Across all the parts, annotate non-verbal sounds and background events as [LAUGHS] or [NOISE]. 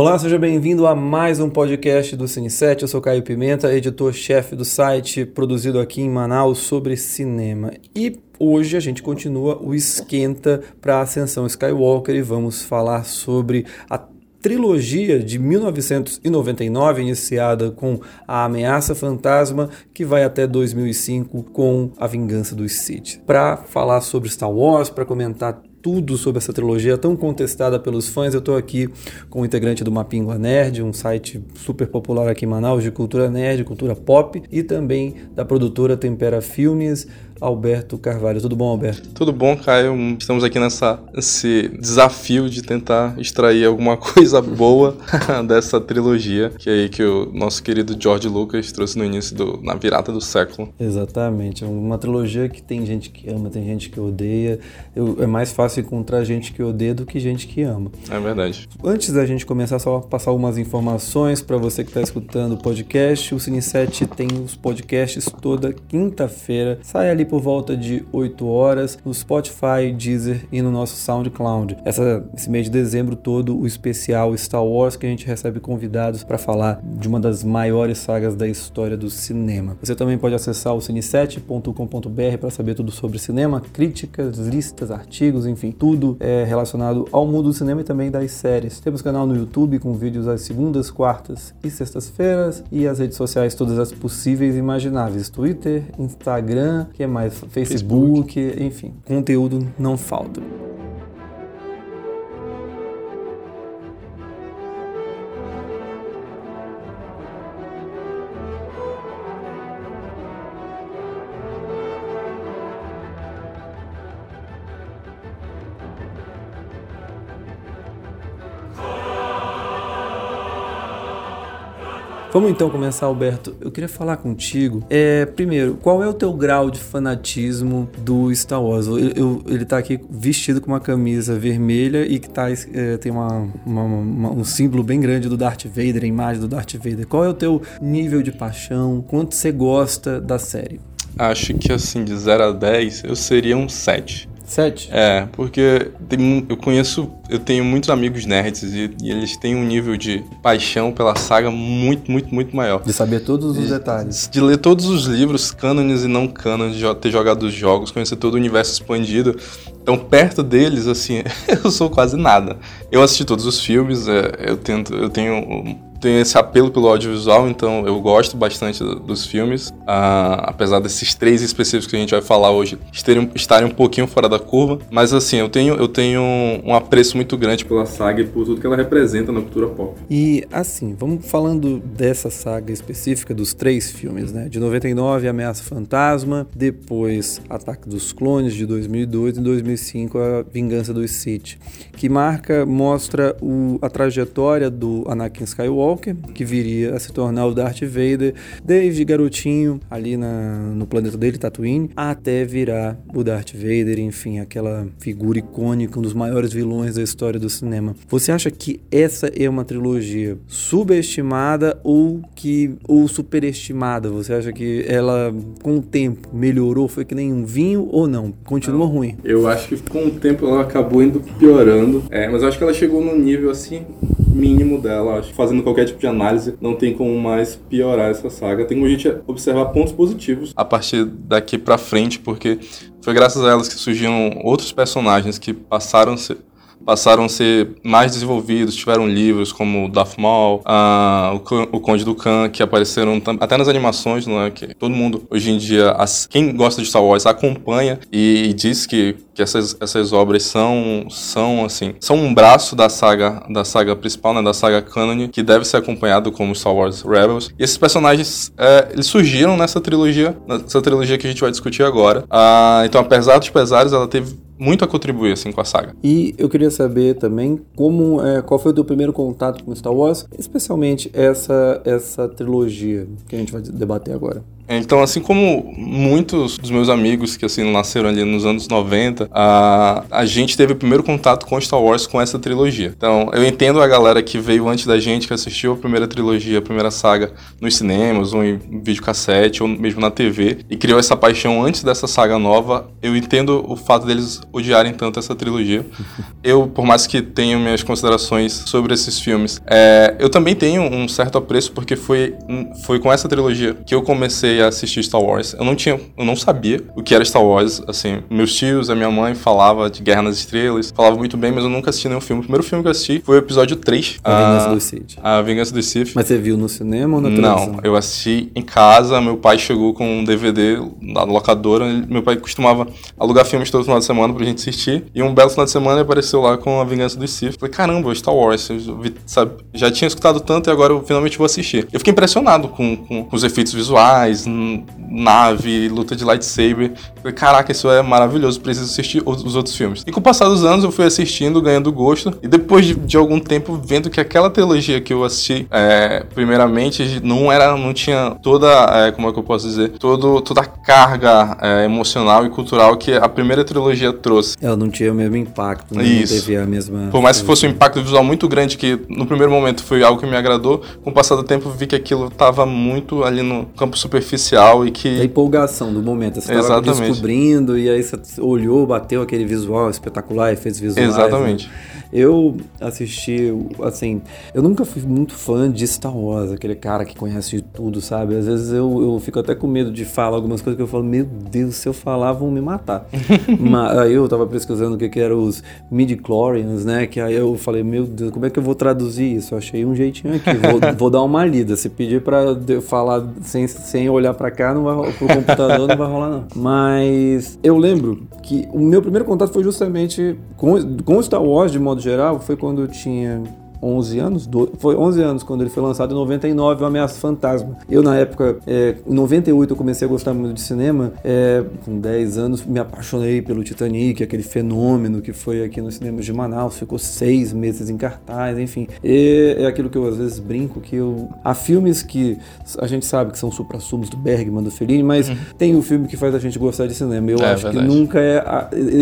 Olá, seja bem-vindo a mais um podcast do Cine7. Eu sou Caio Pimenta, editor-chefe do site, produzido aqui em Manaus sobre cinema. E hoje a gente continua o esquenta para a Ascensão Skywalker e vamos falar sobre a trilogia de 1999, iniciada com A Ameaça Fantasma, que vai até 2005 com A Vingança dos Sith. Para falar sobre Star Wars, para comentar tudo sobre essa trilogia tão contestada pelos fãs. Eu estou aqui com o integrante do Mapingua Nerd, um site super popular aqui em Manaus de cultura nerd, cultura pop, e também da produtora Tempera Filmes, Alberto Carvalho. Tudo bom, Alberto? Tudo bom, Caio. Estamos aqui nessa esse desafio de tentar extrair alguma [LAUGHS] coisa boa [LAUGHS] dessa trilogia que é aí que o nosso querido George Lucas trouxe no início do na virada do século. Exatamente. É uma trilogia que tem gente que ama, tem gente que odeia. Eu, é mais fácil encontrar gente que odeia do que gente que ama. É verdade. Antes da gente começar, só passar algumas informações para você que está escutando o podcast. O Cine 7 tem os podcasts toda quinta-feira. Sai ali por volta de 8 horas no Spotify, Deezer e no nosso SoundCloud. Essa, esse mês de dezembro todo, o especial Star Wars, que a gente recebe convidados para falar de uma das maiores sagas da história do cinema. Você também pode acessar o cine7.com.br para saber tudo sobre cinema, críticas, listas, artigos, enfim, tudo é relacionado ao mundo do cinema e também das séries. Temos canal no YouTube com vídeos às segundas, quartas e sextas-feiras e as redes sociais todas as possíveis e imagináveis: Twitter, Instagram, que é mais mais Facebook, Facebook, enfim, conteúdo não falta. Vamos então começar, Alberto. Eu queria falar contigo. É, primeiro, qual é o teu grau de fanatismo do Star Wars? Eu, eu, ele tá aqui vestido com uma camisa vermelha e que tá, é, tem uma, uma, uma, um símbolo bem grande do Darth Vader, a imagem do Darth Vader. Qual é o teu nível de paixão? Quanto você gosta da série? Acho que assim, de 0 a 10, eu seria um 7. Sete? É, porque tem, eu conheço, eu tenho muitos amigos nerds e, e, eles têm um nível de paixão pela saga muito, muito, muito maior. De saber todos os de, detalhes. De ler todos os livros, cânones e não cânones, de ter jogado os jogos, conhecer todo o universo expandido. Então, perto deles, assim, [LAUGHS] eu sou quase nada. Eu assisti todos os filmes, é, eu tento, eu tenho tenho esse apelo pelo audiovisual, então eu gosto bastante dos filmes. Uh, apesar desses três específicos que a gente vai falar hoje estarem, estarem um pouquinho fora da curva. Mas assim, eu tenho, eu tenho um apreço muito grande pela saga e por tudo que ela representa na cultura pop. E assim, vamos falando dessa saga específica dos três filmes, né? De 99, Ameaça Fantasma, depois Ataque dos Clones de 2002 e 2005 A Vingança dos Sith, que marca, mostra o, a trajetória do Anakin Skywalker Skywalker, que viria a se tornar o Darth Vader, desde garotinho, ali na, no planeta dele, Tatooine, até virar o Darth Vader, enfim, aquela figura icônica, um dos maiores vilões da história do cinema. Você acha que essa é uma trilogia subestimada ou que ou superestimada? Você acha que ela, com o tempo, melhorou? Foi que nem um vinho ou não? Continua não, ruim? Eu acho que com o tempo ela acabou indo piorando. É, mas eu acho que ela chegou num nível assim mínimo dela. Acho fazendo qualquer tipo de análise, não tem como mais piorar essa saga. Tem como a gente observar pontos positivos a partir daqui para frente, porque foi graças a elas que surgiram outros personagens que passaram a ser passaram a ser mais desenvolvidos, tiveram livros como Darth Maul, uh, o, o, Conde do Khan, que apareceram até nas animações, não é? Que todo mundo, hoje em dia, as, quem gosta de Star Wars acompanha e, e diz que, que essas, essas obras são, são, assim, são um braço da saga, da saga principal, né? Da saga canon, que deve ser acompanhado como Star Wars Rebels. E esses personagens, é, eles surgiram nessa trilogia, nessa trilogia que a gente vai discutir agora. Uh, então, apesar dos pesares, ela teve muito a contribuir assim com a saga. E eu queria saber também como é, qual foi o teu primeiro contato com Star Wars, especialmente essa essa trilogia que a gente vai debater agora. Então, assim como muitos dos meus amigos que assim nasceram ali nos anos 90, a, a gente teve o primeiro contato com Star Wars com essa trilogia. Então, eu entendo a galera que veio antes da gente, que assistiu a primeira trilogia, a primeira saga nos cinemas, ou em videocassete, ou mesmo na TV, e criou essa paixão antes dessa saga nova. Eu entendo o fato deles odiarem tanto essa trilogia. [LAUGHS] Eu, por mais que tenha minhas considerações sobre esses filmes, é, eu também tenho um certo apreço porque foi, foi com essa trilogia que eu comecei a assistir Star Wars. Eu não tinha, eu não sabia o que era Star Wars, assim, meus tios, a minha mãe falava de Guerra nas Estrelas, falava muito bem, mas eu nunca assisti nenhum filme. O primeiro filme que eu assisti foi o episódio 3. A Vingança do Sith. A Vingança do Sith. Mas você viu no cinema ou na televisão? Não, eu assisti em casa, meu pai chegou com um DVD na locadora, meu pai costumava alugar filmes todo final de semana pra gente assistir, e um belo final de semana apareceu lá com A Vingança do Sith. Falei, caramba, Star Wars, vi, sabe, já tinha escutado tanto e agora eu finalmente vou assistir. Eu fiquei impressionado com, com, com os efeitos visuais, nave, luta de lightsaber. Falei, caraca, isso é maravilhoso, preciso assistir os, os, outros filmes. E com o passar dos anos eu fui assistindo, ganhando gosto, e depois de, de algum tempo vendo que aquela trilogia que eu assisti, é, primeiramente, não era, não tinha toda, é, como é que eu posso dizer, todo, toda a carga é, emocional e cultural que a primeira trilogia trouxe. Ela não tinha o mesmo impacto, né? Isso. não teve a mesma... Por mais que fosse um impacto visual muito grande, que no primeiro momento foi algo que me agradou, com o passar do tempo vi que aquilo estava muito ali no campo superficial e que... A empolgação do momento, você estava descobrindo e aí você olhou, bateu aquele visual espetacular, efeitos visuais. Né? Exatamente. Né? Eu assisti, assim, eu nunca fui muito fã de Star Wars, aquele cara que conhece de tudo, sabe? Às vezes eu, eu fico até com medo de falar algumas coisas que eu falo, meu Deus, se eu falar vão me matar. [LAUGHS] Mas aí eu tava pesquisando o que, que eram os midi-chlorians, né? Que aí eu falei, meu Deus, como é que eu vou traduzir isso? Eu achei um jeitinho aqui, vou, [LAUGHS] vou dar uma lida. Se pedir pra eu falar sem, sem olhar para cá, não vai, pro computador não vai rolar não. Mas eu lembro que o meu primeiro contato foi justamente com, com Star Wars de modo geral, foi quando eu tinha 11 anos, do, foi 11 anos quando ele foi lançado em 99, o Ameaça Fantasma. Eu na época, é, em 98 eu comecei a gostar muito de cinema, é, com 10 anos me apaixonei pelo Titanic, aquele fenômeno que foi aqui nos cinemas de Manaus, ficou seis meses em cartaz, enfim. E é aquilo que eu às vezes brinco, que eu, há filmes que a gente sabe que são supra-sumos do Bergman, do Fellini, mas uhum. tem o filme que faz a gente gostar de cinema. Eu é, acho verdade. que nunca é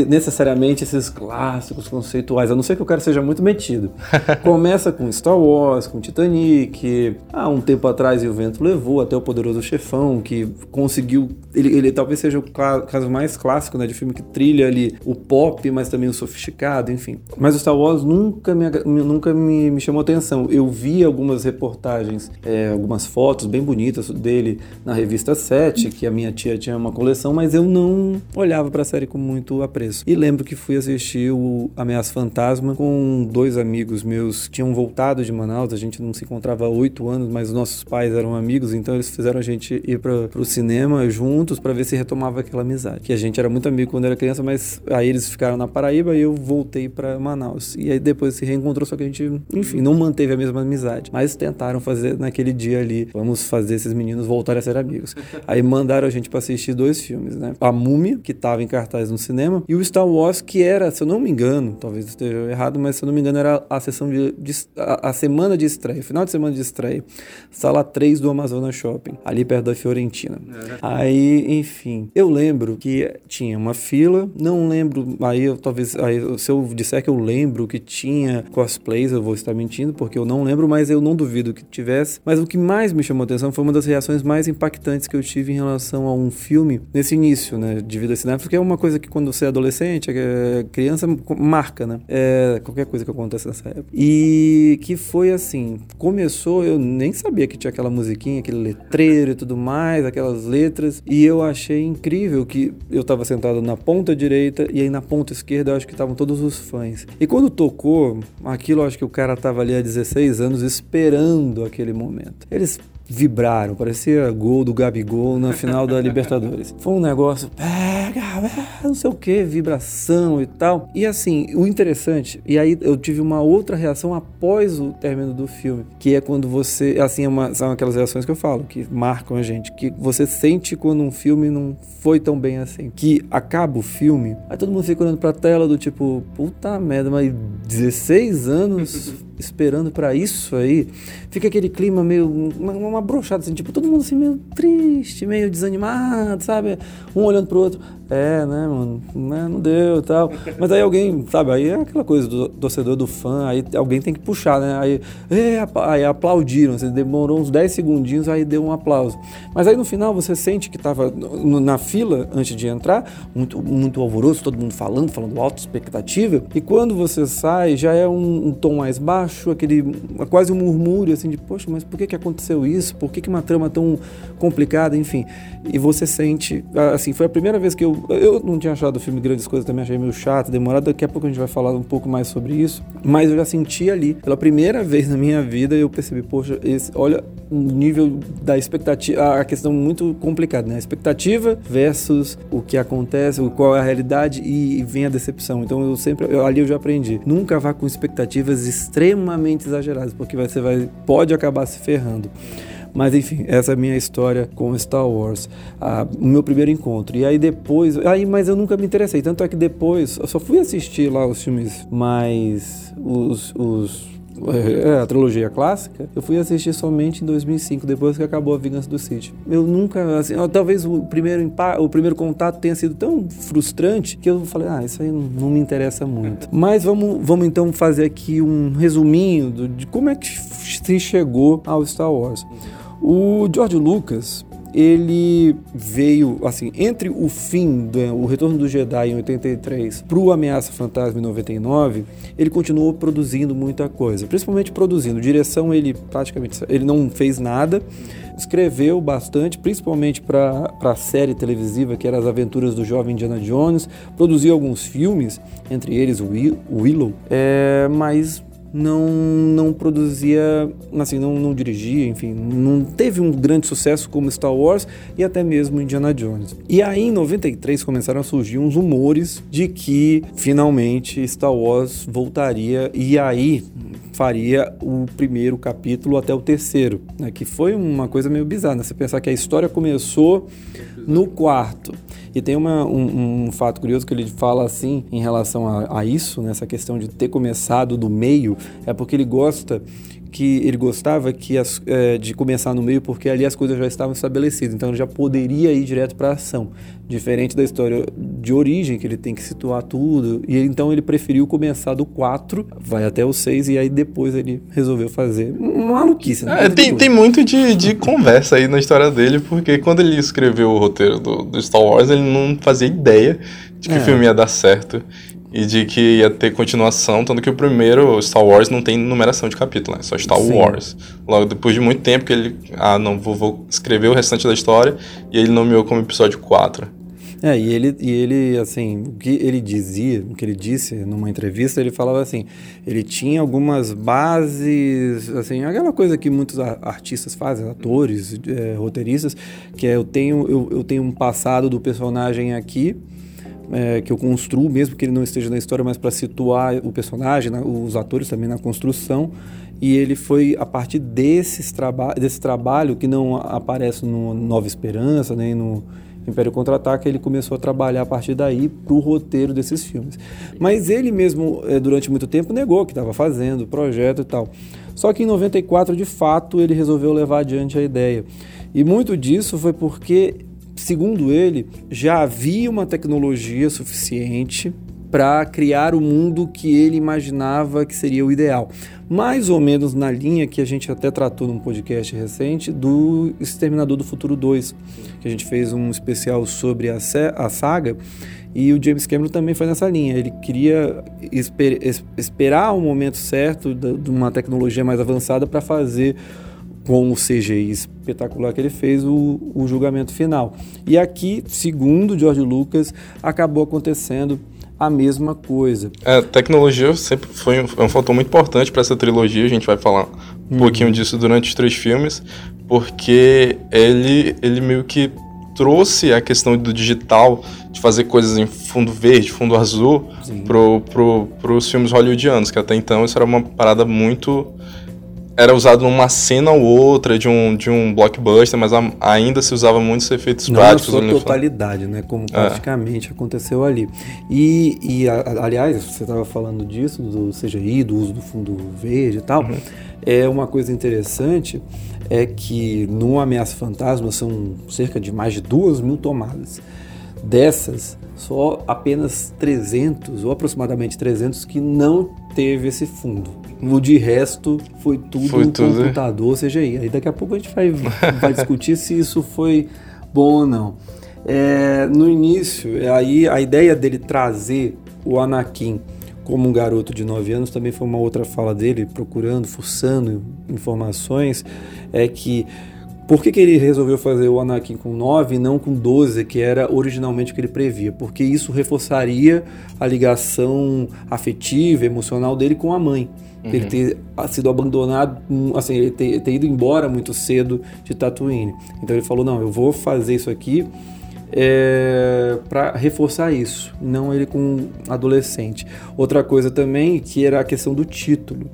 necessariamente esses clássicos conceituais, a não ser que o cara seja muito metido. Como [LAUGHS] começa com Star Wars, com Titanic, há um tempo atrás o vento levou até o Poderoso Chefão, que conseguiu, ele, ele talvez seja o caso mais clássico, né, de filme que trilha ali o pop, mas também o sofisticado, enfim. Mas o Star Wars nunca me, nunca me, me chamou atenção. Eu vi algumas reportagens, é, algumas fotos bem bonitas dele na revista 7, que a minha tia tinha uma coleção, mas eu não olhava para a série com muito apreço. E lembro que fui assistir o Ameaça Fantasma com dois amigos meus tinham voltado de Manaus, a gente não se encontrava há oito anos, mas nossos pais eram amigos, então eles fizeram a gente ir para o cinema juntos para ver se retomava aquela amizade. Que a gente era muito amigo quando era criança, mas aí eles ficaram na Paraíba e eu voltei para Manaus. E aí depois se reencontrou, só que a gente, enfim, não manteve a mesma amizade. Mas tentaram fazer naquele dia ali, vamos fazer esses meninos voltarem a ser amigos. [LAUGHS] Aí mandaram a gente para assistir dois filmes, né? A Múmia, que estava em cartaz no cinema, e o Star Wars, que era, se eu não me engano, talvez esteja errado, mas se eu não me engano, era a sessão de, de a, a, semana de estreia, final de semana de estreia, sala 3 do Amazonas Shopping, ali perto da Fiorentina. É. Aí, enfim, eu lembro que tinha uma fila, não lembro, aí eu talvez, aí, se eu disser que eu lembro que tinha cosplays, eu vou estar mentindo, porque eu não lembro, mas eu não duvido que tivesse. Mas o que mais me chamou a atenção foi uma das reações mais impactantes que eu tive em relação a um filme nesse início, né, de vida cinéfila, porque é uma coisa que quando você é adolescente, é criança, marca, né? É, qualquer coisa que acontece nessa época. E que foi assim, começou, eu nem sabia que tinha aquela musiquinha, aquele letreiro e tudo mais, aquelas letras, e eu achei incrível que eu estava sentado na ponta direita e aí na ponta esquerda eu acho que estavam todos os fãs. E quando tocou, aquilo eu acho que o cara estava ali há 16 anos esperando aquele momento. Eles vibraram, parecia gol do Gabigol na final da Libertadores. Foi um negócio, pega, não sei o que, vibração e tal. E assim, o interessante, e aí eu tive uma outra reação após o término do filme, que é quando você, assim, é uma, são aquelas reações que eu falo, que marcam a gente, que você sente quando um filme não foi tão bem assim. Que acaba o filme, aí todo mundo fica olhando pra tela do tipo, puta merda, mas 16 anos esperando para isso aí, fica aquele clima meio. uma, uma brochada, assim, tipo, todo mundo assim meio triste, meio desanimado, sabe? Um olhando pro outro. É, né, mano? Né, não deu e tal. Mas aí alguém, sabe? Aí é aquela coisa do torcedor, do fã, aí alguém tem que puxar, né? Aí, aí aplaudiram, assim, demorou uns 10 segundinhos, aí deu um aplauso. Mas aí no final você sente que tava na fila antes de entrar, muito, muito alvoroço, todo mundo falando, falando alta expectativa. E quando você sai, já é um, um, tom mais baixo, aquele quase um murmúrio assim de, poxa, mas por que, que aconteceu isso? Por que, que uma trama tão complicada? Enfim. E você sente, assim, foi a primeira vez que eu eu não tinha achado o filme grandes coisas, também achei meio chato, demorado. Daqui a pouco a gente vai falar um pouco mais sobre isso. Mas eu já senti ali, pela primeira vez na minha vida, eu percebi, poxa, esse, olha o nível da expectativa, a questão muito complicada, né? A expectativa versus o que acontece, qual é a realidade e, vem a decepção. Então eu sempre, eu, ali eu já aprendi. Nunca vá com expectativas extremamente exageradas, porque você vai, pode acabar se ferrando. Mas enfim, essa é a minha história com Star Wars. O meu primeiro encontro. E aí depois. Aí, mas eu nunca me interessei. Tanto é que depois eu só fui assistir lá os filmes mais. os, os é, a trilogia clássica, eu fui assistir somente em 2005, depois que acabou a Vingança do City. Eu nunca, assim, talvez o primeiro, o primeiro contato tenha sido tão frustrante que eu falei, ah, isso aí não, não me interessa muito. Mas vamos, vamos então fazer aqui um resuminho de como é que se chegou ao Star Wars. O George Lucas, ele veio, assim, entre o fim, do, o Retorno do Jedi em 83 para o Ameaça Fantasma em 99, ele continuou produzindo muita coisa, principalmente produzindo. Direção, ele praticamente ele não fez nada, escreveu bastante, principalmente para a série televisiva que era As Aventuras do Jovem Indiana Jones, produziu alguns filmes, entre eles o Willow, é, mas não não produzia, assim, não, não dirigia, enfim, não teve um grande sucesso como Star Wars e até mesmo Indiana Jones. E aí em 93 começaram a surgir uns rumores de que finalmente Star Wars voltaria e aí faria o primeiro capítulo até o terceiro, né, que foi uma coisa meio bizarra, né? você pensar que a história começou no quarto e tem uma, um, um, fato curioso que ele fala assim em relação a, a isso, nessa questão de ter começado do meio, é porque ele gosta que ele gostava que as, é, de começar no meio porque ali as coisas já estavam estabelecidas, então ele já poderia ir direto para a ação, diferente da história de origem que ele tem que situar tudo e então ele preferiu começar do 4, vai até o 6 e aí depois ele resolveu fazer uma maluquice. Né? É, tem, tem muito de, de conversa aí na história dele porque quando ele escreveu o roteiro do, do Star Wars ele não fazia ideia de que é. o filme ia dar certo e de que ia ter continuação, tanto que o primeiro Star Wars não tem numeração de capítulo, né? Só Star Sim. Wars. Logo depois de muito tempo que ele, ah, não, vou, vou escrever o restante da história, e ele nomeou como episódio 4. É, e ele, e ele, assim, o que ele dizia, o que ele disse numa entrevista, ele falava assim, ele tinha algumas bases, assim, aquela coisa que muitos artistas fazem, atores, é, roteiristas, que é eu tenho, eu, eu tenho um passado do personagem aqui, é, que eu construo, mesmo que ele não esteja na história, mas para situar o personagem, né, os atores também na construção. E ele foi a partir desses traba desse trabalho que não aparece no Nova Esperança, nem no Império Contra-Ataca, ele começou a trabalhar a partir daí para o roteiro desses filmes. Mas ele mesmo, é, durante muito tempo, negou que estava fazendo o projeto e tal. Só que em 94, de fato, ele resolveu levar adiante a ideia. E muito disso foi porque segundo ele, já havia uma tecnologia suficiente para criar o mundo que ele imaginava que seria o ideal. Mais ou menos na linha que a gente até tratou num podcast recente do Exterminador do Futuro 2, que a gente fez um especial sobre a, a saga, e o James Cameron também foi nessa linha. Ele queria esper esperar o momento certo de uma tecnologia mais avançada para fazer com o CGI espetacular que ele fez, o, o julgamento final. E aqui, segundo George Lucas, acabou acontecendo a mesma coisa. A tecnologia sempre foi um, é um fator muito importante para essa trilogia, a gente vai falar um uhum. pouquinho disso durante os três filmes, porque ele, ele meio que trouxe a questão do digital, de fazer coisas em fundo verde, fundo azul, para pro, pro, os filmes hollywoodianos, que até então isso era uma parada muito era usado numa cena ou outra de um, de um blockbuster, mas a, ainda se usava muitos efeitos Não práticos. Não totalidade, né? Como é. praticamente aconteceu ali. E, e a, aliás, você estava falando disso, do CGI, do uso do fundo verde e tal. Uhum. É uma coisa interessante é que no Ameaça Fantasma são cerca de mais de duas mil tomadas. Dessas, só apenas 300, ou aproximadamente 300, que não teve esse fundo. O de resto foi tudo foi tudo, computador, CGI. Aí daqui a pouco a gente vai, vai discutir se isso foi bom ou não. É, no início, aí a ideia dele trazer o Anakin como um garoto de 9 anos também foi uma outra fala dele, procurando, fuçando informações, é que por que, que ele resolveu fazer o Anakin com 9 e não com 12, que era originalmente o que ele previa? Porque isso reforçaria a ligação afetiva, emocional dele com a mãe. Uhum. Ele ter sido abandonado, assim, ele ter, ter ido embora muito cedo de Tatooine. Então ele falou: não, eu vou fazer isso aqui é, para reforçar isso, não ele com adolescente. Outra coisa também que era a questão do título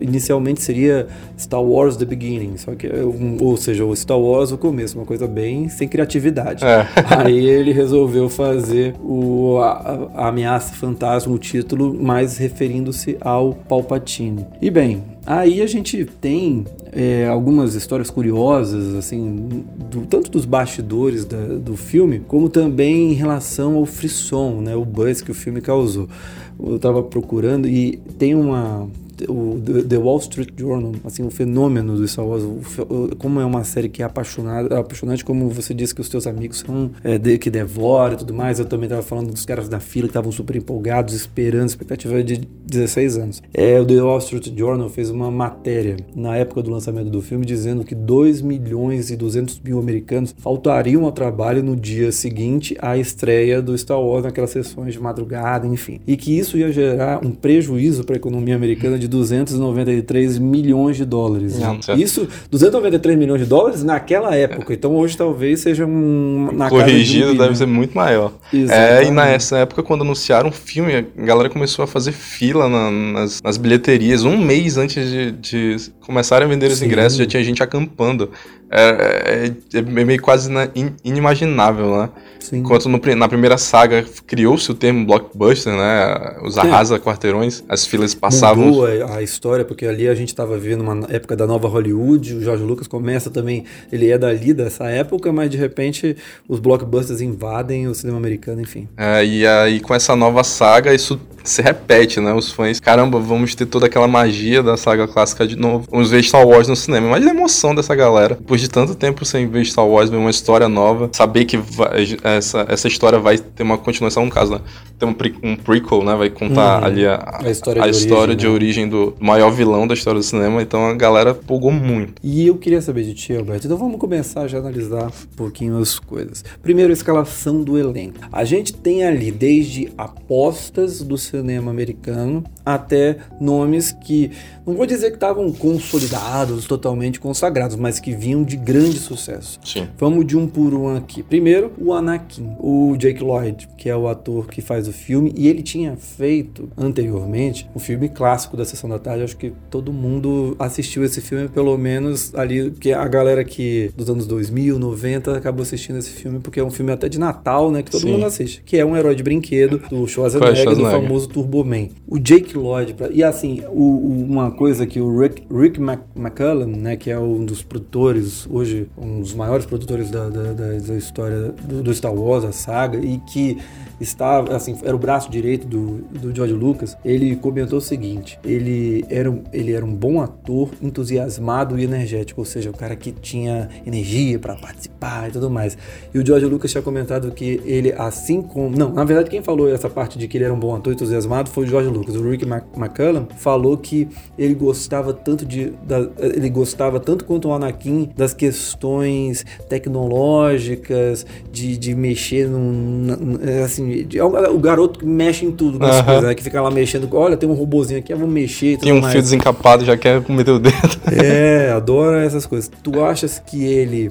inicialmente seria Star Wars The Beginning, só que, um, ou seja, o Star Wars o começo, uma coisa bem sem criatividade. É. [LAUGHS] Aí ele resolveu fazer o, a, a Ameaça Fantasma, o título, mais referindo-se ao Palpatine. E bem, Aí a gente tem é, algumas histórias curiosas, assim, do, tanto dos bastidores da, do filme, como também em relação ao frisson, né, o buzz que o filme causou. Eu estava procurando e tem uma o The Wall Street Journal, assim, o fenômeno do Star Wars, como é uma série que é apaixonada, apaixonante, como você disse que os teus amigos são é, de, que devora e tudo mais, eu também estava falando dos caras da fila que estavam super empolgados, esperando, expectativa de 16 anos. É, o The Wall Street Journal fez uma matéria na época do lançamento do filme dizendo que 2 milhões e 200 mil americanos faltariam ao trabalho no dia seguinte à estreia do Star Wars naquelas sessões de madrugada, enfim. E que isso ia gerar um prejuízo para a economia americana de 293 milhões de dólares. Não, Isso, 293 milhões de dólares naquela época. Então hoje talvez seja um. Na Corrigido um deve ser muito maior. Exatamente. É, e nessa época, quando anunciaram o filme, a galera começou a fazer fila na, nas, nas, bilheterias. Um mês antes de, de começarem a vender os Sim. ingressos, já tinha gente acampando. É, é, é meio quase inimaginável, né? Sim. Enquanto no, na primeira saga criou-se o termo blockbuster, né? Os arrasa-quarteirões, as filas passavam. Mudou a, a história, porque ali a gente estava vivendo uma época da nova Hollywood, o George Lucas começa também, ele é dali dessa época, mas de repente os blockbusters invadem o cinema americano, enfim. É, e aí com essa nova saga, isso se repete, né? Os fãs, caramba, vamos ter toda aquela magia da saga clássica de novo. Vamos ver Star Wars no cinema. Imagina a emoção dessa galera. Depois de tanto tempo sem ver Star Wars, ver uma história nova, saber que vai, essa, essa história vai ter uma continuação, no caso, né? Tem um, pre, um prequel, né? Vai contar uhum. ali a, a história, a de, história origem, de né? origem do maior vilão da história do cinema. Então a galera pulgou muito. E eu queria saber de ti, Alberto. Então vamos começar já a analisar um pouquinho as coisas. Primeiro, a escalação do elenco. A gente tem ali desde apostas do cinema americano até nomes que não vou dizer que estavam consolidados, totalmente consagrados, mas que vinham de grande sucesso. Sim. Vamos de um por um aqui. Primeiro, o Anakin, o Jake Lloyd, que é o ator que faz o filme, e ele tinha feito anteriormente um filme clássico da Sessão da Tarde. Acho que todo mundo assistiu esse filme, pelo menos ali, que a galera que dos anos 2000, 90 acabou assistindo esse filme, porque é um filme até de Natal, né, que todo Sim. mundo assiste, que é um herói de brinquedo do Schwarzenegger, Schwarzenegger. do famoso Turbo Man. O Jake Lloyd, e assim, o, uma coisa que o Rick, Rick McCullen, né, que é um dos produtores, hoje um dos maiores produtores da, da, da história do, do Star Wars, a saga, e que estava, assim, era o braço direito do, do George Lucas, ele comentou o seguinte: ele era, ele era um bom ator, entusiasmado e energético, ou seja, o cara que tinha energia para participar e tudo mais. E o George Lucas tinha comentado que ele, assim como. Não, na verdade, quem falou essa parte de que ele era um bom ator entusiasmado foi o George Lucas. O Rick McCallum falou que ele gostava tanto de. Da, ele gostava tanto quanto o Anakin das questões tecnológicas, de, de mexer num. Assim, é o garoto que mexe em tudo com coisas, né? Que fica lá mexendo. Olha, tem um robozinho aqui, eu vou mexer. Tem um mais. fio desencapado, já quer meter o dedo. É, [LAUGHS] adora essas coisas. Tu achas que ele.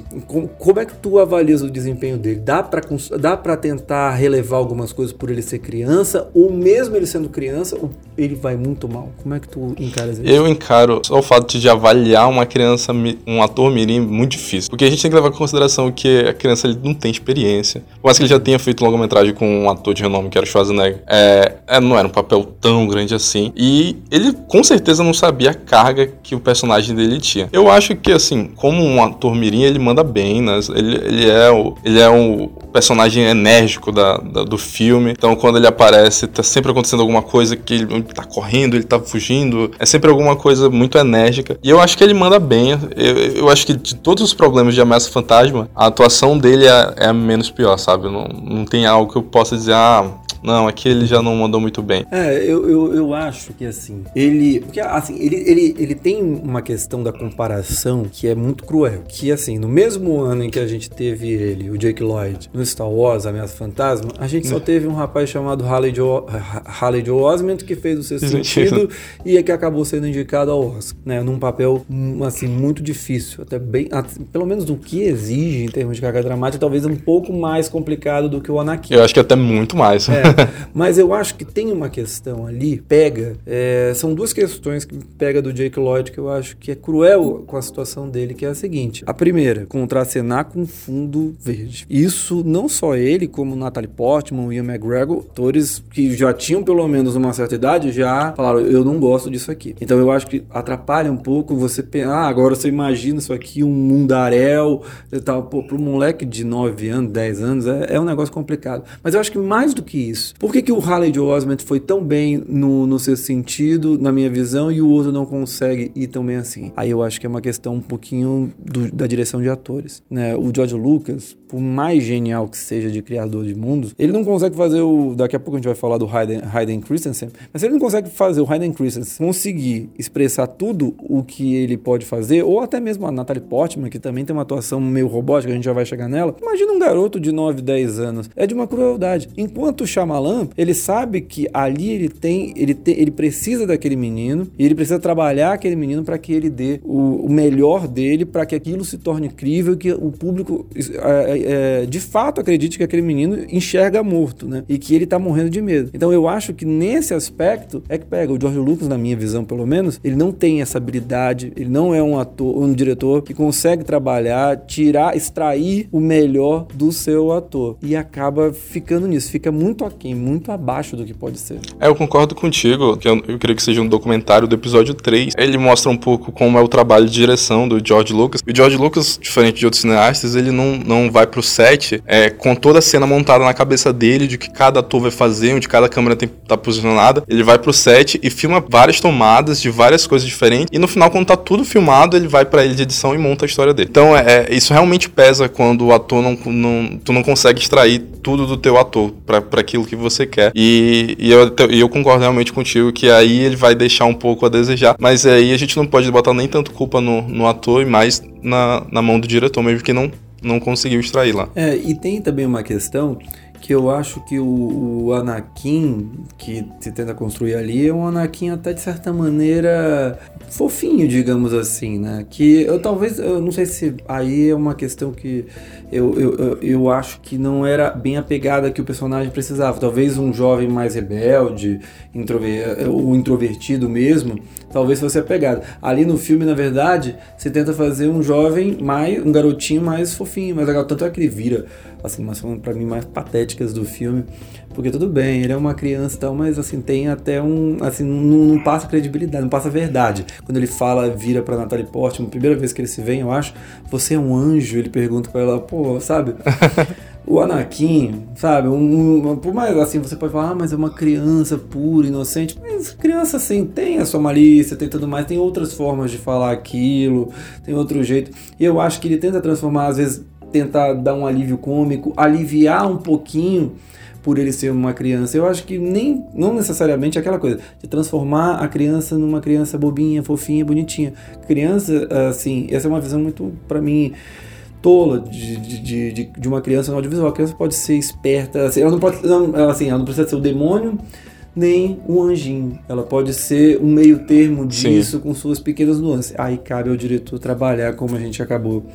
Como é que tu avalias o desempenho dele? Dá pra, dá pra tentar relevar algumas coisas por ele ser criança? Ou mesmo ele sendo criança, ele vai muito mal? Como é que tu encara isso? Eu encaro só o fato de avaliar uma criança, um ator mirim, muito difícil. Porque a gente tem que levar em consideração que a criança ele não tem experiência. Por mais que ele já tenha feito longa-metragem com um ator de renome que era Schwarzenegger, é, é, não era um papel tão grande assim. E ele com certeza não sabia a carga que o personagem dele tinha. Eu acho que, assim, como um ator mirim, ele manda bem, né? Ele, ele é o, ele é um personagem enérgico da, da, do filme. Então, quando ele aparece, tá sempre acontecendo alguma coisa que ele tá correndo, ele tá fugindo. É sempre alguma coisa muito enérgica. E eu acho que ele manda bem. Eu, eu acho que de todos os problemas de Ameaça Fantasma, a atuação dele é, é a menos pior, sabe? Não, não tem algo que eu possa dizer, ah, não, aqui ele já não mandou muito bem. É, eu, eu, eu acho que assim, ele. Porque assim, ele, ele, ele tem uma questão da comparação que é muito cruel. Que assim, no mesmo ano em que a gente teve ele, o Jake Lloyd, no Star Wars, Ameaça Fantasma, a gente só é. teve um rapaz chamado Harley Joe, Osment que fez o seu sentido e é que acabou sendo indicado ao Oscar, né? Num papel, hum, assim, muito difícil. Até bem. Pelo menos do que exige em termos de carga dramática, talvez um pouco mais complicado do que o Anakin. Eu acho que até muito mais. É, [LAUGHS] Mas eu acho que tem uma questão ali, pega, é, são duas questões que pega do Jake Lloyd que eu acho que é cruel com a situação dele, que é a seguinte. A primeira, contracenar com fundo verde. Isso não só ele, como Natalie Portman, Ian McGregor, atores que já tinham pelo menos uma certa idade, já falaram, eu não gosto disso aqui. Então eu acho que atrapalha um pouco você pensar, ah, agora você imagina isso aqui, um mundaréu e tal. Pô, pro moleque de 9 anos, 10 anos, é, é um negócio complicado. Mas eu acho que mais do que isso. Por que, que o Harley Joe Osment foi tão bem no, no seu sentido, na minha visão, e o outro não consegue ir tão bem assim? Aí eu acho que é uma questão um pouquinho do, da direção de atores. Né? O George Lucas, por mais genial que seja de criador de mundos, ele não consegue fazer o. Daqui a pouco a gente vai falar do Hayden, Hayden Christensen, mas ele não consegue fazer o Hayden Christensen conseguir expressar tudo o que ele pode fazer, ou até mesmo a Natalie Portman, que também tem uma atuação meio robótica, a gente já vai chegar nela. Imagina um garoto de 9, 10 anos. É de uma crueldade. Enquanto o Shyamalan, ele sabe que ali ele tem, ele, ele precisa daquele menino e ele precisa trabalhar aquele menino para que ele dê o, o melhor dele, para que aquilo se torne crível, que o público é, é, de fato acredite que aquele menino enxerga morto, né? E que ele tá morrendo de medo. Então eu acho que nesse aspecto é que pega o George Lucas, na minha visão pelo menos, ele não tem essa habilidade, ele não é um ator, um diretor que consegue trabalhar, tirar, extrair o melhor do seu ator e acaba ficando nisso, fica muito aquém, muito abaixo do que pode ser. É, eu concordo contigo, que eu, eu creio que seja um documentário do episódio 3. Ele mostra um pouco como é o trabalho de direção do George Lucas. E o George Lucas, diferente de outros cineastas, ele não, não vai pro set é, com toda a cena montada na cabeça dele, de que cada ator vai fazer, onde cada câmera tem, tá posicionada. Ele vai pro set e filma várias tomadas de várias coisas diferentes. E no final, quando tá tudo filmado, ele vai pra ilha de edição e monta a história dele. Então, é, é isso realmente pesa quando o ator não, não. Tu não consegue extrair tudo do teu ator para aquilo que você quer. E, e eu, eu concordo realmente contigo que aí ele vai deixar um pouco a desejar. Mas aí a gente não pode botar nem tanto culpa no, no ator e mais na, na mão do diretor, mesmo que não, não conseguiu extrair lá. É, e tem também uma questão que eu acho que o, o, Anakin que se tenta construir ali é um Anakin até de certa maneira fofinho, digamos assim, né? Que eu talvez, eu não sei se aí é uma questão que eu, eu, eu acho que não era bem a pegada que o personagem precisava. Talvez um jovem mais rebelde, introver, ou introvertido mesmo, talvez fosse a pegada. Ali no filme, na verdade, se tenta fazer um jovem mais, um garotinho mais fofinho, mais legal. Tanto é que ele vira assim, umas para mim mais patéticas do filme, porque tudo bem, ele é uma criança e tal, mas assim, tem até um, assim, não, não passa credibilidade, não passa verdade. Quando ele fala, vira para Natalie Portman, primeira vez que eles se veem, eu acho, você é um anjo, ele pergunta para ela, pô, sabe? [LAUGHS] o Anakin, sabe? Um, um, por mais assim, você pode falar, ah, mas é uma criança pura, inocente. Mas criança, assim, tem a sua malícia, tem tudo mais, tem outras formas de falar aquilo, tem outro jeito. E eu acho que ele tenta transformar, às vezes, tentar dar um alívio cômico, aliviar um pouquinho por ele ser uma criança. Eu acho que nem não necessariamente aquela coisa de transformar a criança numa criança bobinha, fofinha, bonitinha. Criança, assim, essa é uma visão muito para mim tola de, de, de, de, uma criança no audiovisual. A criança pode ser esperta, assim, ela não pode, não, assim, ela não precisa ser o demônio nem um anjinho. Ela pode ser um meio termo disso Sim. com suas pequenas nuances. Aí cabe ao diretor trabalhar como a gente acabou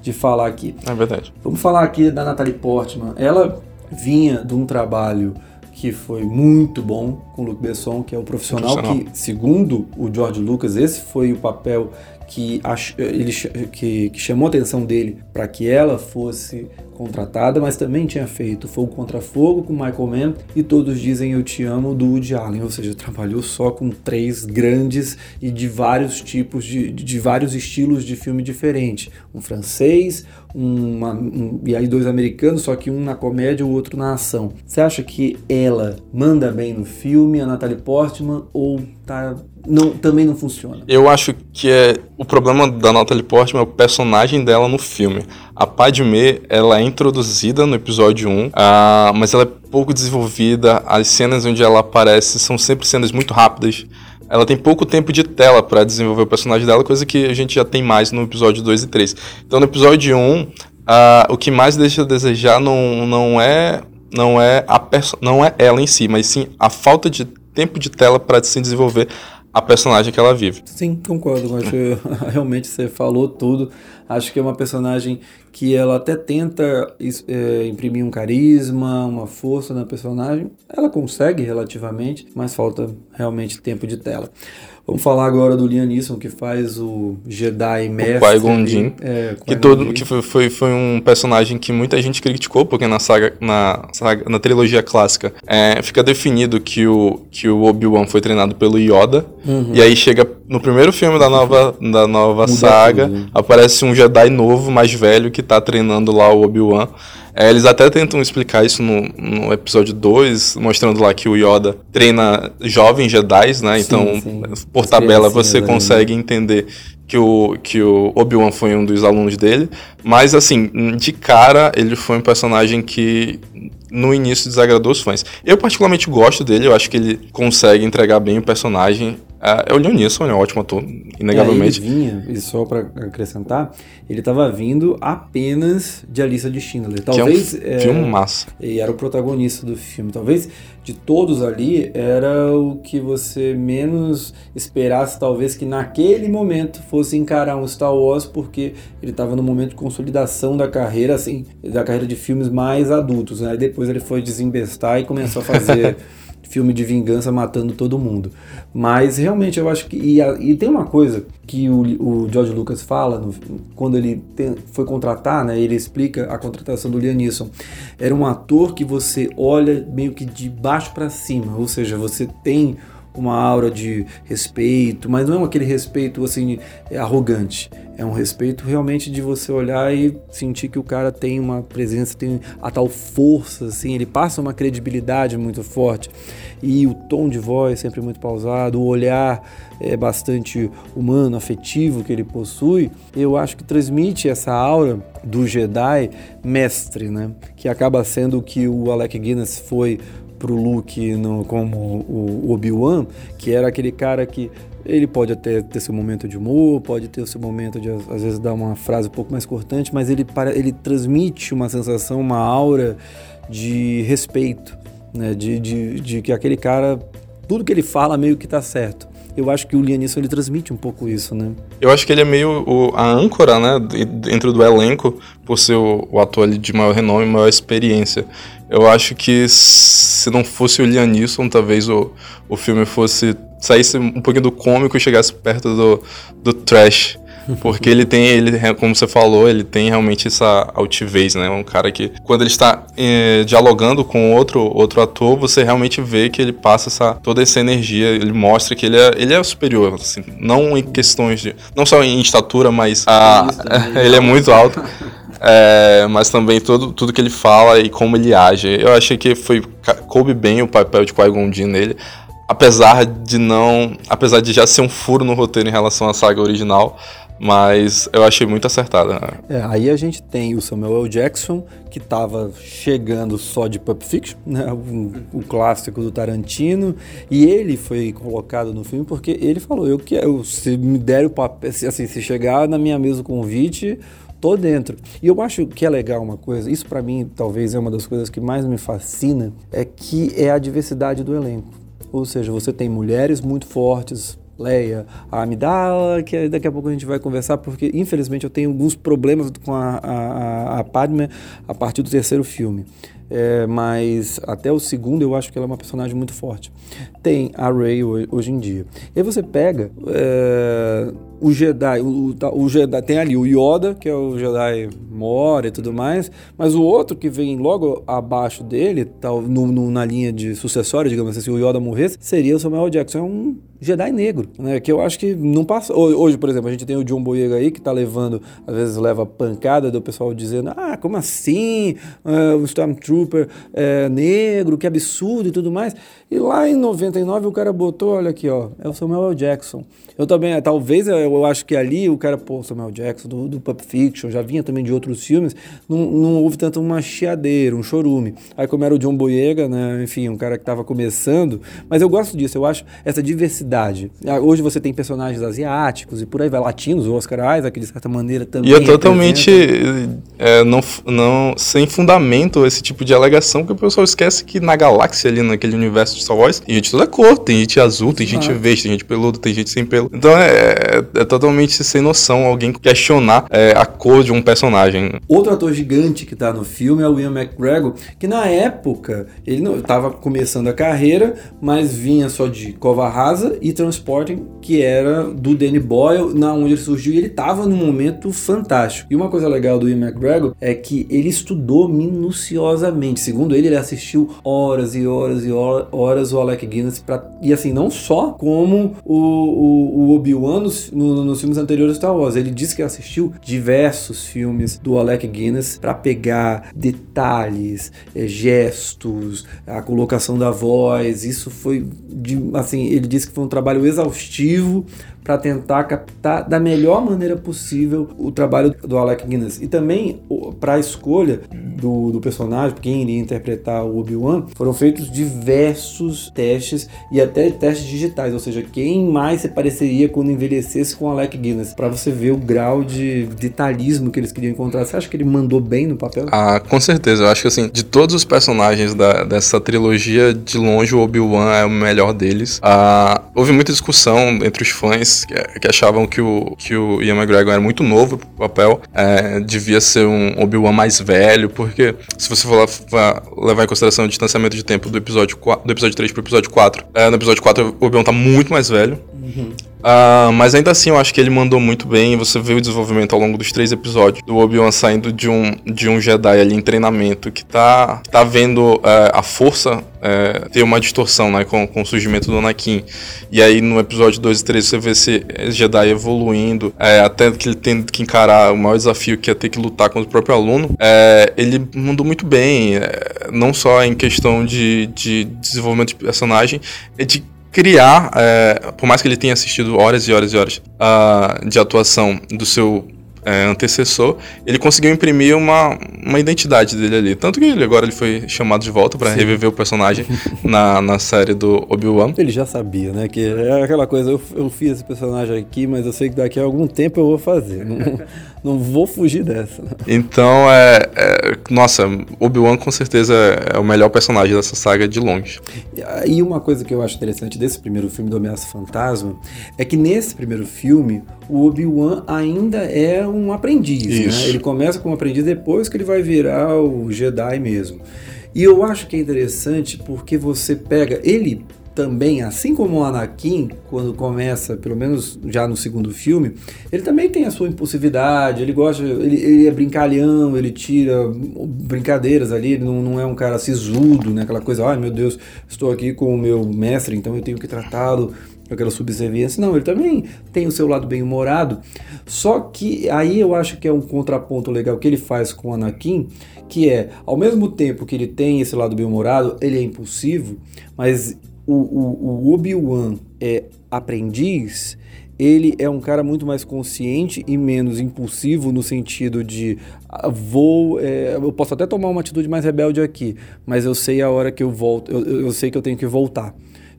de falar aqui. É verdade. Vamos falar aqui da Natalie Portman. Ela vinha de um trabalho que foi muito bom com o Luc Besson, que é o profissional, profissional. que, segundo o George Lucas, esse foi o papel que, ele, que, que chamou a atenção dele para que ela fosse contratada, mas também tinha feito Fogo contra Fogo com Michael Mann e Todos Dizem Eu Te Amo do Woody Allen, ou seja, trabalhou só com três grandes e de vários tipos, de, de vários estilos de filme diferente. Um francês, uma, um, e aí dois americanos, só que um na comédia e o outro na ação. Você acha que ela manda bem no filme, a Natalie Portman, ou tá não, também não funciona. Eu acho que é o problema da Natalie Portman é o personagem dela no filme. A Padme, ela é introduzida no episódio 1, uh, ah, mas ela é pouco desenvolvida. As cenas onde ela aparece são sempre cenas muito rápidas. Ela tem pouco tempo de tela para desenvolver o personagem dela, coisa que a gente já tem mais no episódio 2 e 3. Então no episódio 1, uh, ah, o que mais deixa a desejar não, não é não é a não é ela em si, mas sim a falta de tempo de tela para se desenvolver a personagem que ela vive. Sim, concordo. Acho [LAUGHS] realmente você falou tudo. Acho que é uma personagem que ela até tenta é, imprimir um carisma, uma força na personagem. Ela consegue relativamente, mas falta realmente tempo de tela. Vamos falar agora do Liam Neeson, que faz o Jedi Mestre. O Qui-Gon Jinn. É, que, todo, que foi, foi, foi, um personagem que muita gente criticou, porque na saga, na, saga, na trilogia clássica, é, fica definido que o, que o Obi-Wan foi treinado pelo Yoda, uhum. e aí chega no primeiro filme da nova, da nova saga, tudo, né? aparece um Jedi novo, mais velho, que tá treinando lá o Obi-Wan. É, eles até tentam explicar isso no, no episódio 2, mostrando lá que o Yoda treina jovens Jedi, né? Então, sim. por tabela, você consegue entender que o, que o Obi-Wan foi um dos alunos dele. Mas, assim, de cara, ele foi um personagem que no início desagradou os fãs. Eu particularmente gosto dele, eu acho que ele consegue entregar bem o personagem. É, é o ele é um ótimo ator, inegavelmente. É, ele vinha, e só para acrescentar, ele estava vindo apenas de A Lista de Schindler. Talvez, que é um filme é, massa. E era o protagonista do filme. Talvez de todos ali, era o que você menos esperasse, talvez, que naquele momento fosse encarar um Star Wars, porque ele estava no momento de consolidação da carreira, assim, da carreira de filmes mais adultos. Né? Depois ele foi desembestar e começou a fazer... [LAUGHS] filme de vingança matando todo mundo. Mas realmente eu acho que. E, e tem uma coisa que o, o George Lucas fala no, quando ele tem, foi contratar, né? Ele explica a contratação do Liam Neeson. Era um ator que você olha meio que de baixo para cima, ou seja, você tem uma aura de respeito, mas não é aquele respeito assim arrogante. É um respeito realmente de você olhar e sentir que o cara tem uma presença, tem a tal força, assim, ele passa uma credibilidade muito forte. E o tom de voz sempre muito pausado, o olhar é bastante humano, afetivo que ele possui, eu acho que transmite essa aura do Jedi mestre, né? Que acaba sendo o que o Alec Guinness foi pro Luke no, como o Obi-Wan, que era aquele cara que ele pode até ter seu momento de humor, pode ter o seu momento de às vezes dar uma frase um pouco mais cortante, mas ele, ele transmite uma sensação, uma aura de respeito, né? de, de, de que aquele cara, tudo que ele fala meio que tá certo eu acho que o Liam Neeson ele transmite um pouco isso, né? Eu acho que ele é meio o, a âncora, né, dentro do elenco, por ser o, o ator de maior renome, maior experiência. Eu acho que se não fosse o Liam Neeson, talvez o, o filme fosse saísse um pouquinho do cômico e chegasse perto do, do trash. [LAUGHS] Porque ele tem, ele, como você falou, ele tem realmente essa altivez, né? Um cara que, quando ele está eh, dialogando com outro, outro ator, você realmente vê que ele passa essa, toda essa energia, ele mostra que ele é, ele é superior, assim, não em questões de. Não só em estatura, mas a, [LAUGHS] ele é muito alto. [LAUGHS] É, mas também tudo, que ele fala e como ele age. Eu achei que foi coube bem o papel de Qui-Gon nele, apesar de não, apesar de já ser um furo no roteiro em relação à saga original, mas eu achei muito acertada. Né? É, aí a gente tem o Samuel L. Jackson, que estava chegando só de Pulp Fiction, né? o, o, clássico do Tarantino, e ele foi colocado no filme porque ele falou: Eu quero, se me der o papel, assim, se chegar na minha mesa o convite, tô dentro. E eu acho que é legal uma coisa, isso para mim talvez é uma das coisas que mais me fascina, é que é a diversidade do elenco. Ou seja, você tem mulheres muito fortes, Leia, a Amidala, que daqui a pouco a gente vai conversar, porque infelizmente eu tenho alguns problemas com a, a, a Padme a partir do terceiro filme. é, mas até o segundo eu acho que ela é uma personagem muito forte. Tem a Rey hoje em dia. E aí você pega é, o Jedi, o, o, Jedi, tem ali o Yoda, que é o Jedi Mora e tudo mais, mas o outro que vem logo abaixo dele, no, no, na linha de sucessório, digamos assim, se o Yoda morresse, seria o Samuel Jackson. É um Jedi negro, né? Que eu acho que não passa. Hoje, por exemplo, a gente tem o John Boyega aí que tá levando, às vezes leva pancada do pessoal dizendo: ah, como assim? Uh, o Stormtrooper é negro, que absurdo e tudo mais. E lá em 99 o cara botou, olha aqui, ó, é o Samuel. Jackson. Eu também, talvez eu acho que ali o cara, pô, Samuel Jackson, do, do Pulp Fiction, já vinha também de outros filmes, não, não houve tanto uma chiadeira, um chorume. Aí como era o John Boyega, né, enfim, um cara que estava começando, mas eu gosto disso, eu acho essa diversidade. Ah, hoje você tem personagens asiáticos e por aí vai, latinos, o Oscar Isaac, de certa maneira, também E é totalmente é, não, não, sem fundamento esse tipo de alegação, porque o pessoal esquece que na galáxia ali, naquele universo de Star Wars, tem gente toda cor, tem gente azul, tem gente verde, tem gente peludo, tem gente sem pelo, então é, é, é, totalmente sem noção alguém questionar é, a cor de um personagem. Outro ator gigante que tá no filme é o Ian McGregor, que na época ele não estava começando a carreira, mas vinha só de Cova Rasa e Transporting, que era do Danny Boyle, na onde ele surgiu e ele estava num momento fantástico. E uma coisa legal do Ian McGregor é que ele estudou minuciosamente. Segundo ele, ele assistiu horas e horas e horas o Alec Guinness para e assim não só como o, o o Obi-Wan nos, no, nos filmes anteriores do Star Wars. Ele disse que assistiu diversos filmes do Alec Guinness para pegar detalhes, é, gestos, a colocação da voz. Isso foi, de, assim, ele disse que foi um trabalho exaustivo para tentar captar da melhor maneira possível o trabalho do Alec Guinness. E também para a escolha do, do personagem, quem iria interpretar o Obi-Wan, foram feitos diversos testes e até testes digitais, ou seja, quem mais se pareceria quando envelhecesse com o Alec Guinness, para você ver o grau de detalhismo que eles queriam encontrar. Você acha que ele mandou bem no papel? Ah, com certeza. Eu acho que assim, de todos os personagens da, dessa trilogia, de longe o Obi-Wan é o melhor deles. Ah, houve muita discussão entre os fãs que, achavam que o, que o Ian McGregor era muito novo pro papel, é, devia ser um Obi-Wan mais velho, porque se você for levar em consideração o distanciamento de tempo do episódio, 4, do episódio 3 pro episódio 4, é, no episódio 4 o Obi-Wan tá muito mais velho. Uhum. Uh, mas ainda assim, eu acho que ele mandou muito bem. Você vê o desenvolvimento ao longo dos três episódios do Obi-Wan saindo de um, de um Jedi ali em treinamento que tá, tá vendo uh, a força uh, ter uma distorção né, com, com o surgimento do Anakin. E aí no episódio 2 e 3 você vê esse Jedi evoluindo, é, até que ele tendo que encarar o maior desafio que é ter que lutar contra o próprio aluno. Ele mandou muito bem, não só em questão de, de desenvolvimento de personagem, é de criar, é, por mais que ele tenha assistido horas e horas e horas uh, de atuação do seu é, antecessor, ele conseguiu imprimir uma, uma identidade dele ali. Tanto que ele, agora ele foi chamado de volta para reviver o personagem [LAUGHS] na, na série do Obi-Wan. Ele já sabia, né? Que é aquela coisa, eu, eu fiz esse personagem aqui, mas eu sei que daqui a algum tempo eu vou fazer. Não, [LAUGHS] não vou fugir dessa. Então, é, é nossa, Obi-Wan com certeza é o melhor personagem dessa saga de longe. E uma coisa que eu acho interessante desse primeiro filme do Ameaça Fantasma é que nesse primeiro filme o Obi-Wan ainda é um aprendiz. Né? Ele começa como aprendiz depois que ele vai virar o Jedi mesmo. E eu acho que é interessante porque você pega. Ele também, assim como o Anakin, quando começa, pelo menos já no segundo filme, ele também tem a sua impulsividade, ele gosta, ele, ele é brincalhão, ele tira brincadeiras ali, ele não, não é um cara sisudo, né? Aquela coisa, ai meu Deus, estou aqui com o meu mestre, então eu tenho que tratá-lo aquela subserviência. Não, ele também tem o seu lado bem humorado. Só que aí eu acho que é um contraponto legal que ele faz com o Anakin, que é, ao mesmo tempo que ele tem esse lado bem humorado, ele é impulsivo, mas o, o, o Obi-Wan é aprendiz, ele é um cara muito mais consciente e menos impulsivo no sentido de ah, vou é, eu posso até tomar uma atitude mais rebelde aqui mas eu sei a hora que eu volto eu, eu sei que eu tenho que voltar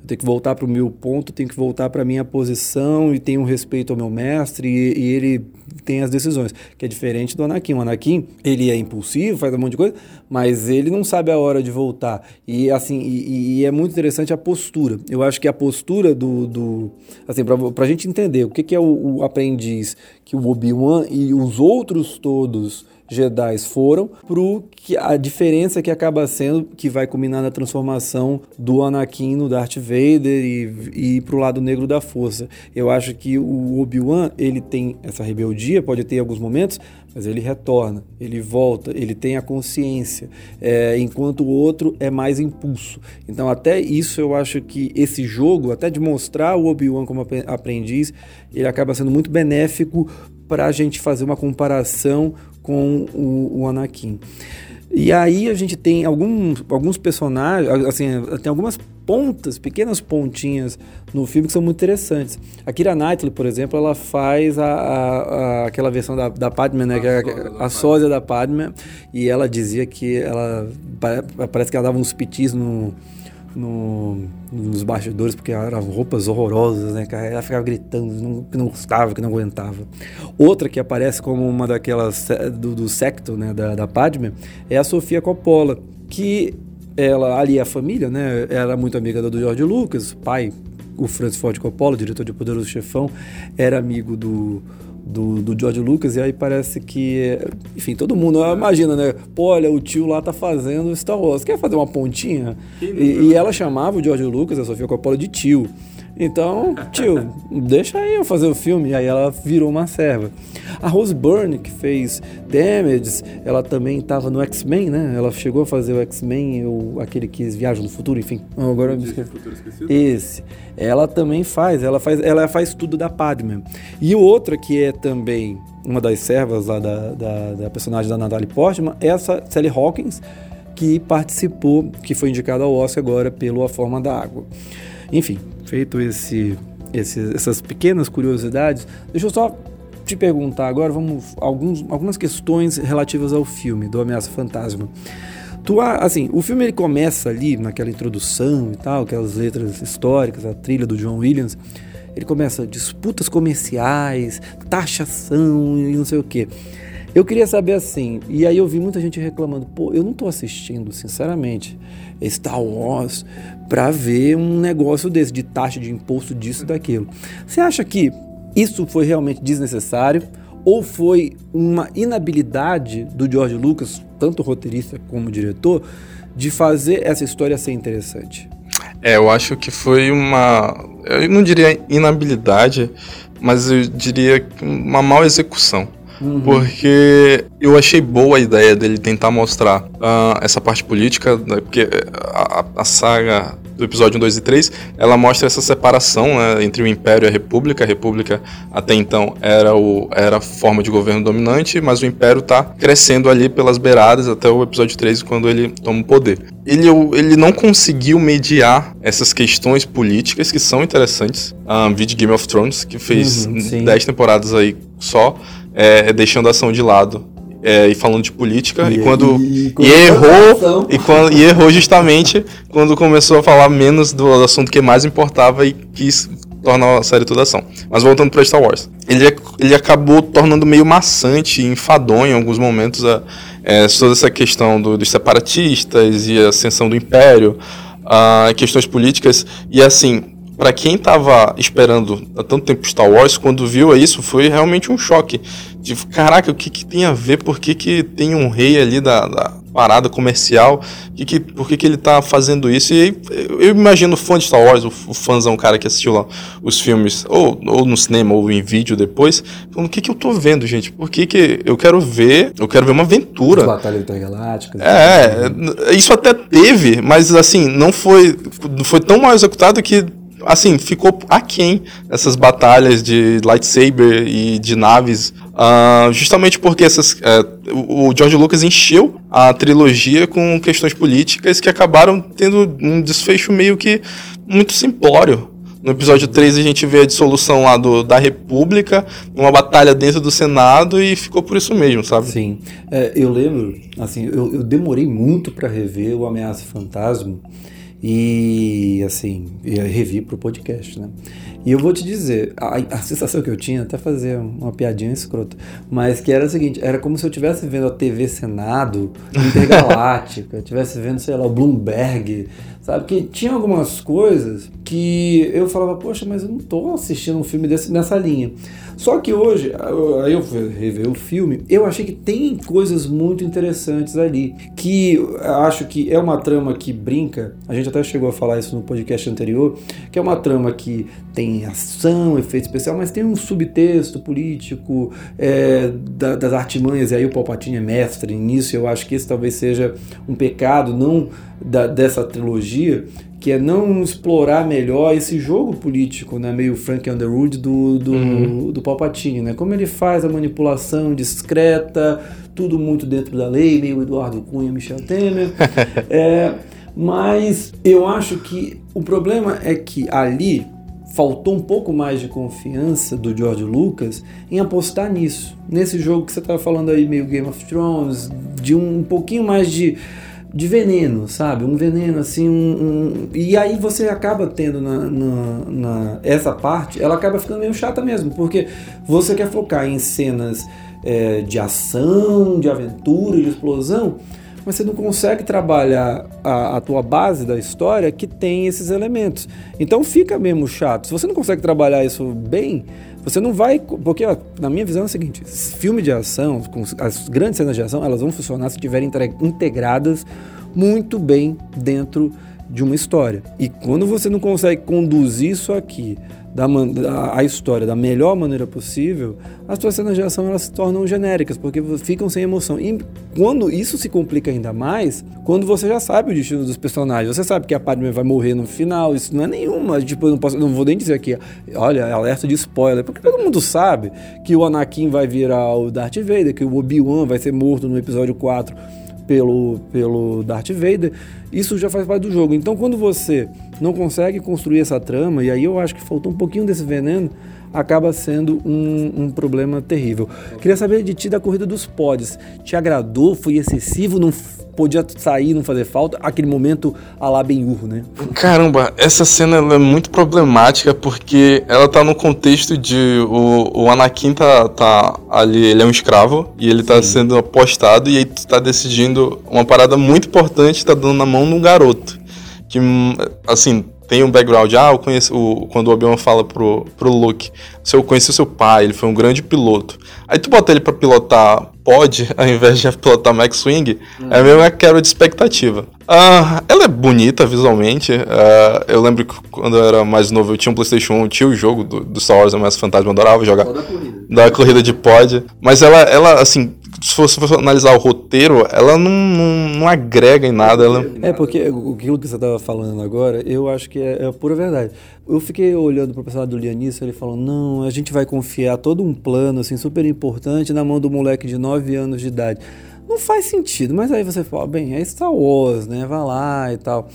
tenho que voltar para o meu ponto, tenho que voltar para a minha posição e tenho um respeito ao meu mestre e, e, ele tem as decisões, que é diferente do Anakin. O Anakin, ele é impulsivo, faz um monte de coisa, mas ele não sabe a hora de voltar. E assim, e, e é muito interessante a postura. Eu acho que a postura do, do assim, para a gente entender o que, que é o, o aprendiz que o Obi-Wan e os outros todos Jedi foram pro que a diferença que acaba sendo que vai culminar na transformação do Anakin no Darth Vader e, e pro lado negro da força. Eu acho que o Obi-Wan, ele tem essa rebeldia, pode ter alguns momentos, mas ele retorna, ele volta, ele tem a consciência, é, enquanto o outro é mais impulso. Então, até isso eu acho que esse jogo, até de mostrar o Obi-Wan como aprendiz, ele acaba sendo muito benéfico para a gente fazer uma comparação com o, o Anakin. E aí a gente tem alguns, alguns personagens, assim, tem algumas pontas, pequenas pontinhas no filme que são muito interessantes. A Kira Knightley, por exemplo, ela faz a, a, a aquela versão da, da Padme, né? A, que é a, a sósia da Padme, e ela dizia que ela parece que ela dava uns pitis no no, nos bastidores, porque eram roupas horrorosas, né? Ela ficava gritando que não gostava, que não aguentava. Outra que aparece como uma daquelas do, do secto, né, da, da Padme, é a Sofia Coppola, que ela, ali a família, né, era muito amiga do George Lucas, pai, o Francis Ford Coppola, diretor de Poderoso Chefão, era amigo do do, do George Lucas, e aí parece que, enfim, todo mundo imagina, né? Pô, olha, o tio lá tá fazendo Star Wars, quer fazer uma pontinha? E, e, ela chamava o George Lucas, a Sofia Coppola, de tio. Então, tio, deixa aí eu fazer o filme. E aí ela virou uma serva. A Rose Byrne, que fez Damage, ela também estava no X-Men, né? Ela chegou a fazer o X-Men, aquele que viaja no futuro, enfim. Agora eu me esqueci. Esse. Ela também faz, ela faz, ela faz tudo da Padme. E outra que é também uma das servas lá da, da, da personagem da Natalie Portman, é essa Sally Hawkins, que participou, que foi indicada ao Oscar agora pelo A Forma da Água. Enfim, feito esse, esse, essas pequenas curiosidades, deixa eu só te perguntar agora, vamos alguns, algumas questões relativas ao filme do Ameaça Fantasma. Tu, assim, o filme ele começa ali naquela introdução e tal, aquelas letras históricas, a trilha do John Williams. Ele começa disputas comerciais, taxação e não sei o quê. Eu queria saber assim, e aí eu vi muita gente reclamando, pô, eu não estou assistindo, sinceramente, Star Wars para ver um negócio desse, de taxa de imposto disso daquilo. Você acha que isso foi realmente desnecessário? Ou foi uma inabilidade do George Lucas, tanto roteirista como diretor, de fazer essa história ser interessante? É, eu acho que foi uma. Eu não diria inabilidade, mas eu diria uma mal execução. Uhum. Porque eu achei boa a ideia dele tentar mostrar uh, essa parte política, né, porque a, a, saga do episódio 1, 2 e 3, ela mostra essa separação né, entre o Império e a República. A República, até então, era, o, era a forma de governo dominante, mas o Império está crescendo ali pelas beiradas até o episódio 3, quando ele toma o poder. Ele, ele não conseguiu mediar essas questões políticas que são interessantes. Um, ah, vídeo Game of Thrones, que fez uhum, 10 temporadas aí só é, deixando a ação de lado é, e falando de política e, e quando e, e, errou e, quando, e errou justamente quando começou a falar menos do assunto que mais importava e quis tornar a série toda ação. Mas voltando para Star Wars, ele, ele acabou tornando meio maçante e enfadonho em alguns momentos a, é, toda essa questão do, dos separatistas e a ascensão do império, a, questões políticas e assim para quem estava esperando há tanto tempo Star Wars, quando viu isso, foi realmente um choque. De caraca, o que, que tem a ver? Por que, que tem um rei ali da, da parada comercial? Que, que, por que, que ele tá fazendo isso? E eu imagino o fã de Star Wars, o, o fãzão, cara que assistiu lá os filmes, ou, ou no cinema, ou em vídeo depois, falando: o que, que eu tô vendo, gente? Por que, que eu quero ver? Eu quero ver uma aventura. As batalhas intergalácticas. É, isso até teve, mas assim, não foi, foi tão mal executado que assim, ficou aquém essas batalhas de lightsaber e de naves, uh, justamente porque essas, uh, o George Lucas encheu a trilogia com questões políticas que acabaram tendo um desfecho meio que muito simplório. No episódio 3 a gente vê a dissolução lá do, da República, uma batalha dentro do Senado e ficou por isso mesmo, sabe? Sim. É, eu lembro, assim, eu, eu demorei muito para rever o Ameaça Fantasma. E assim, eu revi para o podcast, né? E eu vou te dizer, a, a, sensação que eu tinha, até fazer uma piadinha escrota, mas que era o seguinte, era como se eu estivesse vendo a TV Senado Intergaláctica, [LAUGHS] estivesse vendo, sei lá, o Bloomberg, sabe? Que tinha algumas coisas que eu falava, poxa, mas eu não estou assistindo um filme desse, nessa linha. Só que hoje, aí eu fui rever o filme, eu achei que tem coisas muito interessantes ali, que acho que é uma trama que brinca, a gente até chegou a falar isso no podcast anterior, que é uma trama que tem ação, efeito especial, mas tem um subtexto político é, da, das artimanhas, e aí o Palpatine é mestre nisso, eu acho que esse talvez seja um pecado, não da, dessa trilogia, que é não explorar melhor esse jogo político, né, meio Frank Underwood do, do, uhum. do Palpatine, né? Como ele faz a manipulação discreta, tudo muito dentro da lei, meio Eduardo Cunha, Michel Temer. [LAUGHS] é, mas eu acho que o problema é que ali faltou um pouco mais de confiança do George Lucas em apostar nisso. Nesse jogo que você estava falando aí, meio Game of Thrones, de um, um pouquinho mais de de veneno, sabe? Um veneno assim, um, um... e aí você acaba tendo na, na, na, essa parte, ela acaba ficando meio chata mesmo, porque você quer focar em cenas é, de ação, de aventura, de explosão, mas você não consegue trabalhar a, a, tua base da história que tem esses elementos. Então fica mesmo chato. Se você não consegue trabalhar isso bem, você não vai. Porque, ó, na minha visão, é o seguinte: filme de ação, as grandes cenas de ação, elas vão funcionar se estiverem integradas muito bem dentro de uma história. E quando você não consegue conduzir isso aqui, da, a, a história da melhor maneira possível, as suas cenas de ação elas se tornam genéricas, porque ficam sem emoção. E quando isso se complica ainda mais, quando você já sabe o destino dos personagens, você sabe que a Padme vai morrer no final, isso não é nenhuma, tipo, eu não, posso, não vou nem dizer aqui, olha, alerta de spoiler, porque todo mundo sabe que o Anakin vai virar o Darth Vader, que o Obi-Wan vai ser morto no episódio 4 pelo, pelo Darth Vader, isso já faz parte do jogo. Então, quando você não consegue construir essa trama, e aí eu acho que faltou um pouquinho desse veneno, acaba sendo um, um, problema terrível. Queria saber de ti da corrida dos pods. Te agradou? Foi excessivo? Não podia sair, não fazer falta? Aquele momento a lá bem urro, né? Caramba, essa cena é muito problemática porque ela tá no contexto de o, o Anakin tá, tá ali, ele é um escravo e ele tá Sim. sendo apostado e aí tu tá decidindo uma parada muito importante, tá dando na mão num garoto. Que, assim, tem um background. Ah, eu conheço. O, quando o Obi-Wan fala pro, pro Luke: se eu conheci seu pai, ele foi um grande piloto. Aí tu bota ele pra pilotar pod, [LAUGHS] ao invés de pilotar Max Swing, uhum. é meio uma quebra de expectativa. Uh, ela é bonita visualmente. Uh, eu lembro que quando eu era mais novo eu tinha um PlayStation 1, tinha o jogo do, do Star Wars Ameaça Fantasma, adorava jogar. Da corrida. da corrida de pod. Mas ela, ela assim, se você for analisar o roteiro, ela não, não, não agrega em nada. Ela... É, porque aquilo que você estava falando agora, eu acho que é, é pura verdade. Eu fiquei olhando para o personagem do Lianis, ele falou: não, a gente vai confiar todo um plano assim, super importante na mão do moleque de 9 anos de idade. Não faz sentido, mas aí você fala: bem, é Star Wars, né? Vai lá e tal.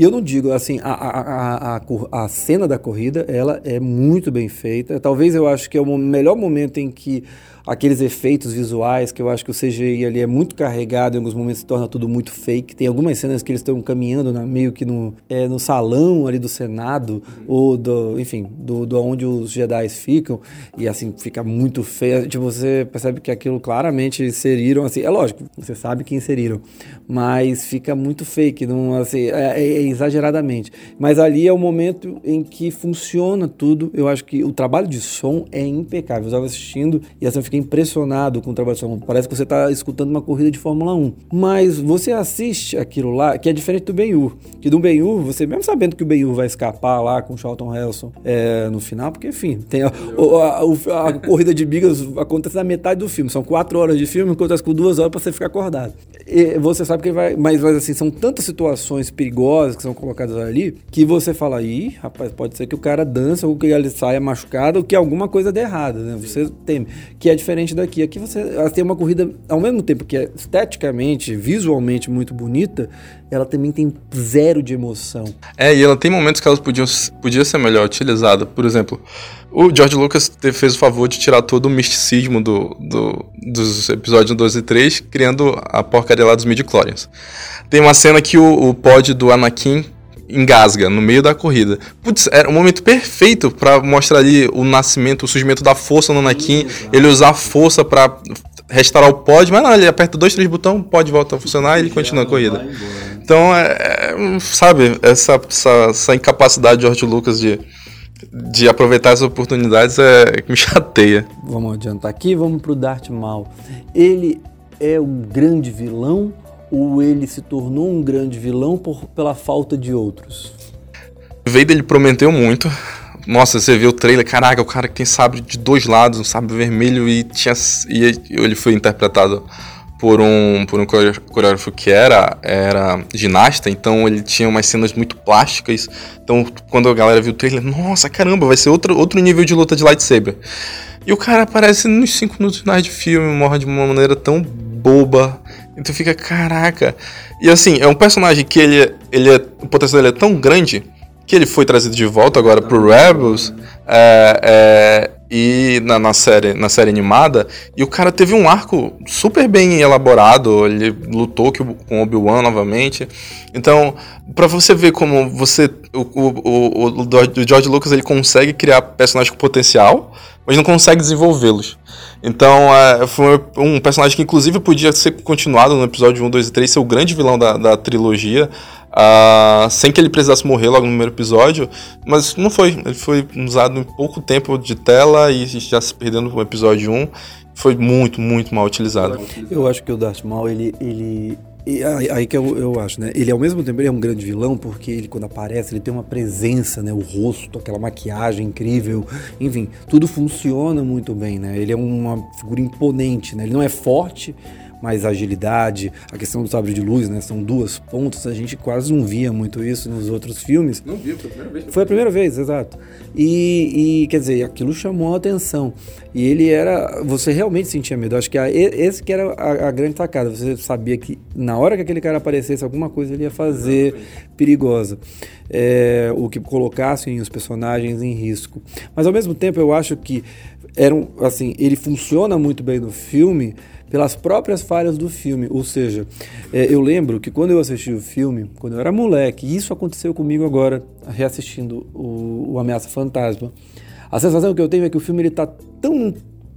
E eu não digo assim, a, a, a, a, cena da corrida, ela é muito bem feita. Talvez eu acho que é o melhor momento em que aqueles efeitos visuais que eu acho que o CGI ali é muito carregado, em alguns momentos se torna tudo muito fake. Tem algumas cenas que eles estão caminhando na, meio que no, é, no salão ali do Senado, uhum. ou do, enfim, do, do onde os Jedi ficam, e assim, fica muito feio. Tipo, você percebe que aquilo claramente inseriram, assim, é lógico, você sabe que inseriram, mas fica muito fake, não, assim, é, é, é exageradamente. Mas ali é o momento em que funciona tudo. Eu acho que o trabalho de som é impecável. Eu estava assistindo e assim, eu fiquei impressionado com o trabalho de som. Parece que você está escutando uma corrida de Fórmula 1. Mas você assiste aquilo lá, que é diferente do Ben-Hur. Que do Ben-Hur, você mesmo sabendo que o Ben-Hur vai escapar lá com o Charlton Heston é, no final, porque enfim, tem a, a, a, a corrida de bigas acontece na metade do filme. São quatro horas de filme, acontece com duas horas para você ficar acordado. E você sabe que ele vai. Mas, mas assim, são tantas situações perigosas que são colocadas ali que você fala, ih, rapaz, pode ser que o cara dança ou que ele saia machucado ou que alguma coisa dê errado, né? Você teme. Que é diferente daqui. Aqui você tem uma corrida, ao mesmo tempo que é esteticamente, visualmente muito bonita, ela também tem zero de emoção. É, e ela tem momentos que ela podia, podia ser melhor utilizada. Por exemplo, o George Lucas fez o favor de tirar todo o misticismo do, do, dos episódios 2 e 3, criando a porcaria lá dos midi-chlorians. Tem uma cena que o, o pod do Anakin engasga no meio da corrida. Putz, era um momento perfeito para mostrar ali o nascimento, o surgimento da força no Anakin, ele usar a força para restaurar o pod, mas não, ele aperta dois, três botões, o pod volta a funcionar e ele continua a corrida. Então, é, é, sabe, essa, essa, essa, incapacidade de George Lucas de, de aproveitar as oportunidades é que me [LAUGHS] chateia. Vamos adiantar aqui, vamos pro Darth Maul. Ele é o grande vilão ou ele se tornou um grande vilão por, pela falta de outros? Vader ele prometeu muito. Nossa, você vê o trailer, caraca, o cara que tem sabre de dois lados, um sabre vermelho e tinha e ele foi interpretado por um por um coreógrafo que era era ginasta, então ele tinha umas cenas muito plásticas. Então, quando a galera viu o trailer, nossa, caramba, vai ser outro outro nível de luta de lightsaber. E o cara aparece nos 5 minutos finais de filme, morre de uma maneira tão boba. E tu fica, caraca. E assim, é um personagem que ele, ele é, o potencial dele é tão grande que ele foi trazido de volta agora pro Rebels. É, é, e na, na, série, na série animada, e o cara teve um arco super bem elaborado, ele lutou com Obi-Wan novamente. Então, para você ver como você o, o, o, o, George Lucas ele consegue criar personagens com potencial, mas não consegue desenvolvê-los. Então, é, foi um personagem que inclusive podia ser continuado no episódio 1, 2 e 3, ser o grande vilão da, da trilogia, Uh, sem que ele precisasse morrer logo no primeiro episódio, mas não foi. Ele foi usado em pouco tempo de tela e já se perdendo no episódio 1. Foi muito, muito mal utilizado. Eu acho que o Darth Maul, ele, ele aí que eu, eu acho, né? Ele ao mesmo tempo é um grande vilão porque ele quando aparece ele tem uma presença, né? O rosto, aquela maquiagem incrível, enfim, tudo funciona muito bem, né? Ele é uma figura imponente, né? Ele não é forte, mais agilidade, a questão do sabre de luz, né? São duas pontas, a gente quase não via muito isso nos outros filmes. Não viu, foi a primeira vez. Foi a primeira vez, exato. E, e, quer dizer, aquilo chamou a atenção. E ele era, você realmente sentia medo. Acho que a, esse que era a, a, grande tacada. Você sabia que na hora que aquele cara aparecesse, alguma coisa ele ia fazer perigosa. É, o que colocasse os personagens em risco. Mas ao mesmo tempo, eu acho que era um, assim, ele funciona muito bem no filme pelas próprias falhas do filme. Ou seja, é, eu lembro que quando eu assisti o filme, quando eu era moleque, e isso aconteceu comigo agora, reassistindo o, o Ameaça Fantasma, a sensação que eu tenho é que o filme está tão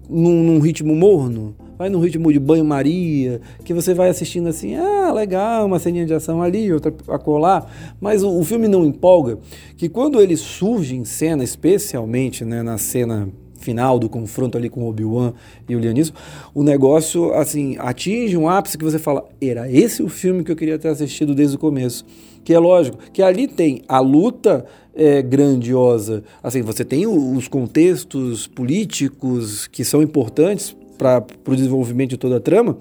num, num, ritmo morno, vai num ritmo de banho-maria, que você vai assistindo assim, ah, legal, uma ceninha de ação ali, outra a colar, mas o, o filme não empolga, que quando ele surge em cena, especialmente né, na cena final do confronto ali com Obi-Wan e o Lianisson, o negócio, assim, atinge um ápice que você fala, era esse o filme que eu queria ter assistido desde o começo. Que é lógico, que ali tem a luta é, grandiosa, assim, você tem os contextos políticos que são importantes para o desenvolvimento de toda a trama,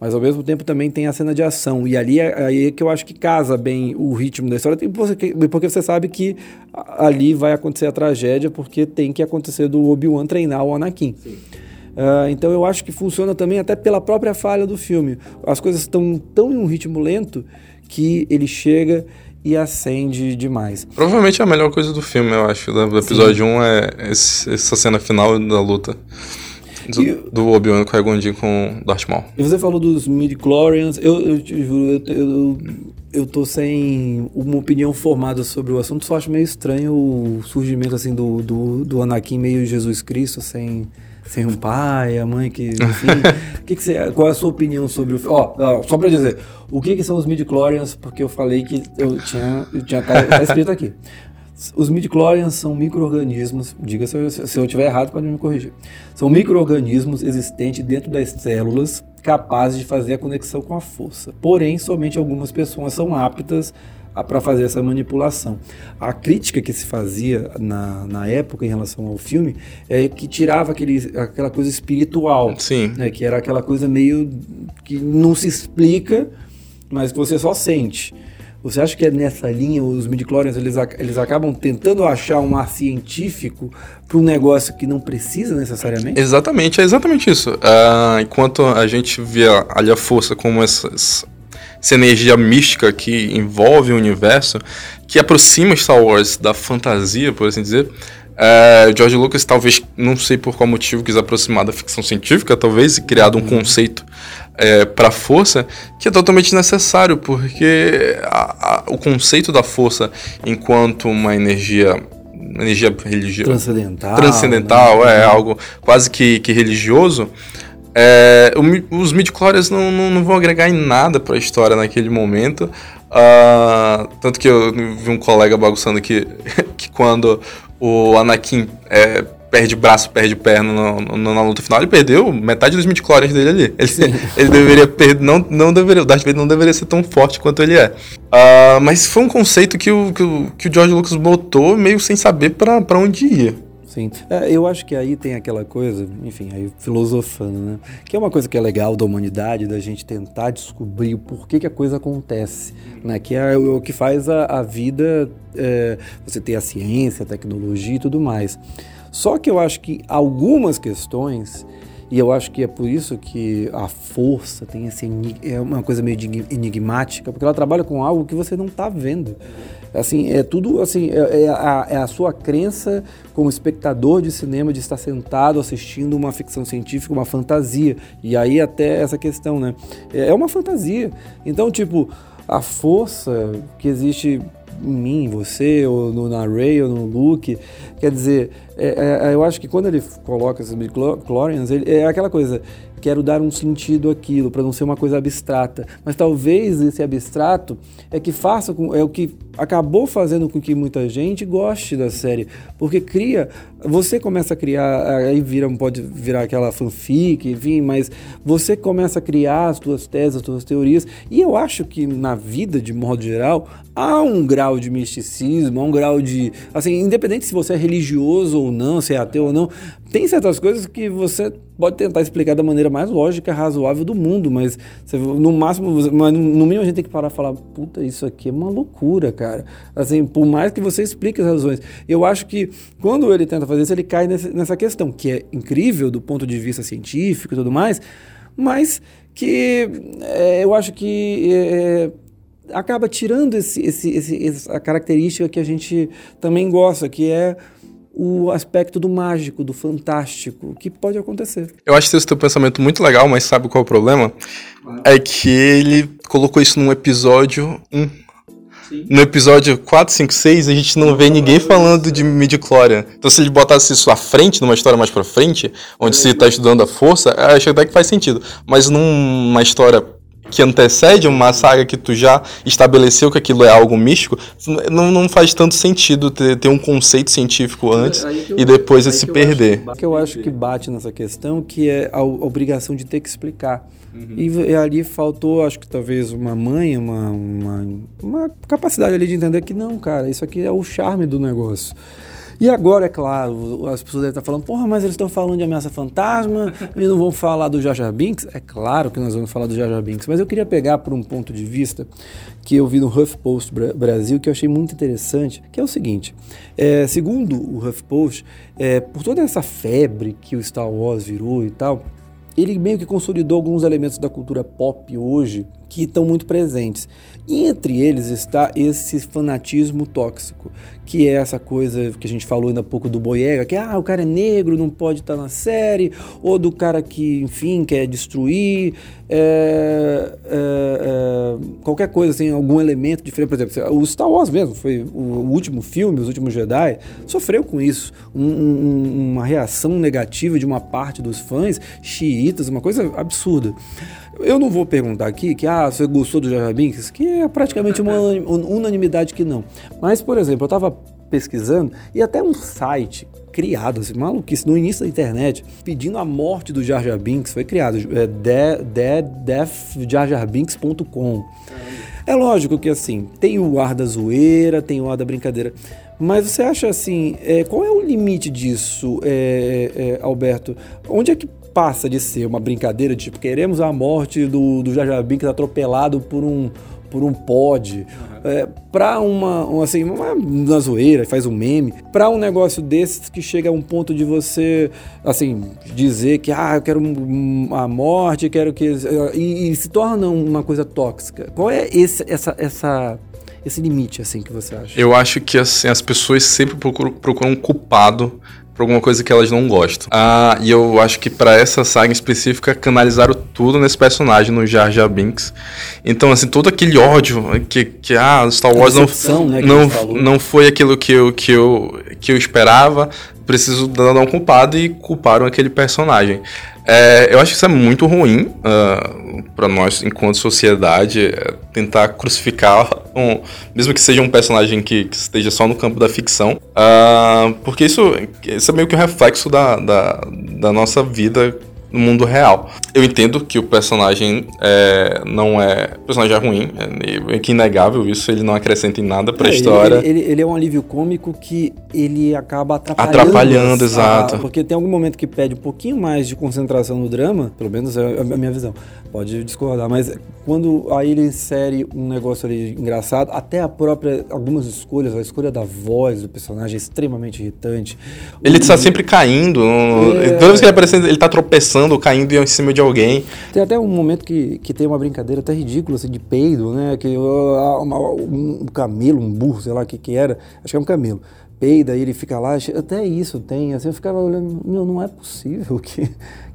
mas ao mesmo tempo também tem a cena de ação. E ali é, aí é que eu acho que casa bem o ritmo da história, porque você sabe que ali vai acontecer a tragédia, porque tem que acontecer do Obi-Wan treinar o Anakin. Uh, então eu acho que funciona também até pela própria falha do filme. As coisas estão tão em um ritmo lento que ele chega e acende demais. Provavelmente a melhor coisa do filme, eu acho, do episódio Sim. 1 é esse, essa cena final da luta. Do, e, do Obi-Wan Qui-Gon com Darth Maul. E você falou dos midi-chlorians, eu, eu te juro, eu, eu, eu tô sem uma opinião formada sobre o assunto, só acho meio estranho o surgimento assim do, do, do Anakin meio Jesus Cristo, sem sem um pai, a mãe que, enfim, [LAUGHS] que que você, qual é a sua opinião sobre o ó, só para dizer, o que, que são os midi-chlorians, porque eu falei que eu tinha, eu tinha tá, tá escrito aqui. Os midichlorians são micro-organismos, diga se eu, se eu estiver errado, pode me corrigir. São micro-organismos existentes dentro das células capazes de fazer a conexão com a força. Porém, somente algumas pessoas são aptas para fazer essa manipulação. A crítica que se fazia na, na época em relação ao filme é que tirava aquele, aquela coisa espiritual. Sim. Né, que era aquela coisa meio que não se explica, mas que você só sente. Você acha que é nessa linha os midichlorians eles, eles acabam tentando achar um ar científico para um negócio que não precisa necessariamente? Exatamente, é exatamente isso. Uh, enquanto a gente vê ali a força como essa, essa energia mística que envolve o universo, que aproxima Star Wars da fantasia, por assim dizer, é, George Lucas talvez, não sei por qual motivo, quis aproximar da ficção científica, talvez, e criado um conceito é, para a força que é totalmente necessário, porque a, a, o conceito da força enquanto uma energia energia religiosa transcendental, transcendental né? é algo quase que, que religioso é, os midichlorians não, não, não, vão agregar em nada para a história naquele momento. Uh, tanto que eu vi um colega bagunçando aqui [LAUGHS] que quando o Anakin é, perde braço, perde perna no, no, na luta final, ele perdeu metade dos midichlorians dele ali. Ele, [LAUGHS] ele deveria perder, não, não deveria, o Darth Vader não deveria ser tão forte quanto ele é. Uh, mas foi um conceito que o, que o, que o George Lucas botou meio sem saber para onde ia. Sim. É, eu acho que aí tem aquela coisa, enfim, aí filosofando, né? Que é uma coisa que é legal da humanidade, da gente tentar descobrir o porquê que a coisa acontece, né? Que é o que faz a, a vida, é, você ter a ciência, a tecnologia e tudo mais. Só que eu acho que algumas questões, e eu acho que é por isso que a força tem esse é uma coisa meio enigmática, porque ela trabalha com algo que você não está vendo. Assim, é tudo assim, é, é, a, é, a, sua crença como espectador de cinema de estar sentado assistindo uma ficção científica, uma fantasia. E aí até essa questão, né? É, é uma fantasia. Então, tipo, a força que existe em mim, em você, ou no, na Ray, ou no Luke, quer dizer, é, é, eu acho que quando ele coloca esses midichlorians, ele é aquela coisa, quero dar um sentido àquilo, para não ser uma coisa abstrata. Mas talvez esse abstrato é que faça com, é o que acabou fazendo com que muita gente goste da série, porque cria, você começa a criar, aí vira, pode virar aquela fanfic, enfim, mas você começa a criar as suas teses, as suas teorias, e eu acho que na vida, de modo geral, há um grau de misticismo, há um grau de, assim, independente se você é religioso ou não, se é ateu ou não, tem certas coisas que você pode tentar explicar da maneira mais lógica, razoável do mundo, mas você, no máximo, mas no mínimo a gente tem que parar e falar, puta, isso aqui é uma loucura, cara. Assim, por mais que você explique as razões. Eu acho que quando ele tenta fazer isso, ele cai nesse, nessa questão, que é incrível do ponto de vista científico e tudo mais, mas que é, eu acho que é, acaba tirando esse, esse, esse, essa característica que a gente também gosta, que é o aspecto do mágico, do fantástico, que pode acontecer. Eu acho esse teu pensamento muito legal, mas sabe qual é o problema? É que ele colocou isso num episódio 1. No episódio 4, 5, 6, a gente não vê ninguém falando de midichlorian. Então se ele botasse isso à frente, numa história mais pra frente, onde se tá estudando a força, acho até que faz sentido. Mas numa história que antecede uma saga que tu já estabeleceu que aquilo é algo místico, não, não faz tanto sentido ter, ter um conceito científico antes e depois se perder. O que eu acho que bate nessa questão que é a obrigação de ter que explicar. Uhum. E, e, ali faltou, acho que talvez uma mãe, uma, uma, uma capacidade ali de entender que não, cara, isso aqui é o charme do negócio. E agora, é claro, as pessoas devem estar falando, porra, mas eles estão falando de ameaça fantasma e não vão falar do Jar Binks? É claro que nós vamos falar do Jar Binks, mas eu queria pegar por um ponto de vista que eu vi no HuffPost Brasil, que eu achei muito interessante, que é o seguinte, é, segundo o HuffPost, é, por toda essa febre que o Star Wars virou e tal, ele meio que consolidou alguns elementos da cultura pop hoje que estão muito presentes. E entre eles está esse fanatismo tóxico, que é essa coisa que a gente falou ainda há pouco do Boyega, que ah, o cara é negro, não pode estar na série, ou do cara que, enfim, quer destruir é, é, é, qualquer coisa, assim, algum elemento diferente. Por exemplo, o Star Wars mesmo, foi o último filme, Os Últimos Jedi, sofreu com isso. Um, um, uma reação negativa de uma parte dos fãs, xiitas, uma coisa absurda. Eu não vou perguntar aqui que ah, você gostou do Jar Binks, que é praticamente uma [LAUGHS] unanimidade que não. Mas, por exemplo, eu estava pesquisando e até um site criado, assim, maluquice, no início da internet, pedindo a morte do Jar Jar Binks, foi criado, é deathjarjarbinks.com. É lógico que assim, tem o ar da zoeira, tem o ar da brincadeira, mas você acha assim, é, qual é o limite disso, é, é, Alberto? Onde é que passa de ser uma brincadeira, tipo, queremos a morte do, do Jar Jar Binks atropelado por um, por um pod, uhum. é, para uma, uma, assim, uma, uma zoeira, faz um meme, para um negócio desses que chega a um ponto de você, assim, dizer que, ah, eu quero a morte, quero que... E, e, se torna uma coisa tóxica. Qual é esse, essa, essa, esse limite, assim, que você acha? Eu acho que, assim, as pessoas sempre procuram, procuram um culpado por alguma coisa que elas não gostam. Ah, e eu acho que para essa saga específica canalizaram tudo nesse personagem no Jar Jar Binks. Então assim, todo aquele ódio que que ah, Star Wars não né, não, não foi aquilo que eu que eu que eu esperava, preciso dar um culpado e culparam aquele personagem. É, eu acho que isso é muito ruim uh, ah, para nós, enquanto sociedade, é tentar crucificar, um, mesmo que seja um personagem que, que, esteja só no campo da ficção, uh, porque isso, isso é meio que um reflexo da, da, da nossa vida no mundo real. Eu entendo que o personagem é, não é. O personagem é ruim, é, é que inegável isso, ele não acrescenta em nada pra é, história. Ele, ele, ele, é um alívio cômico que ele acaba atrapalhando. Atrapalhando, a, exato. Porque tem algum momento que pede um pouquinho mais de concentração no drama, pelo menos é a minha visão. Pode discordar, mas quando aí ele insere um negócio ali engraçado, até a própria. algumas escolhas, a escolha da voz do personagem é extremamente irritante. Ele está sempre caindo. É... Toda vez que ele aparece, ele está tropeçando, caindo em cima de alguém. Tem até um momento que, que tem uma brincadeira até ridícula, assim, de peido, né? Que uma, um camelo, um burro, sei lá o que que era, acho que é um camelo peida e ele fica lá, até isso tem, assim, eu ficava olhando, meu, não é possível [LAUGHS] que,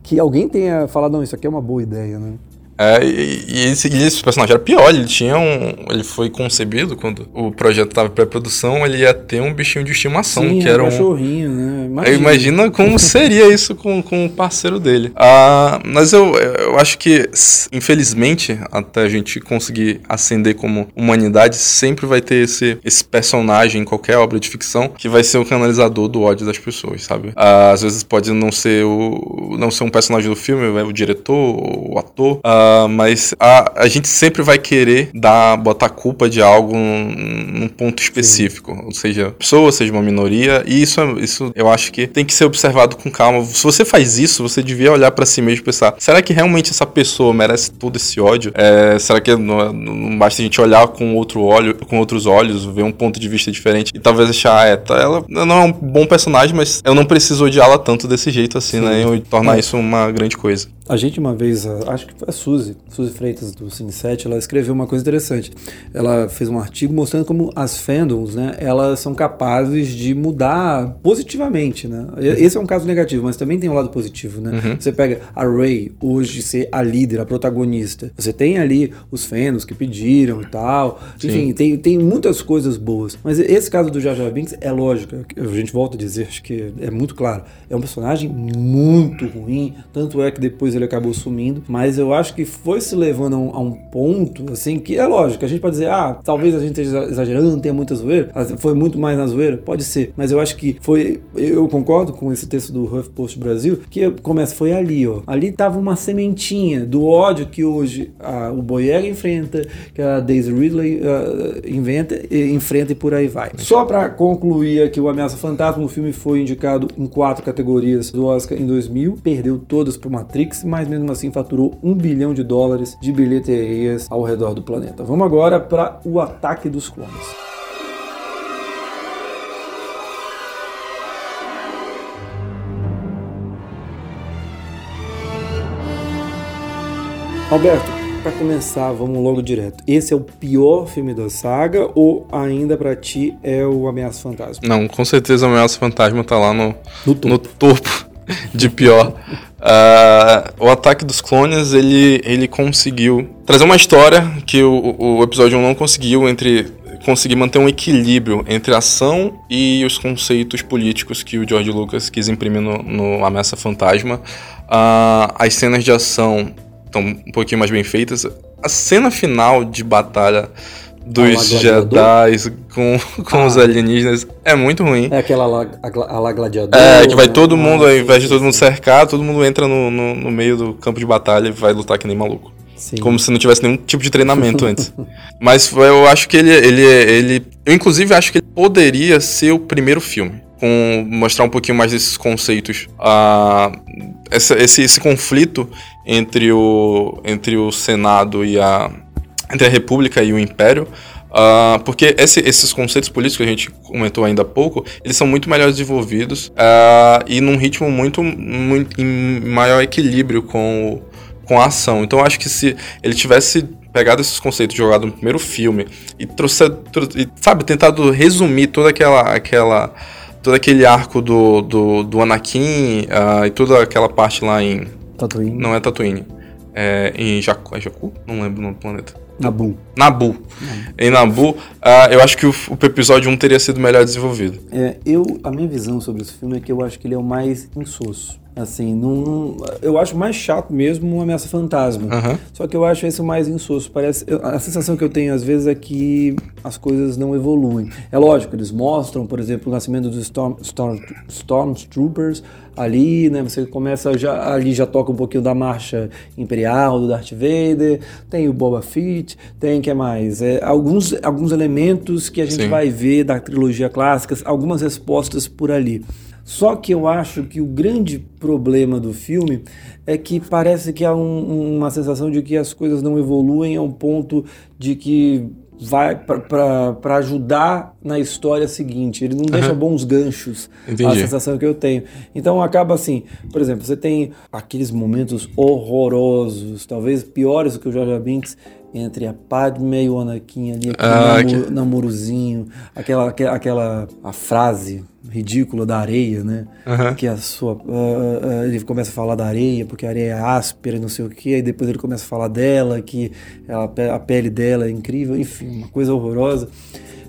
que alguém tenha falado, não, isso aqui é uma boa ideia, né? É, e, e, esse, e, esse, personagem era pior, ele tinha um. Ele foi concebido quando o projeto estava em pré-produção, ele ia ter um bichinho de estimação, Sim, que era um. cachorrinho, né? Imagina. Imagina como [LAUGHS] seria isso com, com o parceiro dele. Ah, mas eu, eu acho que, infelizmente, até a gente conseguir ascender como humanidade, sempre vai ter esse, esse personagem em qualquer obra de ficção que vai ser o canalizador do ódio das pessoas, sabe? Ah, às vezes pode não ser o. não ser um personagem do filme, o diretor, o ator. Ah, Uh, mas a, a gente sempre vai querer dar, botar culpa de algo num, num ponto específico. Sim. Ou seja, pessoa, seja uma minoria. E isso, isso eu acho que tem que ser observado com calma. Se você faz isso, você devia olhar para si mesmo e pensar: será que realmente essa pessoa merece todo esse ódio? É, será que não, não, basta a gente olhar com outro olho, com outros olhos, ver um ponto de vista diferente e talvez achar, ah, é, tá, ela não é um bom personagem, mas eu não preciso odiá-la tanto desse jeito assim, Sim. né? E tornar é. isso uma grande coisa. A gente uma vez, acho que foi a Suzy, Suzy Freitas do Cine 7, ela escreveu uma coisa interessante. Ela fez um artigo mostrando como as fandoms, né, elas são capazes de mudar positivamente, né? Esse é um caso negativo, mas também tem um lado positivo, né? Uhum. Você pega a Ray hoje ser a líder, a protagonista. Você tem ali os fandoms que pediram e tal. Sim. Enfim, tem, tem muitas coisas boas. Mas esse caso do Jar Jar Binks é lógico, a gente volta a dizer, acho que é muito claro. É um personagem muito ruim, tanto é que depois ele acabou sumindo. Mas eu acho que foi se levando a um, a um, ponto, assim, que é lógico, a gente pode dizer, ah, talvez a gente esteja exagerando, tenha muita zoeira. Foi muito mais na zoeira? Pode ser. Mas eu acho que foi. Eu concordo com esse texto do HuffPost Brasil, que começa, foi ali, ó. Ali tava uma sementinha do ódio que hoje a, o Boyega enfrenta, que a Daisy Ridley uh, inventa, e, enfrenta e por aí vai. Só para concluir aqui, o Ameaça Fantasma, o filme foi indicado em quatro categorias do Oscar em 2000, perdeu todas pro Matrix, mas mesmo assim faturou um bilhão de dólares de bilheterias ao redor do planeta. Vamos agora para o ataque dos clones. Alberto, para começar, vamos logo direto. Esse é o pior filme da saga ou ainda para ti é o Ameaça Fantasma? Não, com certeza o Ameaça Fantasma tá lá no, no topo, no topo de pior. Uh, o ataque dos clones ele, ele conseguiu trazer uma história que o, o episódio 1 não conseguiu entre conseguir manter um equilíbrio entre a ação e os conceitos políticos que o George Lucas quis imprimir no, no Ameaça Fantasma. Uh, as cenas de ação estão um pouquinho mais bem feitas. A cena final de batalha dos Jedi com, [LAUGHS] com ah. os alienígenas é muito ruim. É aquela lá, a, lá gladiador. É, que vai todo mundo, ao invés de todo mundo cercar, todo mundo entra no, no, no meio do campo de batalha e vai lutar que nem maluco. Sim. Como se não tivesse nenhum tipo de treinamento antes. [LAUGHS] Mas eu acho que ele, ele, ele. Eu, inclusive, acho que ele poderia ser o primeiro filme. Com mostrar um pouquinho mais desses conceitos. Uh, essa, esse, esse conflito entre o, entre o Senado e a, entre a República e o Império, uh, porque esse, esses conceitos políticos que a gente comentou ainda há pouco, eles são muito melhor desenvolvidos uh, e num ritmo muito, muito em maior equilíbrio com, com a ação. Então acho que se ele tivesse pegado esses conceitos jogado no primeiro filme e trouxe, e, sabe, tentado resumir toda aquela aquela todo aquele arco do, do, do Anakin uh, e toda aquela parte lá em. Tatooine. Não é Tatooine. É em Jakku. É Jakku? Não lembro o nome do planeta. Nabu. Nabu. Em Nabu, uh, eu acho que o, o episódio 1 teria sido melhor desenvolvido. É, eu, a minha visão sobre esse filme é que eu acho que ele é o mais insosso. Assim, não, eu acho mais chato mesmo uma ameaça fantasma. Uhum. Só que eu acho esse mais insosso. Parece, a sensação que eu tenho às vezes é que as coisas não evoluem. É lógico, eles mostram, por exemplo, o nascimento dos Storm, Storm, Stormtroopers ali, né? Você começa já ali já toca um pouquinho da marcha imperial do Darth Vader, tem o Boba Fett, tem que mais, é, alguns alguns elementos que a gente Sim. vai ver da trilogia clássica, algumas respostas por ali. Só que eu acho que o grande problema do filme é que parece que há um, uma sensação de que as coisas não evoluem a um ponto de que vai para ajudar na história seguinte. Ele não deixa bons ganchos. Entendi. A sensação que eu tenho. Então acaba assim, por exemplo, você tem aqueles momentos horrorosos, talvez piores do que o Jar Jar Binks, entre a Padme e o Anakin ali, aquele Ah, namoro- que- namorozinho, aquela, aquela, aquela a frase ridícula da areia, né? Aham. Que a sua. ah, ah, ele começa a falar da areia, porque a areia é áspera e não sei o que, aí depois ele começa a falar dela, que a, a pele dela é incrível, enfim, uma coisa horrorosa.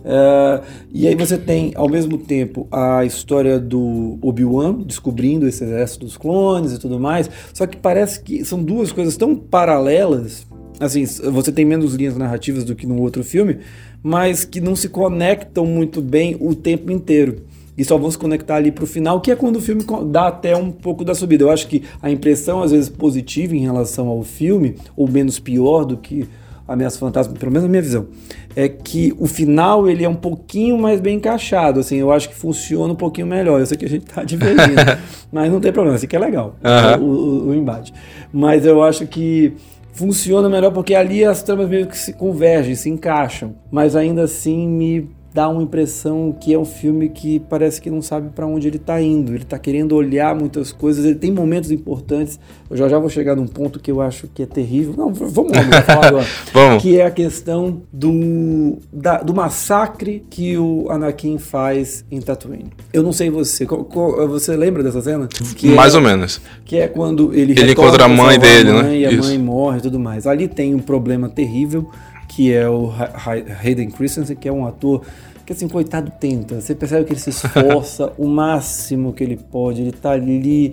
Ah, e aí você tem, ao mesmo tempo, a história do Obi-Wan descobrindo esse exército dos clones e tudo mais, só que parece que são duas coisas tão paralelas assim, você tem menos linhas narrativas do que no outro filme, mas que não se conectam muito bem o tempo inteiro. E só vão se conectar ali pro final, que é quando o filme dá até um pouco da subida. Eu acho que a impressão, às vezes, positiva em relação ao filme, ou menos pior do que Ameaça Fantasma, pelo menos na minha visão, é que o final ele é um pouquinho mais bem encaixado, assim, eu acho que funciona um pouquinho melhor. Eu sei que a gente tá divergindo, [LAUGHS] mas não tem problema, assim que é legal, Aham. o, o- o embate. Mas eu acho que funciona melhor porque ali as tramas meio que se convergem, se encaixam. Mas ainda assim me dá uma impressão que é um filme que parece que não sabe para onde ele tá indo. Ele tá querendo olhar muitas coisas, ele tem momentos importantes. Eu já já vou chegar num ponto que eu acho que é terrível. Não, vamos lá, vou falar agora. [LAUGHS] Vamos. Que é a questão do, da- do massacre que o Anakin faz em Tatooine. Eu não sei você, qual- qual- você lembra dessa cena? Que Mais é- ou menos. que é quando ele, Ele encontra a mãe dele, a né? mãe, E a Isso. mãe morre e tudo mais. Ali tem um problema terrível, que é o Ha- Ha- Hayden Christensen, que é um ator que, assim, coitado, tenta. Você percebe que ele se esforça [LAUGHS] o máximo que ele pode. Ele tá ali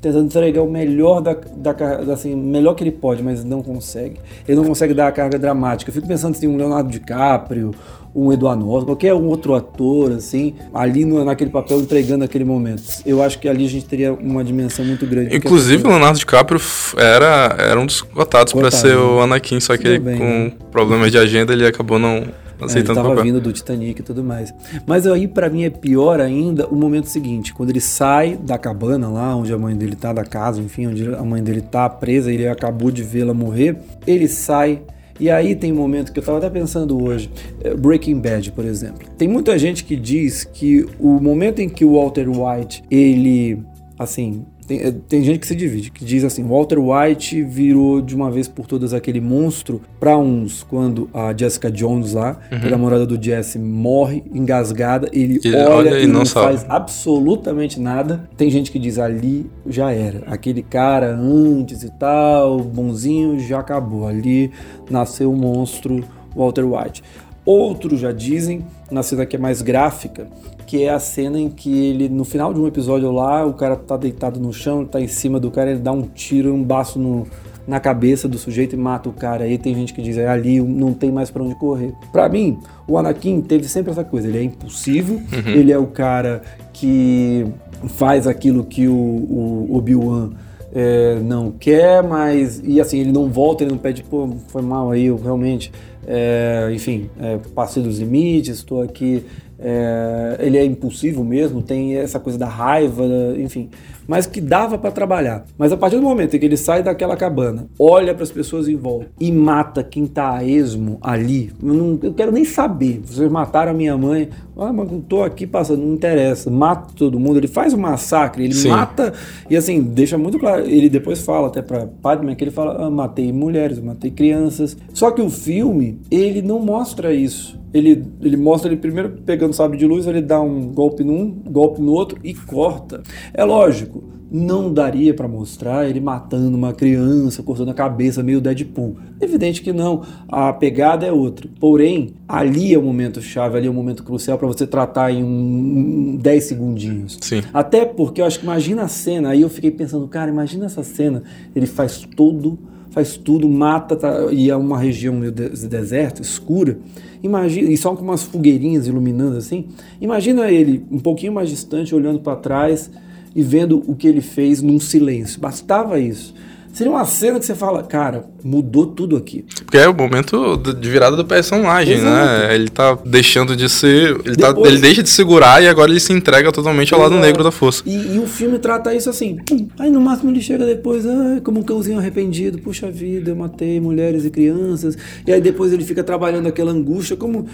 tentando entregar o melhor da, da, assim, melhor que ele pode, mas não consegue. Ele não consegue dar a carga dramática. Eu fico pensando tem um Leonardo DiCaprio, um Eduardo Norton, qualquer um outro ator, assim, ali no- naquele papel entregando aquele momento. Eu acho que ali a gente teria uma dimensão muito grande. Inclusive, o Leonardo DiCaprio era, era um dos cotados Cotado, ser né? o Anakin, só que Tudo ele, bem, com né? problemas de agenda ele acabou não É, ele aceitando tava vindo do Titanic e tudo mais. Mas aí, pra mim, é pior ainda o momento seguinte, quando ele sai da cabana lá, onde a mãe dele tá, da casa, enfim, onde a mãe dele tá presa, ele acabou de vê-la morrer. Ele sai. E aí tem um momento que eu tava até pensando hoje, é, Breaking Bad, por exemplo. Tem muita gente que diz que o momento em que o Walter White, ele, assim, tem, é, tem gente que se divide, que diz assim, Walter White virou de uma vez por todas aquele monstro para uns quando a Jessica Jones lá, que é a namorada do Jesse, morre engasgada, ele, olha, olha e não, não faz absolutamente nada. Tem gente que diz ali já era, aquele cara antes e tal, bonzinho, já acabou. Ali nasceu o monstro Walter White. Outros já dizem, na cena que é mais gráfica, que é a cena em que ele, no final de um episódio lá, o cara tá deitado no chão, tá em cima do cara, ele dá um tiro, um baço no, na cabeça do sujeito e mata o cara. Aí tem gente que diz, é ali, não tem mais pra onde correr. Pra mim, o Anakin teve sempre essa coisa, ele é impulsivo, ele é o cara que faz aquilo que o, o Obi-Wan é, não quer, mas. E assim, ele não volta, ele não pede, pô, foi mal aí, eu realmente. é, enfim, é, passei dos limites, estou aqui. É, ele é impulsivo mesmo, tem essa coisa da raiva, enfim, mas que dava para trabalhar. Mas a partir do momento em que ele sai daquela cabana, olha para as pessoas em volta e mata quem tá a esmo ali, eu não eu quero nem saber. Vocês mataram a minha mãe, ah, mas eu tô aqui passando, não interessa. Mata todo mundo, ele faz um massacre, ele Sim. mata e assim, deixa muito claro. Ele depois fala até pra Padme que ele fala: ah, matei mulheres, matei crianças. Só que o filme, ele não mostra isso. Ele, ele mostra ele primeiro pegando sabre de luz, ele dá um golpe num, golpe no outro e corta. É lógico, não daria para mostrar ele matando uma criança, cortando a cabeça, meio Deadpool. Evidente que não, a pegada é outra. Porém, ali é o momento chave, ali é o momento crucial para você tratar em um, um 10 segundinhos. Sim. Até porque eu acho que imagina a cena, aí eu fiquei pensando, cara, imagina essa cena, ele faz todo faz tudo, mata, tá, e é uma região meio de, deserto, escura. Imagina, e só com umas fogueirinhas iluminando assim. Imagina ele um pouquinho mais distante, olhando para trás e vendo o que ele fez num silêncio. Bastava isso. Seria uma cena que você fala, cara, mudou tudo aqui. Porque é o momento de virada do personagem, né? Exato. né? Ele tá deixando de ser. Ele, tá, Depois... tá, ele deixa de segurar e agora ele se entrega totalmente ao lado negro da força. E, e, o filme trata isso assim. Pum, aí no máximo ele chega depois, ah, como um cãozinho arrependido, puxa vida, eu matei mulheres e crianças. E aí depois ele fica trabalhando aquela angústia, como.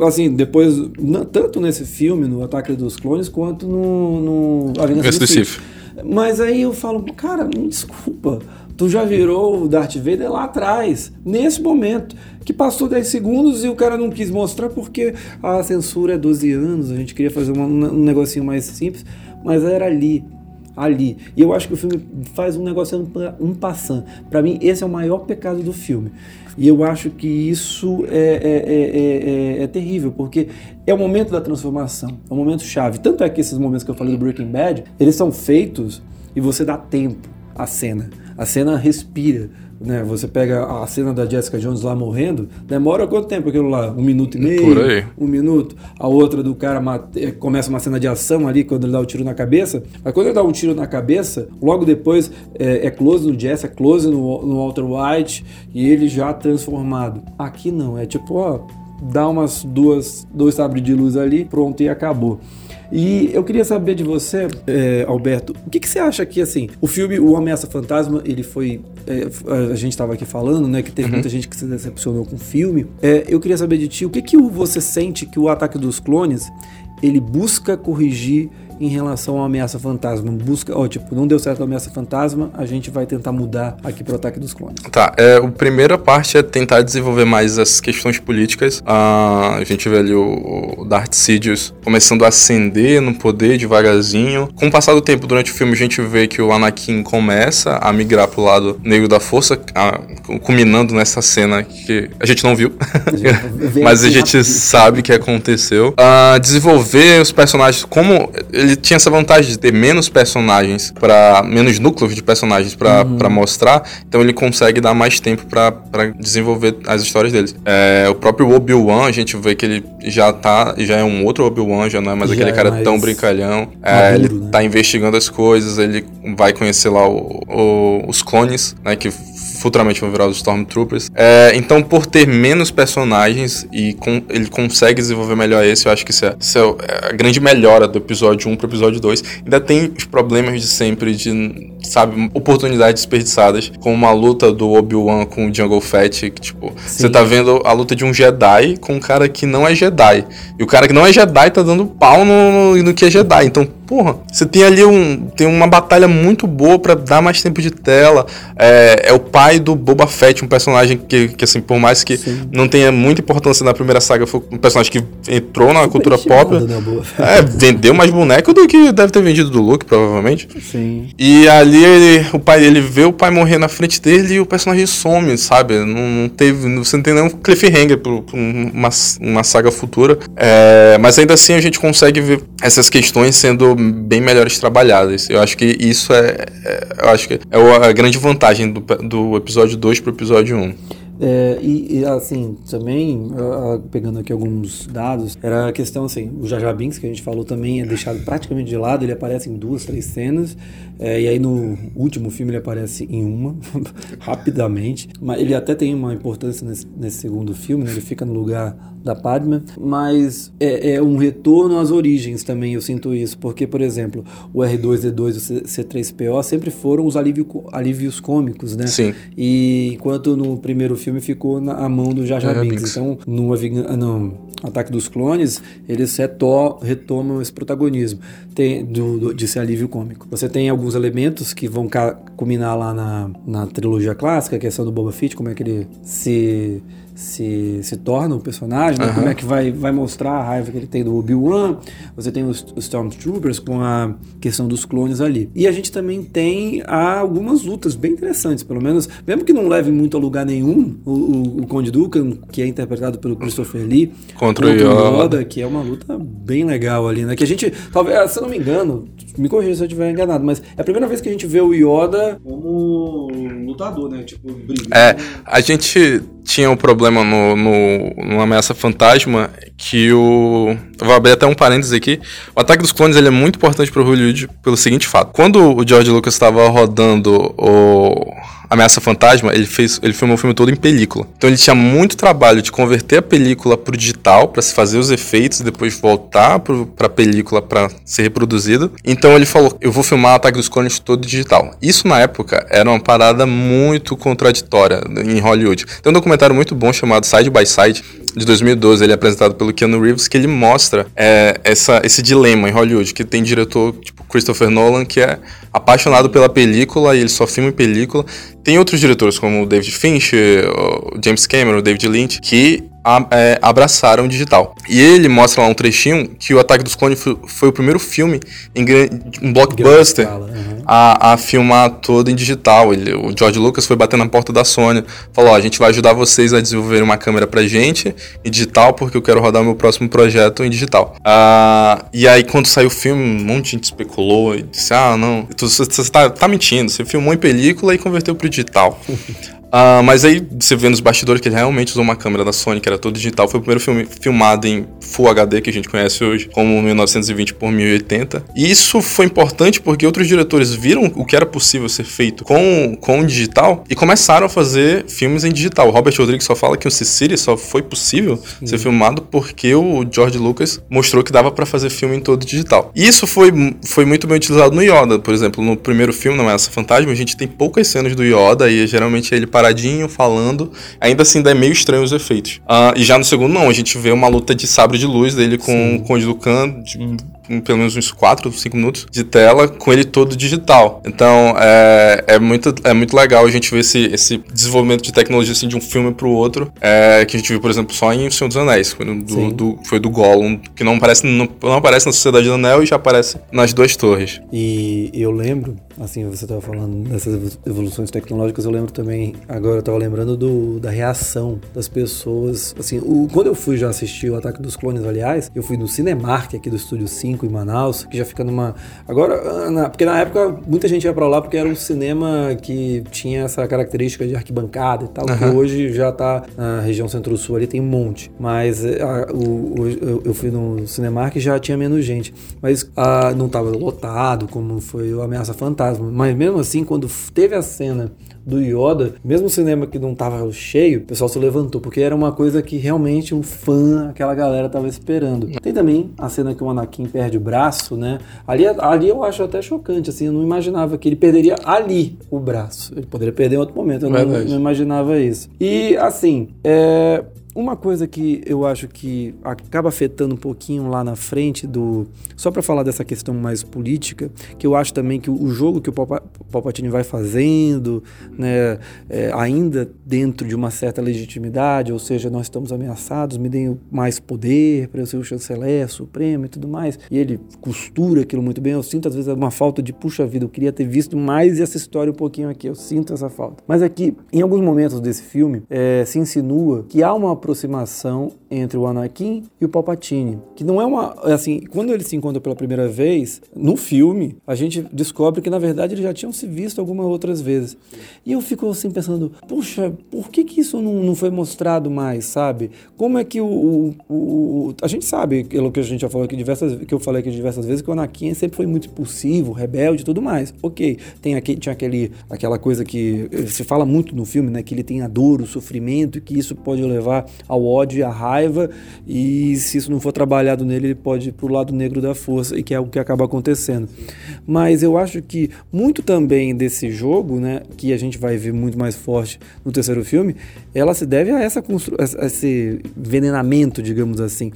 Assim, depois, tanto nesse filme, no Ataque dos Clones, quanto no. no A Vingança do Sith. Mas aí eu falo, cara, me desculpa. Tu já virou o Darth Vader lá atrás, nesse momento, que passou 10 segundos e o cara não quis mostrar porque a censura é 12 anos, a gente queria fazer um, negocinho mais simples, mas era ali, ali. E eu acho que o filme faz um negócio um, um passant. Para mim, esse é o maior pecado do filme. E eu acho que isso é, é, é, é, terrível, porque é o momento da transformação, é o momento chave. Tanto é que esses momentos que eu falei do Breaking Bad, eles são feitos e você dá tempo à cena a cena respira. Né? Você pega a cena da Jessica Jones lá morrendo, demora quanto tempo aquilo lá? Um minuto e meio? Por aí. Um minuto. A outra do cara mate... começa uma cena de ação ali, quando ele dá o um tiro na cabeça. Mas quando ele dá um tiro na cabeça, logo depois é, é close no Jess, é close no, no Walter White, e ele já transformado. Aqui não, é tipo, ó, dá umas duas, dois sabres de luz ali, pronto, e acabou. E eu queria saber de você, é, Alberto, o que, que, você acha que, assim, o filme O Ameaça Fantasma, ele foi. É, a gente estava aqui falando, né, que teve uhum. muita gente que se decepcionou com o filme. É, eu queria saber de ti, o que, que você sente que o Ataque dos Clones ele busca corrigir em relação à ameaça fantasma. Busca, ó, tipo, não deu certo a ameaça fantasma, a gente vai tentar mudar aqui pro ataque dos clones. Tá, é, a primeira parte é tentar desenvolver mais as questões políticas. Ah, a gente vê ali o, o Darth Sidious começando a ascender no poder devagarzinho. Com o passar do tempo, durante o filme, a gente vê que o Anakin começa a migrar pro lado negro da força, a, culminando nessa cena que a gente não viu, [LAUGHS] mas a gente sabe que aconteceu. Ah, desenvolver os personagens como ele ele tinha essa vantagem de ter menos personagens para menos núcleos de personagens para uhum. mostrar, então ele consegue dar mais tempo para desenvolver as histórias deles. É, o próprio Obi-Wan, a gente vê que ele já tá, já é um outro Obi-Wan, já não é mais já aquele é cara mais tão brincalhão. É, ele né? tá investigando as coisas, ele vai conhecer lá o, o, os clones, né, que futuramente vão virar os Stormtroopers. É, então, por ter menos personagens e com, ele consegue desenvolver melhor esse, eu acho que isso é, isso é a grande melhora do episódio 1 pro episódio 2. Ainda tem os problemas de sempre, de, sabe, oportunidades desperdiçadas, como uma luta do Obi-Wan com o Jungle Fett, que, tipo, você tá vendo a luta de um Jedi com um cara que não é Jedi. E o cara que não é Jedi tá dando pau no, no, no que é Jedi. Então, porra, você tem ali um, tem uma batalha muito boa para dar mais tempo de tela. É, é, o pai do Boba Fett, um personagem que, que assim, por mais que Sim. não tenha muita importância na primeira saga, foi um personagem que entrou na Super cultura pop. Né, é, vendeu mais boneco do que deve ter vendido do Luke, provavelmente. Sim. E ali ele, o pai, ele vê o pai morrer na frente dele e o personagem some, sabe? Não, não teve, você não tem nenhum cliffhanger pra, uma, uma saga futura. É, mas ainda assim a gente consegue ver essas questões sendo bem melhores trabalhadas. Eu acho que isso é, é eu acho que é a grande vantagem do, do episódio 2 pro episódio 1. Um. É, e, e, assim, também, pegando aqui alguns dados, era a questão assim, o Jaja que a gente falou também, é deixado praticamente de lado, ele aparece em duas, três cenas, é, e aí no último filme ele aparece em uma, [LAUGHS] rapidamente, mas ele até tem uma importância nesse, nesse segundo filme, né? ele fica no lugar da Padma, mas é, é, um retorno às origens também, eu sinto isso, porque, por exemplo, o R2-D2 e o C3PO sempre foram os alívio, alívios cômicos, né? Sim. E enquanto no primeiro filme ficou na mão do Jar Jar Binks. Então, no, ah, Ataque dos Clones, eles reto retomam esse protagonismo tem, do, do, de ser alívio cômico. Você tem alguns elementos que vão culminar lá na, na trilogia clássica, que é a do Boba Fett, como é que ele se se, se torna o personagem, né? como é que vai, vai mostrar a raiva que ele tem do Obi-Wan. Você tem os, os Stormtroopers com a questão dos clones ali. E a gente também tem algumas lutas bem interessantes, pelo menos, mesmo que não leve muito a lugar nenhum, o, o, o Conde Dukan, que é interpretado pelo Christopher Lee, contra, o Yoda. Yoda, que é uma luta bem legal ali, né? Que a gente, talvez, se eu não me engano, me corrija se eu estiver enganado, mas é a primeira vez que a gente vê o Yoda como lutador, né? Tipo, briga. É, a gente tinha um problema no, no, no Ameaça Fantasma que o. Vou abrir até um parênteses aqui. O Ataque dos Clones ele é muito importante para Hollywood pelo seguinte fato. Quando o George Lucas estava rodando o Ameaça Fantasma, ele fez, ele filmou o filme todo em película. Então ele tinha muito trabalho de converter a película pro digital para se fazer os efeitos e depois voltar pro, pra película para ser reproduzido. Então ele falou: "Eu vou filmar o Ataque dos Clones todo digital". Isso na época era uma parada muito contraditória em Hollywood. Tem um documentário muito bom chamado Side by Side de 2012, ele é apresentado pelo Keanu Reeves, que ele mostra é, essa, esse dilema em Hollywood, que tem diretor tipo Christopher Nolan, que é apaixonado pela película e ele só filma em película. Tem outros diretores, como o David Fincher, o James Cameron, o David Lynch, que a, é, abraçaram o digital. E ele mostra lá um trechinho que o Ataque dos Clones foi, o primeiro filme em um blockbuster uhum. a, a, filmar todo em digital. Ele, o George Lucas foi bater na porta da Sony, falou: ó, a gente vai ajudar vocês a desenvolver uma câmera pra gente em digital, porque eu quero rodar o meu próximo projeto em digital. Ah, e aí, quando saiu o filme, um monte de gente especulou e disse: ah, não, você, você tá, tá mentindo, você filmou em película e converteu pro digital. [LAUGHS] Uh, mas aí você vê nos bastidores que ele realmente usou uma câmera da Sony, que era todo digital. Foi o primeiro filme filmado em Full HD que a gente conhece hoje, como 1920 por 1080. E isso foi importante porque outros diretores viram o que era possível ser feito com, com digital e começaram a fazer filmes em digital. O Robert Rodrigues só fala que o Sicily só foi possível Sim. ser filmado porque o George Lucas mostrou que dava para fazer filme em todo digital. E isso foi, foi muito bem utilizado no Yoda, por exemplo. No primeiro filme, Não é essa Fantasma, a gente tem poucas cenas do Yoda e geralmente ele paradinho, falando. Ainda assim, é meio estranho os efeitos. Uh, e já no segundo, não. A gente vê uma luta de sabre de luz dele com Sim. o Conde Dukan, de, pelo menos uns 4, 5 minutos de tela, com ele todo digital. Então, é, é, muito, é muito legal a gente ver esse, esse desenvolvimento de tecnologia assim, de um filme pro outro, é, que a gente viu, por exemplo, só em O Senhor dos Anéis. Foi do, do, foi do Gollum, que não aparece, não, não aparece na Sociedade do Anel e já aparece nas duas torres. E eu lembro, assim, você estava falando dessas evoluções tecnológicas, eu lembro também, agora eu estava lembrando do, da reação das pessoas. Assim, o, quando eu fui já assistir o Ataque dos Clones, aliás, eu fui no Cinemark aqui do Estúdio 5 em Manaus, que já fica numa. Agora, na... porque na época muita gente ia para lá porque era um cinema que tinha essa característica de arquibancada e tal, uhum. que hoje já tá na região centro-sul ali, tem um monte. Mas eh, a, o, o, eu fui no Cinemark e já tinha menos gente. Mas a, não tava lotado, como foi o Ameaça Fantasma. Mas mesmo assim, quando teve a cena do Yoda, mesmo o cinema que não tava cheio, o pessoal se levantou, porque era uma coisa que realmente o fã, aquela galera tava esperando. Tem também a cena que o Anakin perde o braço, né? Ali, ali eu acho até chocante, assim, eu não imaginava que ele perderia ali o braço. Ele poderia perder em outro momento, eu não, não, imaginava isso. E, assim, é, uma coisa que eu acho que acaba afetando um pouquinho lá na frente do. Só para falar dessa questão mais política, que eu acho também que o jogo que o Palpatine vai fazendo, né, é, ainda dentro de uma certa legitimidade, ou seja, nós estamos ameaçados, me deem mais poder para eu ser o chanceler supremo e tudo mais, e ele costura aquilo muito bem. Eu sinto às vezes uma falta de, puxa vida, eu queria ter visto mais essa história um pouquinho aqui, eu sinto essa falta. Mas aqui, em alguns momentos desse filme, é, se insinua que há uma aproximação entre o Anakin e o Palpatine, que não é uma assim, quando eles se encontram pela primeira vez no filme, a gente descobre que na verdade eles já tinham se visto algumas outras vezes. E eu fico assim pensando, puxa, por que que isso não, não foi mostrado mais, sabe? Como é que o, o, o, a gente sabe aquilo que a gente já falou aqui diversas que eu falei aqui diversas vezes que o Anakin sempre foi muito impulsivo, rebelde e tudo mais. OK, tem aqui tinha aquele aquela coisa que se fala muito no filme, né, que ele tem a dor, o sofrimento e que isso pode levar ao ódio e à raiva, e se isso não for trabalhado nele, ele pode ir para o lado negro da força, e que é o que acaba acontecendo. Mas eu acho que muito também desse jogo, né, que a gente vai ver muito mais forte no terceiro filme, ela se deve a, essa a esse envenenamento, digamos assim.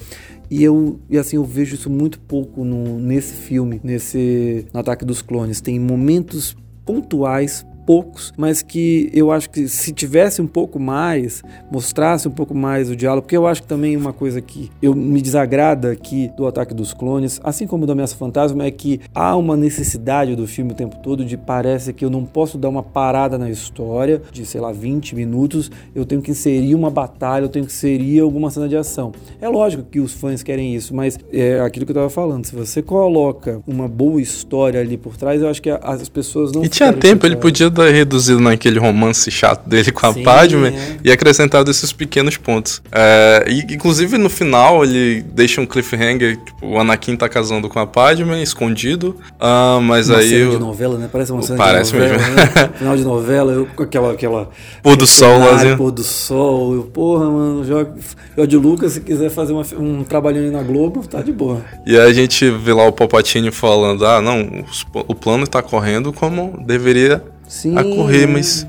E eu, e assim, eu vejo isso muito pouco no, nesse filme, nesse no Ataque dos Clones. Tem momentos pontuais poucos, mas que eu acho que se tivesse um pouco mais, mostrasse um pouco mais o diálogo, porque eu acho que também uma coisa que eu me desagrada aqui do Ataque dos Clones, assim como do Ameaça Fantasma, é que há uma necessidade do filme o tempo todo de parece que eu não posso dar uma parada na história de, sei lá, 20 minutos, eu tenho que inserir uma batalha, eu tenho que inserir alguma cena de ação. É lógico que os fãs querem isso, mas é aquilo que eu tava falando, se você coloca uma boa história ali por trás, eu acho que as pessoas não E tinha tempo, ele podia ter reduzido naquele romance chato dele com a Sim, Padme é. e acrescentado esses pequenos pontos. É, e, inclusive no final ele deixa um cliffhanger, tipo, o Anakin tá casando com a Padme, escondido, uh, mas uma aí... Cena de novela, né? Parece uma cena Parece de novela, mesmo. Né? [LAUGHS] Final de novela, eu, com aquela... aquela pôr do sol lá. Pôr do sol, eu, porra, mano, Jorge Lucas, se quiser fazer uma, um trabalhinho aí na Globo, tá de boa. E aí a gente vê lá o Palpatine falando, ah, não, o plano tá correndo como deveria Sim, a correr, mas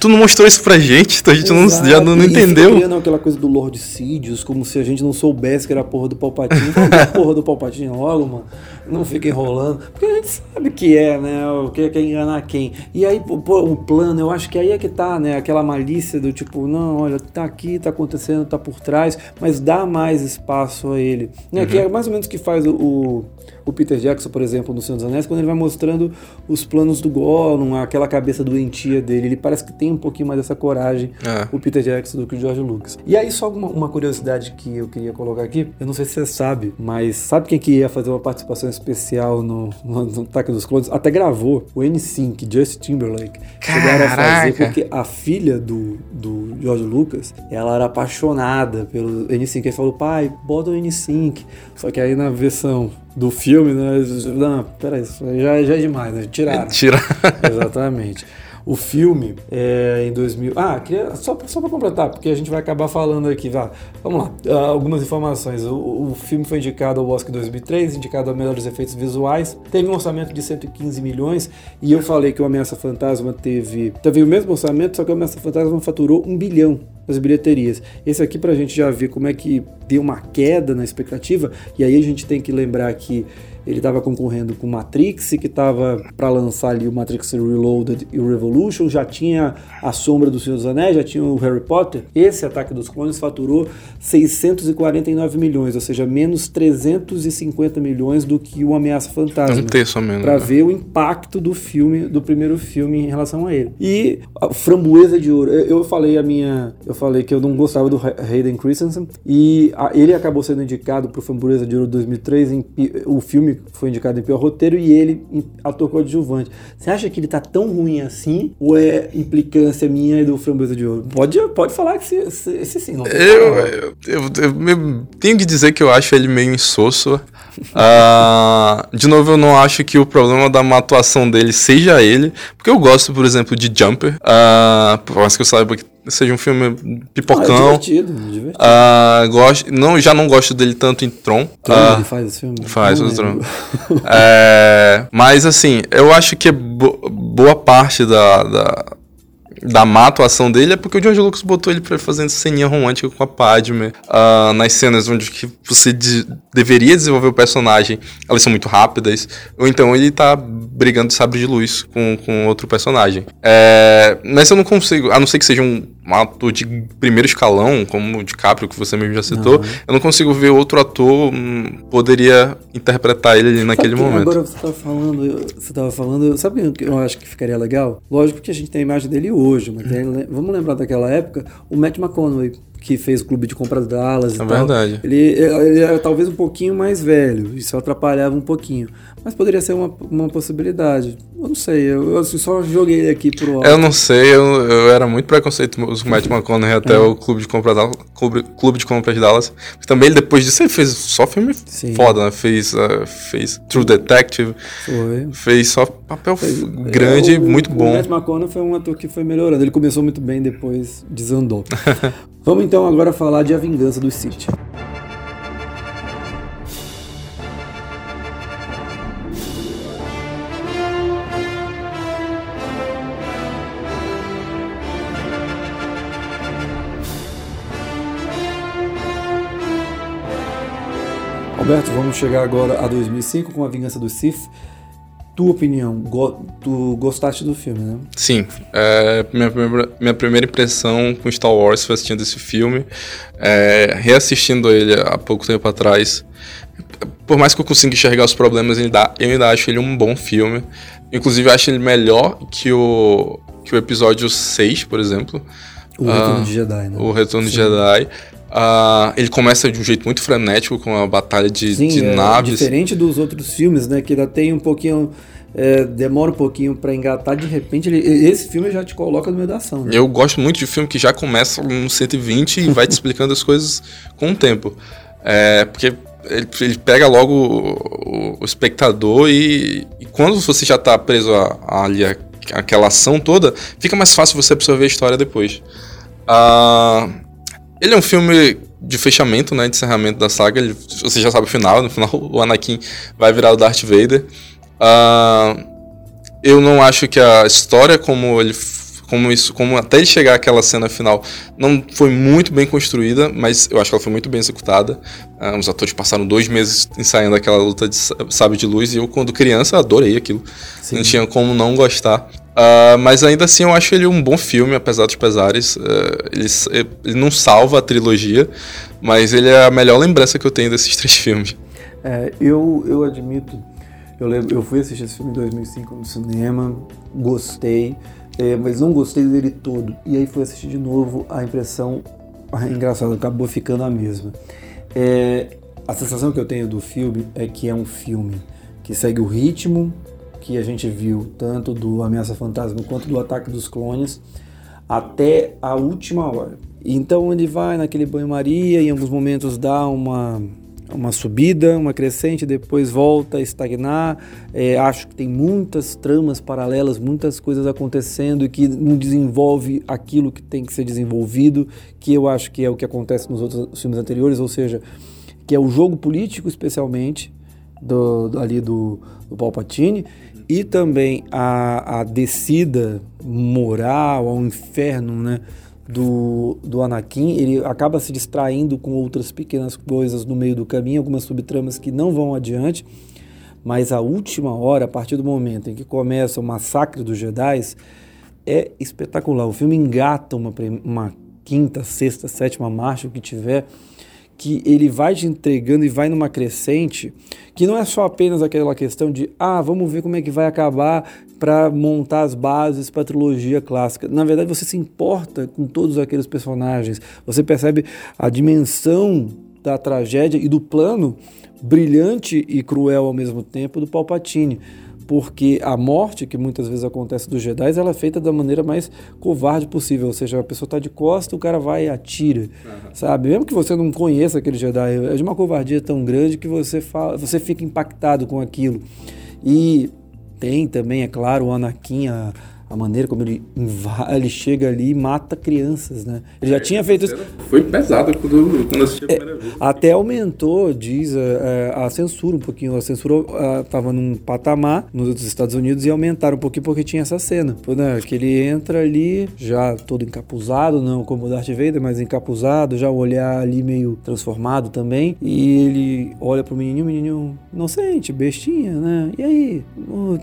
tu não mostrou isso pra gente, então a gente não, já não, não entendeu. Criando aquela coisa do Lord Sidious, como se a gente não soubesse que era a porra do Palpatine. Fala [LAUGHS] a porra do Palpatine logo, mano. Não fica enrolando. Porque a gente sabe que é, né? O que é, enganar quem. E aí, pô, o plano, eu acho que aí é que tá, né? Aquela malícia do tipo, não, olha, tá aqui, tá acontecendo, tá por trás, mas dá mais espaço a ele. Né? Uhum. Que é mais ou menos o que faz o, o Peter Jackson, por exemplo, no Senhor dos Anéis, quando ele vai mostrando os planos do Gollum, aquela cabeça doentia dele. Ele parece que tem um pouquinho mais dessa coragem, é. o Peter Jackson, do que o George Lucas. E aí, só uma, uma, curiosidade que eu queria colocar aqui, eu não sei se você sabe, mas sabe quem que ia fazer uma participação especial no, no, no Ataque dos Clones? Até gravou o N5, Justin Timberlake. Caraca. Chegaram a fazer, porque a filha do, do George Lucas, ela era apaixonada pelo N5. Ele falou, pai, bota o N5. Só que aí na versão do filme, né? Não, peraí, já, já é demais, né? Tiraram. Tira. [LAUGHS] Exatamente. O filme é em 2000. Ah, queria, só, só para completar, porque a gente vai acabar falando aqui. Vá. Vamos lá, uh, algumas informações. O, o, filme foi indicado ao Oscar 2003, indicado a melhores efeitos visuais. Teve um orçamento de 115 milhões. E eu falei que o Ameaça Fantasma teve, teve o mesmo orçamento, só que o Ameaça Fantasma faturou um bilhão nas bilheterias. Esse aqui para a gente já ver como é que deu uma queda na expectativa, e aí a gente tem que lembrar que ele estava concorrendo com Matrix, que estava para lançar ali o Matrix Reloaded e o Revolution, já tinha a Sombra do Senhor dos Anéis, já tinha o Harry Potter. Esse Ataque dos Clones faturou 649 milhões, ou seja, menos 350 milhões do que o Ameaça Fantasma. Um terço menos. Para né? ver o impacto do filme, do primeiro filme em relação a ele. E a Framboesa de Ouro, eu falei a minha, eu falei que eu não gostava do Hayden Christensen e ele acabou sendo indicado para o Framboesa de Ouro 2003 em o filme foi indicado em pior roteiro e ele ator coadjuvante. Você acha que ele tá tão ruim assim? Ou é implicância minha e do Framboesa de Ouro? Pode, pode falar que esse, esse sim. Não eu, eu, eu, eu, tenho que dizer que eu acho ele meio insosso. Uh, de novo, eu não acho que o problema da má atuação dele seja ele, porque eu gosto, por exemplo, de Jumper. Uh, por mais que eu saiba que seja um filme pipocão. Ah, é divertido, divertido. Uh, gosto, não, já não gosto dele tanto em Tron. Tron uh, ele faz esse filme? Faz o Tron. é, mas assim, eu acho que bo boa parte da, da da má atuação dele é porque o George Lucas botou ele pra fazer ceninha romântica com a Padme. Uh, nas cenas onde que você de deveria desenvolver o personagem, elas são muito rápidas. Ou então ele tá brigando de sabre de luz com, com outro personagem. É, mas eu não consigo, a não ser que seja um, um ator de primeiro escalão, como o DiCaprio, que você mesmo já citou, eu não consigo ver outro ator hum, poderia interpretar ele ali naquele momento. Agora você tava falando, você tava falando, sabe o que eu acho que ficaria legal? Lógico que a gente tem a imagem dele hoje, mas uhum. vamos lembrar daquela época, o Matt McConaughey que fez o clube de compras Dallas e é tal. verdade. Ele, ele era talvez um pouquinho mais velho, isso atrapalhava um pouquinho. Mas poderia ser uma, uma possibilidade. Eu não sei, eu, eu só joguei ele aqui pro alto. Eu não sei, eu, eu era muito preconceituoso com o Matt McConaughey até é. o clube de compras Dallas, clube, clube de compras Dallas. Também ele, depois disso ele fez só filme Sim. foda, né? Fez, uh, fez True Detective. Foi. Fez só papel fez, grande, o, muito bom. O Matt McConaughey foi um ator que foi melhorando. Ele começou muito bem, depois desandou. [LAUGHS] Vamos então agora falar de A Vingança do City. Alberto, vamos chegar agora a 2005 com A Vingança do Sith. Tua opinião, go tu gostaste do filme, né? Sim. É, minha, minha primeira impressão com Star Wars foi assistindo esse filme. É, reassistindo ele há pouco tempo atrás. Por mais que eu consiga enxergar os problemas, eu ainda, eu ainda acho ele um bom filme. Inclusive, eu acho ele melhor que o, que o episódio 6, por exemplo. O Retorno uh, de Jedi, né? O Retorno Sim. de Jedi. Uh, ele começa de um jeito muito frenético com a batalha de, Sim, de é, naves. Diferente dos outros filmes, né? Que ainda tem um pouquinho. É, demora um pouquinho para engatar, de repente ele, esse filme já te coloca no meio da ação. Né? Eu gosto muito de filme que já começa no 120 e vai te explicando as coisas com o tempo. É, porque ele, ele, pega logo o, o espectador e, e, quando você já tá preso ali aquela ação toda, fica mais fácil você absorver a história depois. Uh, ele é um filme de fechamento, né, de encerramento da saga. Ele, você já sabe o final. No final, o Anakin vai virar o Darth Vader. Uh, eu não acho que a história como ele como isso, como até ele chegar àquela cena final, não foi muito bem construída, mas eu acho que ela foi muito bem executada. Uh, os atores passaram dois meses ensaiando aquela luta de sabe de luz e eu, quando criança, adorei aquilo. Sim. Não tinha como não gostar. Uh, mas ainda assim eu acho ele um bom filme, apesar dos pesares. Uh, ele, ele, não salva a trilogia, mas ele é a melhor lembrança que eu tenho desses [LAUGHS] três filmes. É, eu, eu admito, eu, lembro, eu fui assistir esse filme em 2005 no cinema, gostei, é, mas não gostei dele todo. E aí fui assistir de novo, a impressão, engraçado, acabou ficando a mesma. É, a sensação que eu tenho do filme é que é um filme que segue o ritmo que a gente viu, tanto do Ameaça Fantasma quanto do Ataque dos Clones, até a última hora. Então ele vai naquele banho-maria, em alguns momentos dá uma, uma subida, uma crescente, depois volta a estagnar. É, acho que tem muitas tramas paralelas, muitas coisas acontecendo e que não desenvolve aquilo que tem que ser desenvolvido, que eu acho que é o que acontece nos outros filmes anteriores, ou seja, que é o jogo político especialmente, do, ali do, do Palpatine, e também a, a descida moral ao inferno, né? Do, do Anakin, ele acaba se distraindo com outras pequenas coisas no meio do caminho, algumas subtramas que não vão adiante, mas a última hora, a partir do momento em que começa o massacre dos Jedi, é espetacular. O filme engata uma, uma quinta, sexta, sétima marcha, o que tiver, que ele vai te entregando e vai numa crescente que não é só apenas aquela questão de ah, vamos ver como é que vai acabar para montar as bases para a trilogia clássica. Na verdade, você se importa com todos aqueles personagens. Você percebe a dimensão da tragédia e do plano brilhante e cruel ao mesmo tempo do Palpatine porque a morte que muitas vezes acontece dos Jedi ela é feita da maneira mais covarde possível, ou seja, a pessoa está de costa, o cara vai e atira, uhum. sabe? Mesmo que você não conheça aquele Jedi, é de uma covardia tão grande que você fala, você fica impactado com aquilo. E tem também, é claro, o Anakin, a, a maneira como ele, ele chega ali e mata crianças, né? Ele já é, tinha feito isso. Foi pesado quando, quando assisti a é, primeira vez. Até aumentou, diz, a, é, a censura um pouquinho. A censura estava num patamar nos Estados Unidos e aumentaram um pouquinho porque tinha essa cena. Né? Que ele entra ali, já todo encapuzado, não como o Darth Vader, mas encapuzado, já o olhar ali meio transformado também. E ele olha pro menininho, o menininho inocente, bestinha, né? E aí?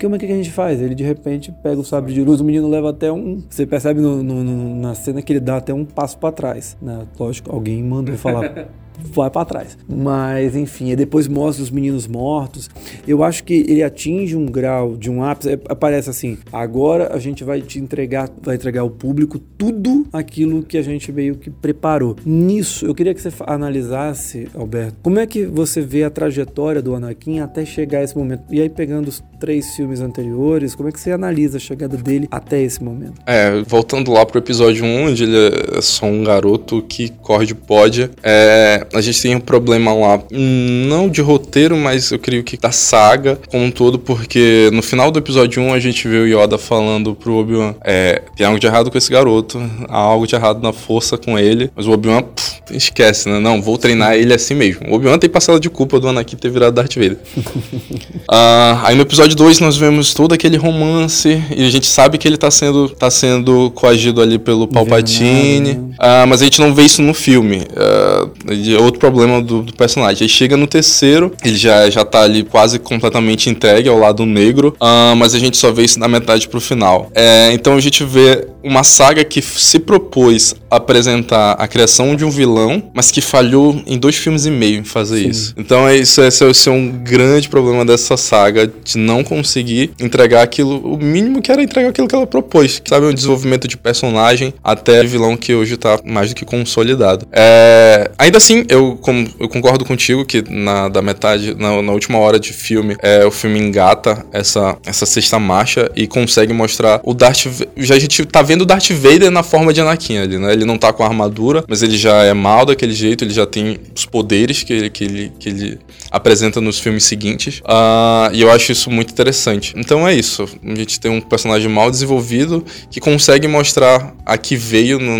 Como é que a gente faz? Ele de repente pega o sabre de luz o menino leva até um. Você percebe no, no, no, na cena que ele dá até um passo para trás. Né? Lógico, alguém mandou falar. [LAUGHS] vai para trás. Mas, enfim, depois mostra os meninos mortos. Eu acho que ele atinge um grau de um ápice. É, aparece assim: agora a gente vai te entregar, vai entregar ao público tudo aquilo que a gente meio que preparou. Nisso, eu queria que você analisasse, Alberto, como é que você vê a trajetória do Anakin até chegar a esse momento. E aí, pegando os três filmes anteriores, como é que você analisa a chegada dele até esse momento? É, voltando lá pro episódio 1, onde ele é só um garoto que corre de pódia. É, a gente tem um problema lá, não de roteiro, mas eu creio que da saga como um todo, porque no final do episódio 1 a gente vê o Yoda falando pro Obi-Wan: é, tem algo de errado com esse garoto, há algo de errado na força com ele, mas o Obi-Wan esquece, né? Não, vou treinar ele assim mesmo. O Obi-Wan tem passado de culpa do Anakin ter virado Darth Vader. uh, [LAUGHS] aí no episódio 2 nós vemos todo aquele romance e a gente sabe que ele tá sendo, tá sendo coagido ali pelo Palpatine. Uh, mas a gente não vê isso no filme. Uh, é outro problema do, do, personagem. Ele chega no terceiro, ele já, já tá ali quase completamente entregue ao lado negro, uh, mas a gente só vê isso na metade pro final. É, então a gente vê uma saga que se propôs a apresentar a criação de um vilão, mas que falhou em dois filmes e meio em fazer Sim. isso. Então é isso, esse, esse é um grande problema dessa saga de não conseguir entregar aquilo, o mínimo que era entregar aquilo que ela propôs, sabe, um desenvolvimento de personagem até vilão que hoje tá mais do que consolidado. É, ainda assim, eu, com, eu concordo contigo que na da metade, na, na, última hora de filme, é, o filme engata essa, essa sexta marcha e consegue mostrar o Darth já a gente tá vendo o Darth Vader na forma de Anakin ali, né? Ele não tá com armadura, mas ele já é mal daquele jeito, ele já tem os poderes que ele, que ele, que ele apresenta nos filmes seguintes. Uh, e eu acho isso muito interessante. Então é isso. A gente tem um personagem mal desenvolvido que consegue mostrar a que veio no,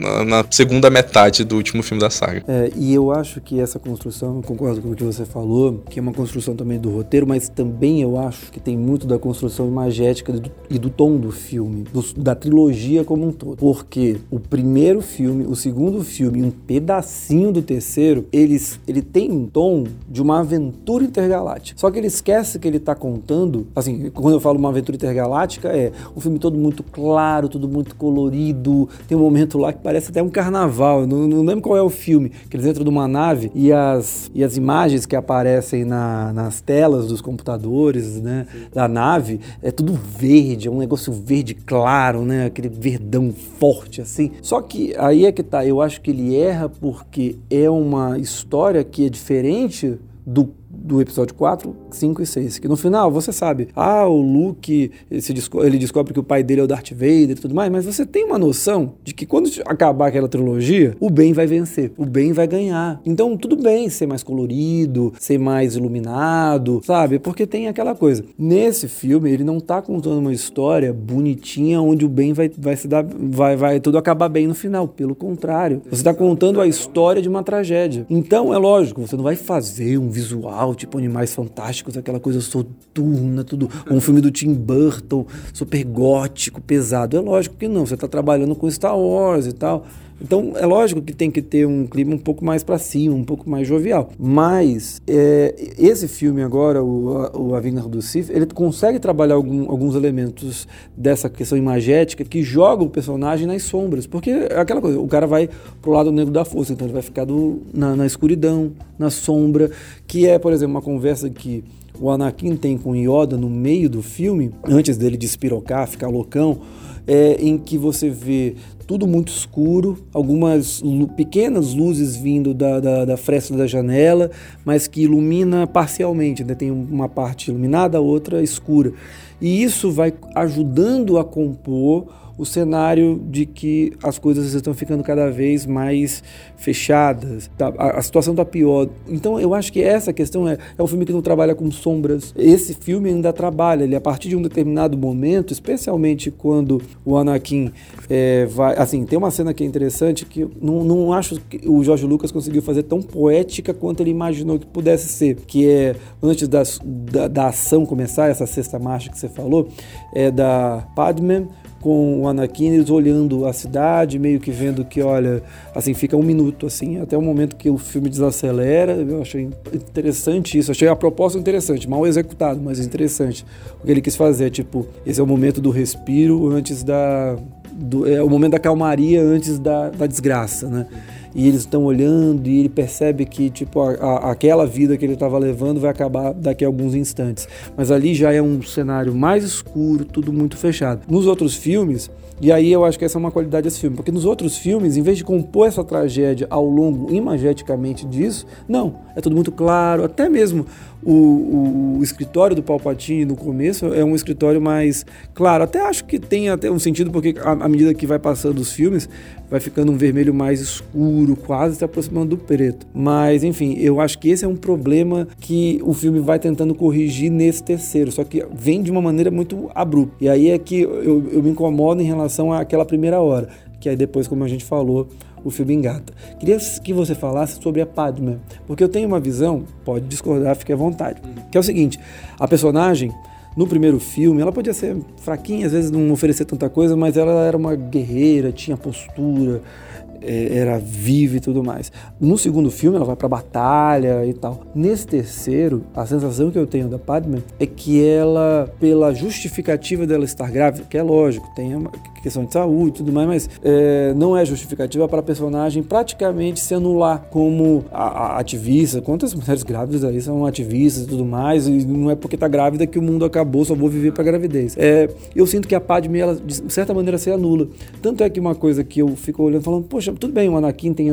na, na, segunda metade do último filme da saga. É, e eu acho que essa construção, concordo com o que você falou, que é uma construção também do roteiro, mas também eu acho que tem muito da construção imagética do, e do tom do filme, do, da trilogia como um todo. Porque o primeiro filme, o segundo filme e um pedacinho do terceiro, eles, ele tem um tom de uma aventura intergaláctica. Só que ele esquece que ele está contando, assim, quando eu falo uma aventura intergaláctica, é um filme todo muito claro, tudo muito colorido. Tem um momento lá que parece até um carnaval. Eu não, não lembro qual é o filme, que eles entram numa nave e as, e as imagens que aparecem na, nas telas dos computadores, né, da nave, é tudo verde, é um negócio verde claro, né, aquele verdão forte assim. Só que aí é que tá, eu acho que ele erra porque é uma história que é diferente do do episódio 4, 5 e 6. Que no final você sabe, ah, o Luke, ele descobre que o pai dele é o Darth Vader e tudo mais, mas você tem uma noção de que quando acabar aquela trilogia, o bem vai vencer, o bem vai ganhar. Então tudo bem ser mais colorido, ser mais iluminado, sabe? Porque tem aquela coisa. Nesse filme, ele não tá contando uma história bonitinha onde o bem vai, vai se dar, vai, vai tudo acabar bem no final. Pelo contrário, você está contando a história de uma tragédia. Então é lógico, você não vai fazer um visual tipo Animais Fantásticos, aquela coisa soturna, tudo. Um filme do Tim Burton, super gótico, pesado. É lógico que não, você está trabalhando com Star Wars e tal. Então é lógico que tem que ter um clima um pouco mais para cima, um pouco mais jovial. Mas é, esse filme agora, o, o A Vingança do Sith, ele consegue trabalhar algum, alguns elementos dessa questão imagética que joga o personagem nas sombras. Porque é aquela coisa, o cara vai pro lado negro da força, então ele vai ficar do, na, na escuridão, na sombra, que é, por exemplo, uma conversa que o Anakin tem com Yoda no meio do filme, antes dele despirocar, ficar loucão, é, em que você vê tudo muito escuro, algumas pequenas luzes vindo da, da, da, fresta da janela, mas que ilumina parcialmente, né? tem uma parte iluminada, a outra escura. E isso vai ajudando a compor o cenário de que as coisas estão ficando cada vez mais fechadas, tá? a, a, situação está pior. Então eu acho que essa questão é, é um filme que não trabalha com sombras. Esse filme ainda trabalha, ele a partir de um determinado momento, especialmente quando o Anakin é, vai. Assim, tem uma cena que é interessante que não, não acho que o Jorge Lucas conseguiu fazer tão poética quanto ele imaginou que pudesse ser, que é antes das, da, da ação começar, essa sexta marcha que você falou, é da Padme com o Anakin, eles olhando a cidade, meio que vendo que, olha, assim, fica um minuto, assim, até o momento que o filme desacelera. Eu achei interessante isso, achei a proposta interessante, mal executado, mas interessante. O que ele quis fazer, tipo, esse é o momento do respiro antes da. Do, é o momento da calmaria antes da, da desgraça, né? E eles estão olhando e ele percebe que tipo a, a, aquela vida que ele estava levando vai acabar daqui a alguns instantes. Mas ali já é um cenário mais escuro, tudo muito fechado. Nos outros filmes, e aí eu acho que essa é uma qualidade desse filme, porque nos outros filmes, em vez de compor essa tragédia ao longo imageticamente disso, não, é tudo muito claro, até mesmo o, o, escritório do Palpatine no começo é um escritório mais claro. Até acho que tem até um sentido, porque à medida que vai passando os filmes, vai ficando um vermelho mais escuro, quase se aproximando do preto. Mas, enfim, eu acho que esse é um problema que o filme vai tentando corrigir nesse terceiro, só que vem de uma maneira muito abrupta. E aí é que eu, eu me incomodo em relação àquela primeira hora, que aí depois, como a gente falou, o filme engata. Queria que você falasse sobre a Padme, porque eu tenho uma visão, pode discordar, fique à vontade, que é o seguinte, a personagem no primeiro filme, ela podia ser fraquinha, às vezes não oferecer tanta coisa, mas ela era uma guerreira, tinha postura, era viva e tudo mais. No segundo filme, ela vai pra batalha e tal. Nesse terceiro, a sensação que eu tenho da Padme é que ela, pela justificativa dela estar grávida, que é lógico, tem uma questão de saúde e tudo mais, mas é, não é justificativa para a personagem praticamente se anular como a, a ativista. Quantas mulheres grávidas aí são ativistas e tudo mais, e não é porque tá grávida que o mundo acabou, só vou viver para gravidez. É, eu sinto que a Padme, ela, de certa maneira, se anula. Tanto é que uma coisa que eu fico olhando falando, poxa, tudo bem, o Anakin tem,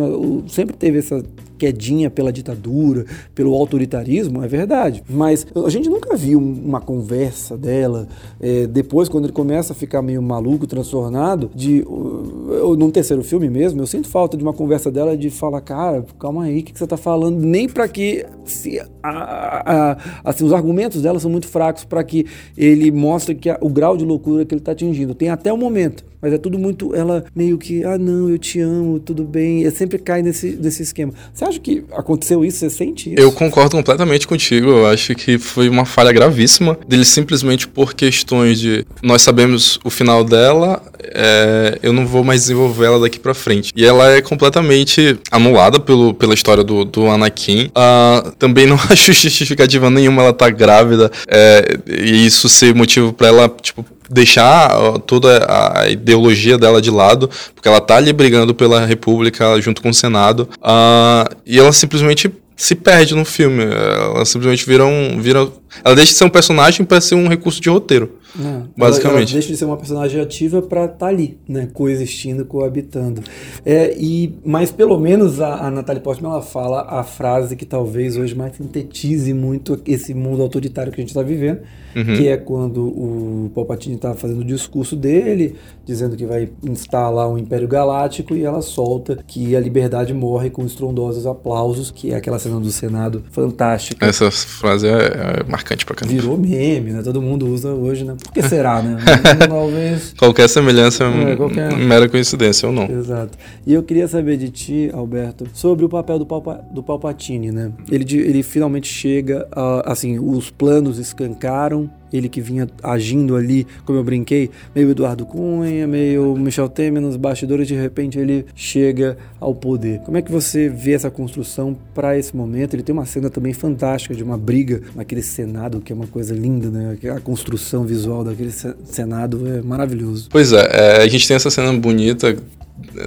sempre teve essa quedinha pela ditadura, pelo autoritarismo, é verdade. Mas a gente nunca viu uma conversa dela é, depois, quando ele começa a ficar meio maluco, transtornado, de uh, num terceiro filme mesmo, eu sinto falta de uma conversa dela de falar, cara, calma aí, o que, que você tá falando? Nem para que se, a, a, assim, os argumentos dela são muito fracos para que ele mostre que a, o grau de loucura que ele está atingindo. Tem até o momento mas é tudo muito. Ela meio que, ah, não, eu te amo, tudo bem. É sempre cai nesse, nesse esquema. Você acha que aconteceu isso? Você sente isso? Eu concordo completamente contigo. Eu acho que foi uma falha gravíssima dele simplesmente por questões de. Nós sabemos o final dela, é, eu não vou mais desenvolver ela daqui pra frente. E ela é completamente anulada pelo, pela história do, do Anakin. Uh, também não [LAUGHS] acho justificativa nenhuma ela tá grávida é, e isso ser motivo para ela, tipo, deixar toda a ideologia dela de lado, porque ela tá ali brigando pela República junto com o Senado, uh, e ela simplesmente se perde no filme. Ela simplesmente vira um. Vira, ela deixa de ser um personagem para ser um recurso de roteiro. É, basicamente. Ela, ela, deixa de ser uma personagem ativa para estar tá ali, né? Coexistindo, coabitando. É, e, mas pelo menos a, a Natalie Portman ela fala a frase que talvez hoje mais sintetize muito esse mundo autoritário que a gente está vivendo, uhum. que é quando o Palpatine está fazendo o discurso dele, dizendo que vai instalar um Império Galáctico, e ela solta que a liberdade morre com estrondosos aplausos, que é aquela cena do Senado fantástica. Essa frase é, é marcante pra caramba. Virou meme, né? Todo mundo usa hoje, né? Por que será, né? [LAUGHS] Talvez. qualquer semelhança é, qualquer... mera coincidência ou não. Exato. E eu queria saber de ti, Alberto, sobre o papel do, Palpa... do Palpatine, né? Ele, ele finalmente chega, a, assim, os planos escancaram, ele que vinha agindo ali, como eu brinquei, meio Eduardo Cunha, meio Michel Temer nos bastidores, de repente ele chega ao poder. Como é que você vê essa construção para esse momento? Ele tem uma cena também fantástica de uma briga naquele Senado, que é uma coisa linda, né? A construção visual daquele Senado é maravilhoso. Pois é, é a gente tem essa cena bonita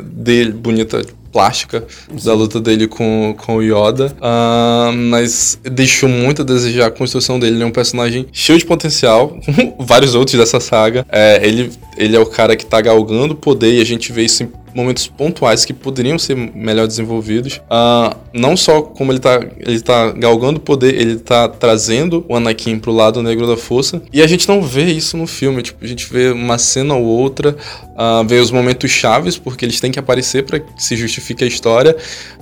dele, bonita plástica da luta dele com, com o Yoda, uh, mas deixou muito a desejar a construção dele. Ele é um personagem cheio de potencial, [LAUGHS] vários outros dessa saga. É, ele, ele é o cara que tá galgando poder e a gente vê isso em momentos pontuais que poderiam ser melhor desenvolvidos. Uh, não só como ele tá, ele tá galgando poder, ele tá trazendo o Anakin pro lado negro da força. E a gente não vê isso no filme. Tipo, a gente vê uma cena ou outra, uh, vê os momentos chaves, porque eles têm que aparecer para que se justifique a história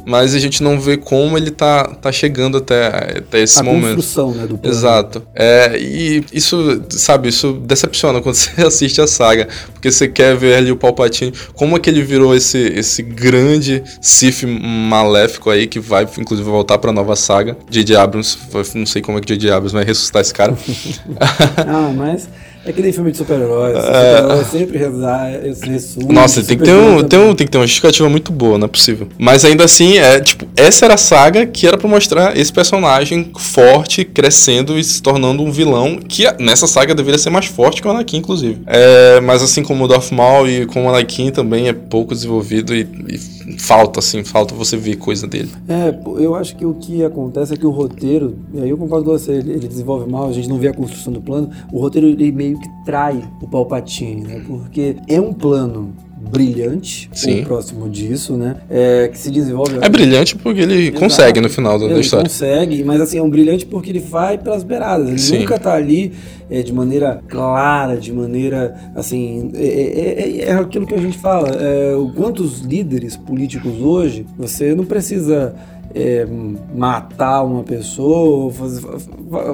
mas a gente não vê como ele tá, tá chegando até, até esse a momento. A construção, né, do plano. Exato. É, e isso, sabe, isso decepciona quando [LAUGHS] você assiste a saga, porque você quer ver ali o Palpatine, como é que ele virou esse, esse grande Sith maléfico aí, que vai, inclusive, voltar pra nova saga. J.J. Abrams, não sei como é que J.J. Abrams vai ressuscitar esse cara. [LAUGHS] ah, mas... É que nem filme de super-heróis. É... Super sempre ressurge. Nossa, tem que, ter um, tem, um, tem que ter uma justificativa muito boa, não é possível. Mas ainda assim, é tipo, essa era a saga que era para mostrar esse personagem forte, crescendo e se tornando um vilão, que nessa saga deveria ser mais forte que o Anakin, inclusive. É, mas assim como o Darth Maul e como o Anakin também é pouco desenvolvido e, e falta, assim, falta você ver coisa dele. É, eu acho que o que acontece é que o roteiro, e aí eu concordo com você, ele, ele desenvolve mal, a gente não vê a construção do plano, o roteiro ele meio meio que trai o Palpatine, né? Porque é um plano brilhante, Sim. próximo disso, né? É, que se desenvolve. É brilhante porque ele Exato. consegue no final da, ele história. Ele consegue, mas assim, é um brilhante porque ele vai pelas beiradas. Ele Sim. nunca tá ali é, de maneira clara, de maneira assim. É, é, é, é aquilo que a gente fala. É, quantos líderes políticos hoje você não precisa é, matar uma pessoa,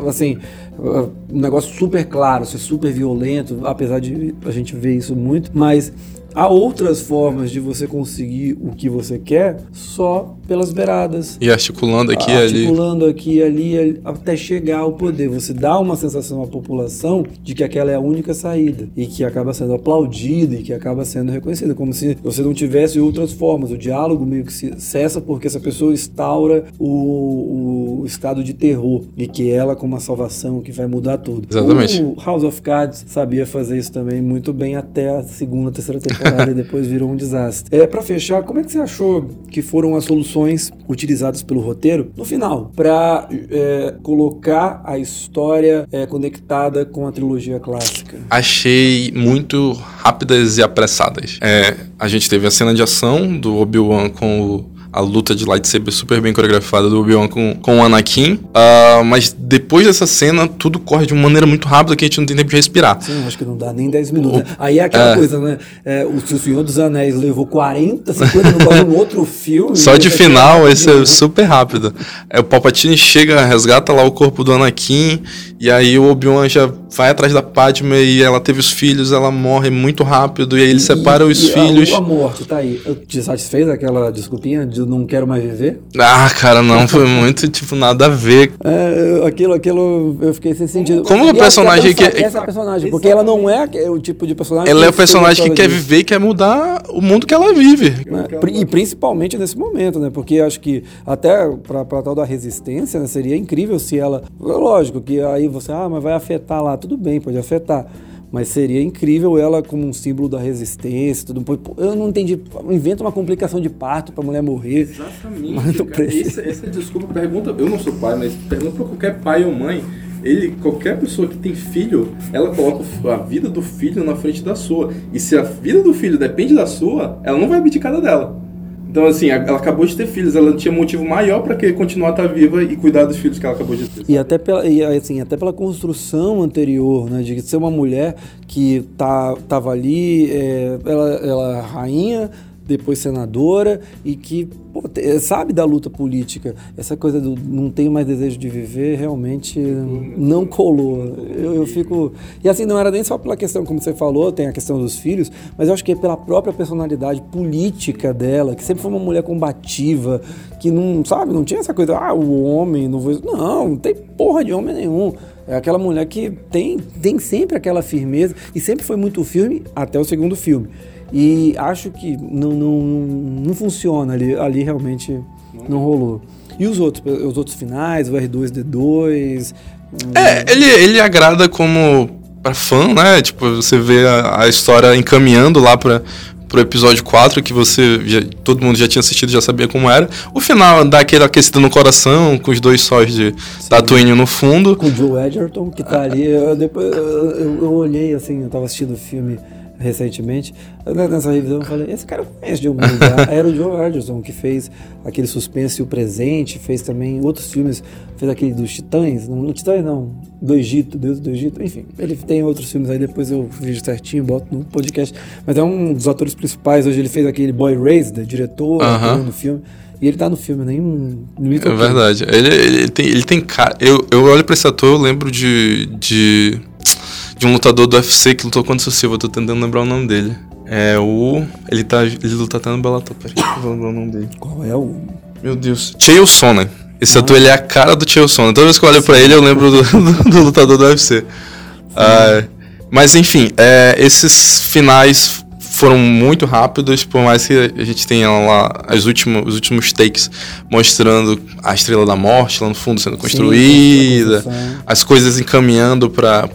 assim, um negócio super claro, ser super violento, apesar de a gente ver isso muito, mas há outras formas de você conseguir o que você quer só pelas beiradas. E articulando aqui e ali. Articulando aqui e ali, até chegar ao poder. Você dá uma sensação à população de que aquela é a única saída e que acaba sendo aplaudida e que acaba sendo reconhecida, como se você não tivesse outras formas. O diálogo meio que se cessa porque essa pessoa instaura o, o estado de terror e que ela como a salvação que vai mudar tudo. Exatamente. O House of Cards sabia fazer isso também muito bem até a segunda, terceira temporada e depois virou um desastre. É, para fechar, como é que você achou que foram as soluções utilizadas pelo roteiro no final para é, colocar a história é, conectada com a trilogia clássica? Achei muito rápidas e apressadas. É, a gente teve a cena de ação do Obi-Wan com o a luta de lightsaber super bem coreografada do Obi-Wan com, com o Anakin. Uh, mas depois dessa cena, tudo corre de uma maneira muito rápida que a gente não tem tempo de respirar. Sim, acho que não dá nem 10 minutos. O, né? Aí é aquela é, coisa, né? É, o Senhor dos Anéis levou 40, 50 minutos no outro filme. Só de final, esse é super rápido. É, o Palpatine chega, resgata lá o corpo do Anakin, e aí o Obi-Wan já vai atrás da Padme e ela teve os filhos, ela morre muito rápido, e aí ele separa os e filhos. A, a morte, tá aí. Te satisfez aquela desculpinha de não quero mais viver? Ah, cara, não, foi muito, tipo, nada a ver. É, aquilo, aquilo, eu fiquei sem sentido. Como o personagem que. Essa personagem, porque ela não é o tipo de personagem. Ela é o personagem que quer viver e quer mudar o mundo que ela vive. É, e principalmente nesse momento, né? Porque acho que até pra, pra tal da resistência, né, seria incrível se ela. Lógico que aí você, ah, mas vai afetar lá. Tudo bem, pode afetar. Mas seria incrível ela como um símbolo da resistência, tudo. Eu não entendi. Inventa uma complicação de parto pra mulher morrer. Exatamente. Mas não essa, essa desculpa, pergunta. Eu não sou pai, mas pergunta pra qualquer pai ou mãe. Ele, qualquer pessoa que tem filho, ela coloca a vida do filho na frente da sua. E se a vida do filho depende da sua, ela não vai abdicar da dela. Então, assim, ela acabou de ter filhos, ela tinha motivo maior para que continuar a estar tá viva e cuidar dos filhos que ela acabou de ter. E até pela, e, assim, até pela construção anterior, né, de ser uma mulher que tá, tava ali, é, ela, ela é rainha, depois senadora e que pô, sabe da luta política. Essa coisa do não tenho mais desejo de viver realmente não colou. Eu, eu, fico. E assim, não era nem só pela questão, como você falou, tem a questão dos filhos, mas eu acho que é pela própria personalidade política dela, que sempre foi uma mulher combativa, que não, sabe, não tinha essa coisa, ah, o homem, não vou. Não, não tem porra de homem nenhum. É aquela mulher que tem, tem sempre aquela firmeza e sempre foi muito firme até o segundo filme. E acho que não, não, não funciona ali, ali realmente não rolou. E os outros, os outros finais, o R2D2. É, ele, ele agrada como para fã, né? Tipo, você vê a, a história encaminhando lá para pro episódio 4, que você já, todo mundo já tinha assistido, já sabia como era. O final dá aquele aquecido no coração, com os dois sóis de Sim. Tatooine no fundo. Com o Joe Edgerton, que tá ali. Eu, depois, eu, eu, eu olhei assim, eu tava assistindo o filme recentemente, nessa revisão eu falei, esse cara conhece de algum lugar. [LAUGHS] Era o Joe Anderson, que fez aquele Suspense e o Presente, fez também outros filmes, fez aquele dos Titãs, não, no Titãs não, do Egito, Deus do Egito, enfim, ele tem outros filmes aí, depois eu vejo certinho, boto no podcast, mas é um dos atores principais, hoje ele fez aquele Boy Raised, diretor, uh -huh. no filme, e ele tá no filme, nem um. É verdade. Ele, ele, tem, ele tem cara. Eu, eu olho pra esse ator, eu lembro de, de de um lutador do UFC que lutou contra o Silva, tô tentando lembrar o nome dele. É o. Ele tá. Ele luta até no Bellator, peraí, eu vou lembrar o nome dele. Qual é o. Meu Deus. Chael Sonnen. Esse ah. ator ele é a cara do Chael Sonnen. Toda vez que eu olho pra ele, eu lembro do, [LAUGHS] do, do lutador do UFC. Ah, mas enfim, é, esses finais foram muito rápidos, por mais que a gente tenha lá as últimos, os últimos takes mostrando a Estrela da Morte lá no fundo sendo construída, Sim, as coisas encaminhando para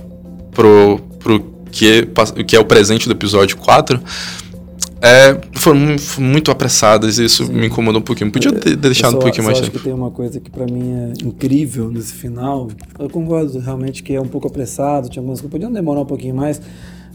pro, pro que, é, que é o presente do episódio 4, é, foram muito apressadas e isso Sim. me incomodou um pouquinho. Podia ter deixado só, um pouquinho mais tempo. Eu acho que tem uma coisa que para mim é incrível nesse final. Eu concordo realmente que é um pouco apressado, tinha que podiam demorar um pouquinho mais,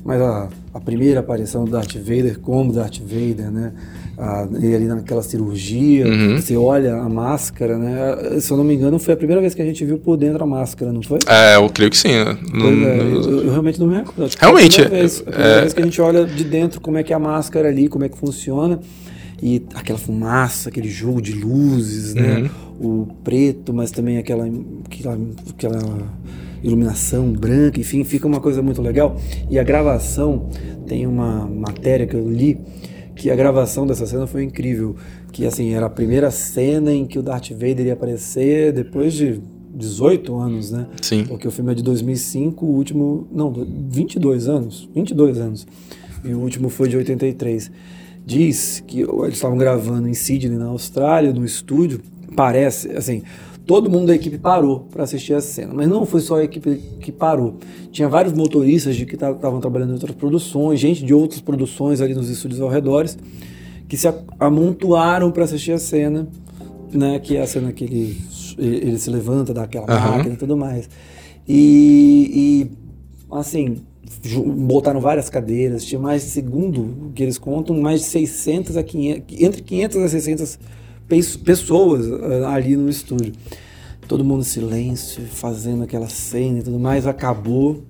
mas a, a primeira aparição do Darth Vader como Darth Vader, né? a, ali naquela cirurgia, uhum. você olha a máscara, né? Se eu não me engano, foi a primeira vez que a gente viu por dentro a máscara, não foi? É, eu creio que sim. Né? Não, é, eu, eu, realmente não me recordo. Realmente. É a primeira, vez, a primeira é... vez que a gente olha de dentro como é que é a máscara ali, como é que funciona e aquela fumaça, aquele jogo de luzes, né? uhum. O preto, mas também aquela, aquela, aquela iluminação branca, enfim, fica uma coisa muito legal. E a gravação, tem uma matéria que eu li, que a gravação dessa cena foi incrível. Que assim, era a primeira cena em que o Darth Vader ia aparecer depois de 18 anos, né? Sim. Porque o filme é de 2005, o último. Não, 22 anos. 22 anos. E o último foi de 83. Diz que eles estavam gravando em Sydney, na Austrália, no estúdio. Parece, assim, todo mundo da equipe parou para assistir a cena. Mas não foi só a equipe que parou. Tinha vários motoristas de que estavam trabalhando em outras produções, gente de outras produções ali nos estúdios ao redor, que se amontoaram para assistir a cena, né? Que é a cena que ele, ele se levanta daquela uhum. máquina e tudo mais. E, e assim, botaram várias cadeiras, tinha mais, segundo o que eles contam, mais de 600 a 500, entre 500 a 600 pessoas eh, ali no estúdio. Todo mundo em silêncio, fazendo aquela cena e tudo mais, acabou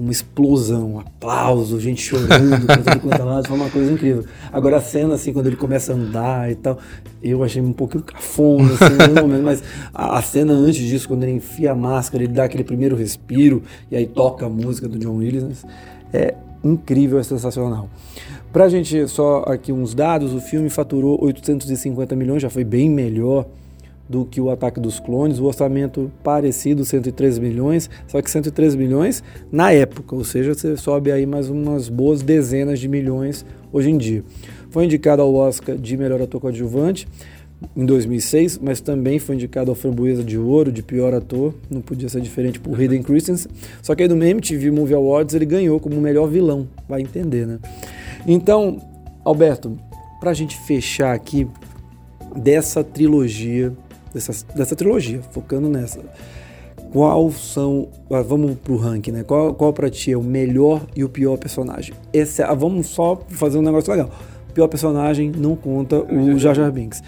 uma explosão, um aplauso, gente chorando, cantando quanto lado, foi uma coisa incrível. Agora a cena, assim, quando ele começa a andar e tal, eu achei um pouquinho cafona, assim, no momento, mas a, a, cena antes disso, quando ele enfia a máscara, ele dá aquele primeiro respiro e aí toca a música do John Williams, é incrível, é sensacional. Pra gente, só aqui uns dados, o filme faturou 850 milhões, já foi bem melhor do que o Ataque dos Clones, o orçamento parecido, 103 milhões, só que 103 milhões na época, ou seja, você sobe aí mais umas boas dezenas de milhões hoje em dia. Foi indicado ao Oscar de melhor ator coadjuvante em 2006, mas também foi indicado ao Framboesa de Ouro de pior ator, não podia ser diferente por Hayden Christensen, só que aí no MTV Movie Awards ele ganhou como melhor vilão, vai entender, né? Então, Alberto, para a gente fechar aqui dessa trilogia dessa, dessa trilogia, focando nessa. Qual são. Ah, vamos pro ranking, né? Qual, qual pra ti é o melhor e o pior personagem? Esse, ah, vamos só fazer um negócio legal. O pior personagem não conta o Jar Jar Binks.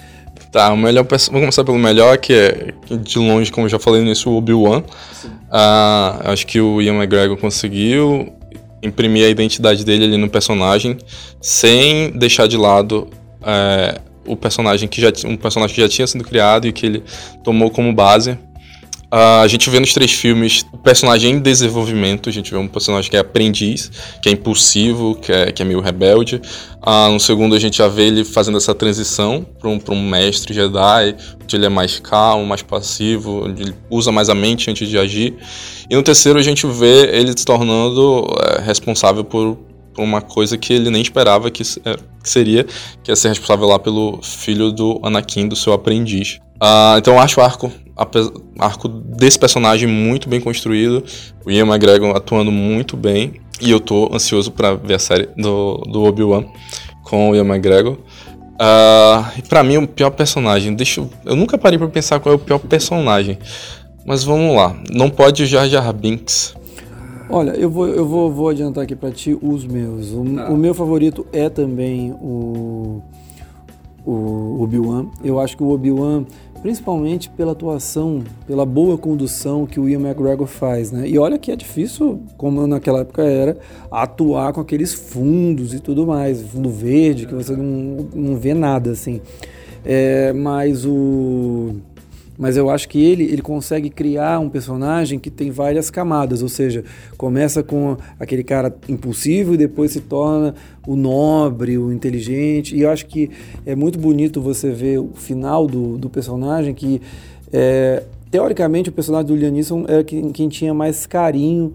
Tá, o melhor. Vamos começar pelo melhor, que é de longe, como eu já falei nisso, o Obi-Wan. Uh, acho que o Ian McGregor conseguiu imprimir a identidade dele ali no personagem, sem deixar de lado. Uh, o personagem que já um personagem que já tinha sido criado e que ele tomou como base. Uh, a gente vê nos três filmes o personagem em desenvolvimento. A gente vê um personagem que é aprendiz, que é impulsivo, que é, que é meio rebelde. Uh, no segundo, a gente já vê ele fazendo essa transição para um, um mestre Jedi, onde ele é mais calmo, mais passivo, onde ele usa mais a mente antes de agir. E no terceiro, a gente vê ele se tornando é, responsável por, por uma coisa que ele nem esperava que, é, que seria, que é ser responsável lá pelo filho do Anakin, do seu aprendiz. Uh, então eu acho o arco, arco desse personagem muito bem construído, o Ian McGregor atuando muito bem, e eu tô ansioso para ver a série do, do Obi-Wan com o Ian McGregor. Uh, e pra mim, o pior personagem, deixa eu, eu nunca parei para pensar qual é o pior personagem, mas vamos lá, não pode o Jar Jar Binks Olha, eu vou, eu vou, vou adiantar aqui para ti os meus. O, ah. o, meu favorito é também o, o Obi-Wan. Eu acho que o Obi-Wan, principalmente pela atuação, pela boa condução que o Ian McGregor faz, né? E olha que é difícil, como naquela época era, atuar com aqueles fundos e tudo mais, fundo verde, que você não, não vê nada, assim. É, mas o mas eu acho que ele, ele consegue criar um personagem que tem várias camadas, ou seja, começa com aquele cara impulsivo e depois se torna o nobre, o inteligente. E eu acho que é muito bonito você ver o final do, do personagem, que é, teoricamente o personagem do Liam é quem, quem tinha mais carinho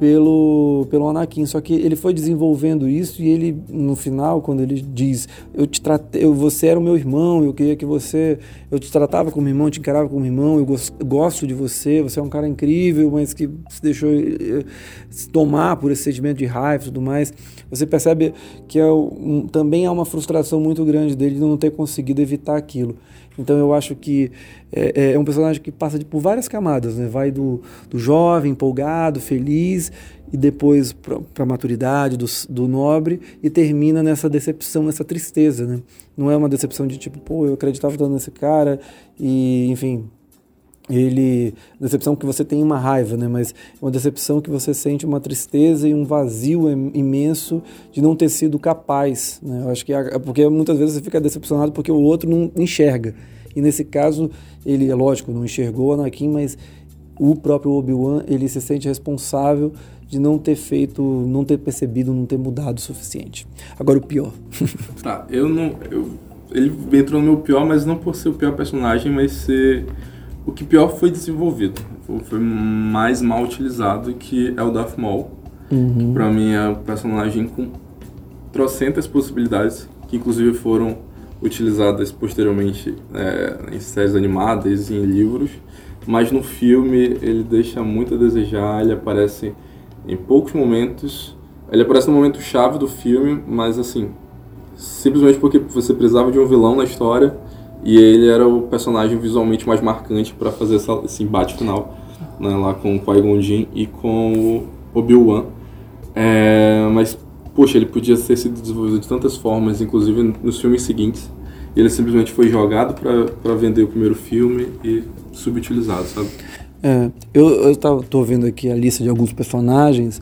pelo, pelo Anakin. Só que ele foi desenvolvendo isso e ele, no final, quando ele diz: Eu te tratei, eu, você era o meu irmão, eu queria que você. Eu te tratava como irmão, te encarava como irmão, eu gosto de você, você é um cara incrível, mas que se deixou eh, se tomar por esse sentimento de raiva e tudo mais. Você percebe que é um, também há uma frustração muito grande dele de não ter conseguido evitar aquilo. Então eu acho que é, é um personagem que passa de, por várias camadas, né? Vai do, do jovem, empolgado, feliz, e depois para a maturidade do, do nobre, e termina nessa decepção, nessa tristeza, né? Não é uma decepção de tipo, pô, eu acreditava tanto nesse cara, e enfim, ele decepção que você tem uma raiva, né? Mas é uma decepção que você sente uma tristeza e um vazio imenso de não ter sido capaz, né? Eu acho que é porque muitas vezes você fica decepcionado porque o outro não enxerga. E nesse caso ele, é lógico, não enxergou Anakin, mas o próprio Obi-Wan ele se sente responsável de não ter feito, não ter percebido, não ter mudado o suficiente. Agora o pior. [LAUGHS] tá, eu não. Eu, ele entrou no meu pior, mas não por ser o pior personagem, mas ser. O que pior foi desenvolvido. Foi mais mal utilizado, que é o Darth Maul. Uhum. Que pra mim é um personagem com trocentas possibilidades, que inclusive foram utilizadas posteriormente é, em séries animadas e em livros. Mas no filme ele deixa muito a desejar, ele aparece em poucos momentos. Ele aparece no momento chave do filme, mas assim, simplesmente porque você precisava de um vilão na história e ele era o personagem visualmente mais marcante para fazer essa, esse embate final, né, lá com o Qui-Gon Jinn e com o Obi-Wan. É, mas, poxa, ele podia ter sido desenvolvido de tantas formas, inclusive nos filmes seguintes. Ele simplesmente foi jogado para vender o primeiro filme e subutilizado, sabe? É, eu, tô vendo aqui a lista de alguns personagens.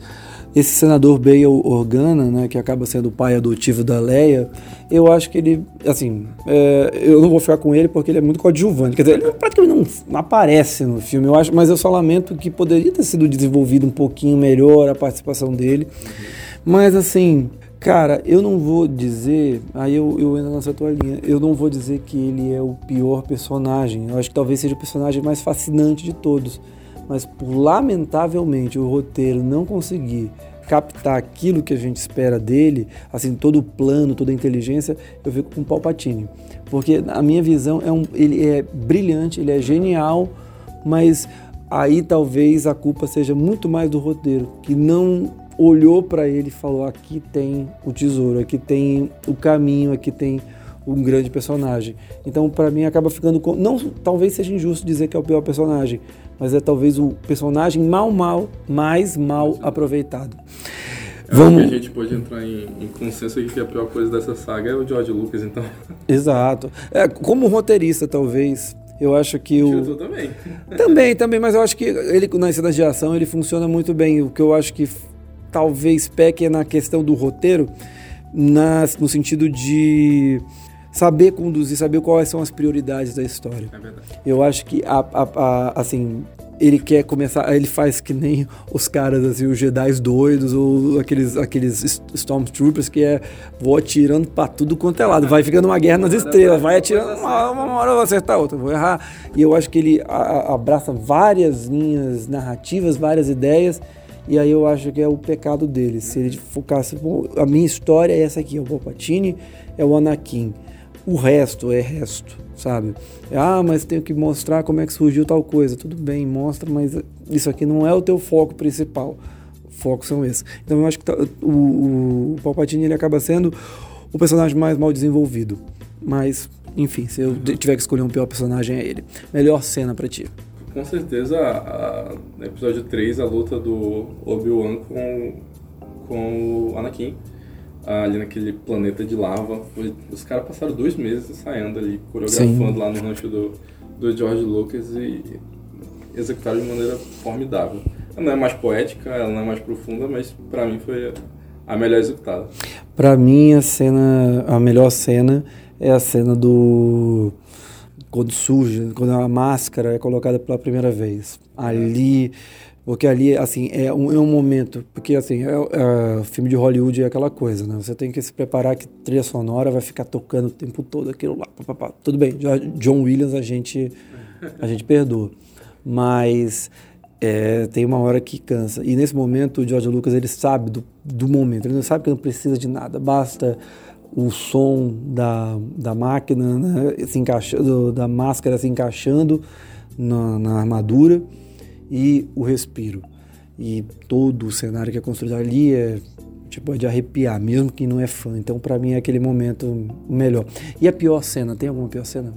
Esse senador Bale Organa, né, que acaba sendo o pai adotivo da Leia, eu acho que ele, assim, é, eu não vou ficar com ele porque ele é muito coadjuvante. Quer dizer, ele praticamente não, não, aparece no filme, eu acho, mas eu só lamento que poderia ter sido desenvolvido um pouquinho melhor a participação dele. Mas, assim, Cara, eu não vou dizer. Aí eu, eu entro nessa tua linha. Eu não vou dizer que ele é o pior personagem. Eu acho que talvez seja o personagem mais fascinante de todos. Mas por lamentavelmente o roteiro não conseguir captar aquilo que a gente espera dele, assim, todo o plano, toda a inteligência, eu fico com o Palpatine. Porque a minha visão é um. Ele é brilhante, ele é genial, mas aí talvez a culpa seja muito mais do roteiro, que não olhou para ele e falou: aqui tem o tesouro, aqui tem o caminho, aqui tem um grande personagem. Então, para mim, acaba ficando. Com... Não, talvez seja injusto dizer que é o pior personagem, mas é talvez o personagem mal, mal, mais mal aproveitado. É Vamos... a gente pode entrar em, em, consenso de que a pior coisa dessa saga é o George Lucas, então. [LAUGHS] Exato. É, como roteirista, talvez. Eu acho que o. também. Também, também, mas eu acho que ele, nas cenas de ação, ele funciona muito bem. O que eu acho que talvez peque na questão do roteiro, nas, no sentido de saber conduzir, saber quais são as prioridades da história. É verdade. Eu acho que a, a, a, assim ele quer começar, ele faz que nem os caras assim, os Jedi doidos ou aqueles aqueles Stormtroopers que é vou atirando para tudo quanto é lado, vai ficando uma guerra nas estrelas, vai atirando uma, uma hora eu vou acertar outra, vou errar. E eu acho que ele abraça várias linhas narrativas, várias ideias e aí eu acho que é o pecado dele. Se ele focasse, a minha história é essa aqui, é o Palpatine, é o Anakin. O resto é resto, sabe? Ah, mas tenho que mostrar como é que surgiu tal coisa. Tudo bem, mostra, mas isso aqui não é o teu foco principal. O foco são esses. Então eu acho que tá, o, o Palpatine ele acaba sendo o personagem mais mal desenvolvido. Mas, enfim, se eu tiver que escolher um pior personagem é ele. Melhor cena para ti com certeza, a, no episódio 3, a luta do Obi-Wan com, com o Anakin, ali naquele planeta de lava. Foi, os caras passaram dois meses ensaiando ali, coreografando Sim. lá no rancho do, do George Lucas e executaram de maneira formidável. Ela não é mais poética, ela não é mais profunda, mas para mim foi a melhor executada. Para mim, a cena, a melhor cena é a cena do quando surge, quando a máscara é colocada pela primeira vez. Ali, porque ali, assim, é um, é um momento, porque, assim, é, é, filme de Hollywood é aquela coisa, né? Você tem que se preparar que trilha sonora vai ficar tocando o tempo todo aquilo lá. Pá, pá, pá. Tudo bem, John Williams a gente, a gente perdoa. Mas é, tem uma hora que cansa. E nesse momento o George Lucas, ele sabe do, do momento, ele não sabe que não precisa de nada, basta o som da, da máquina né, se encaixando, da máscara se encaixando na, na, armadura e o respiro. E todo o cenário que é construído ali é tipo é de arrepiar, mesmo que não é fã. Então, para mim, é aquele momento melhor. E a pior cena? Tem alguma pior cena?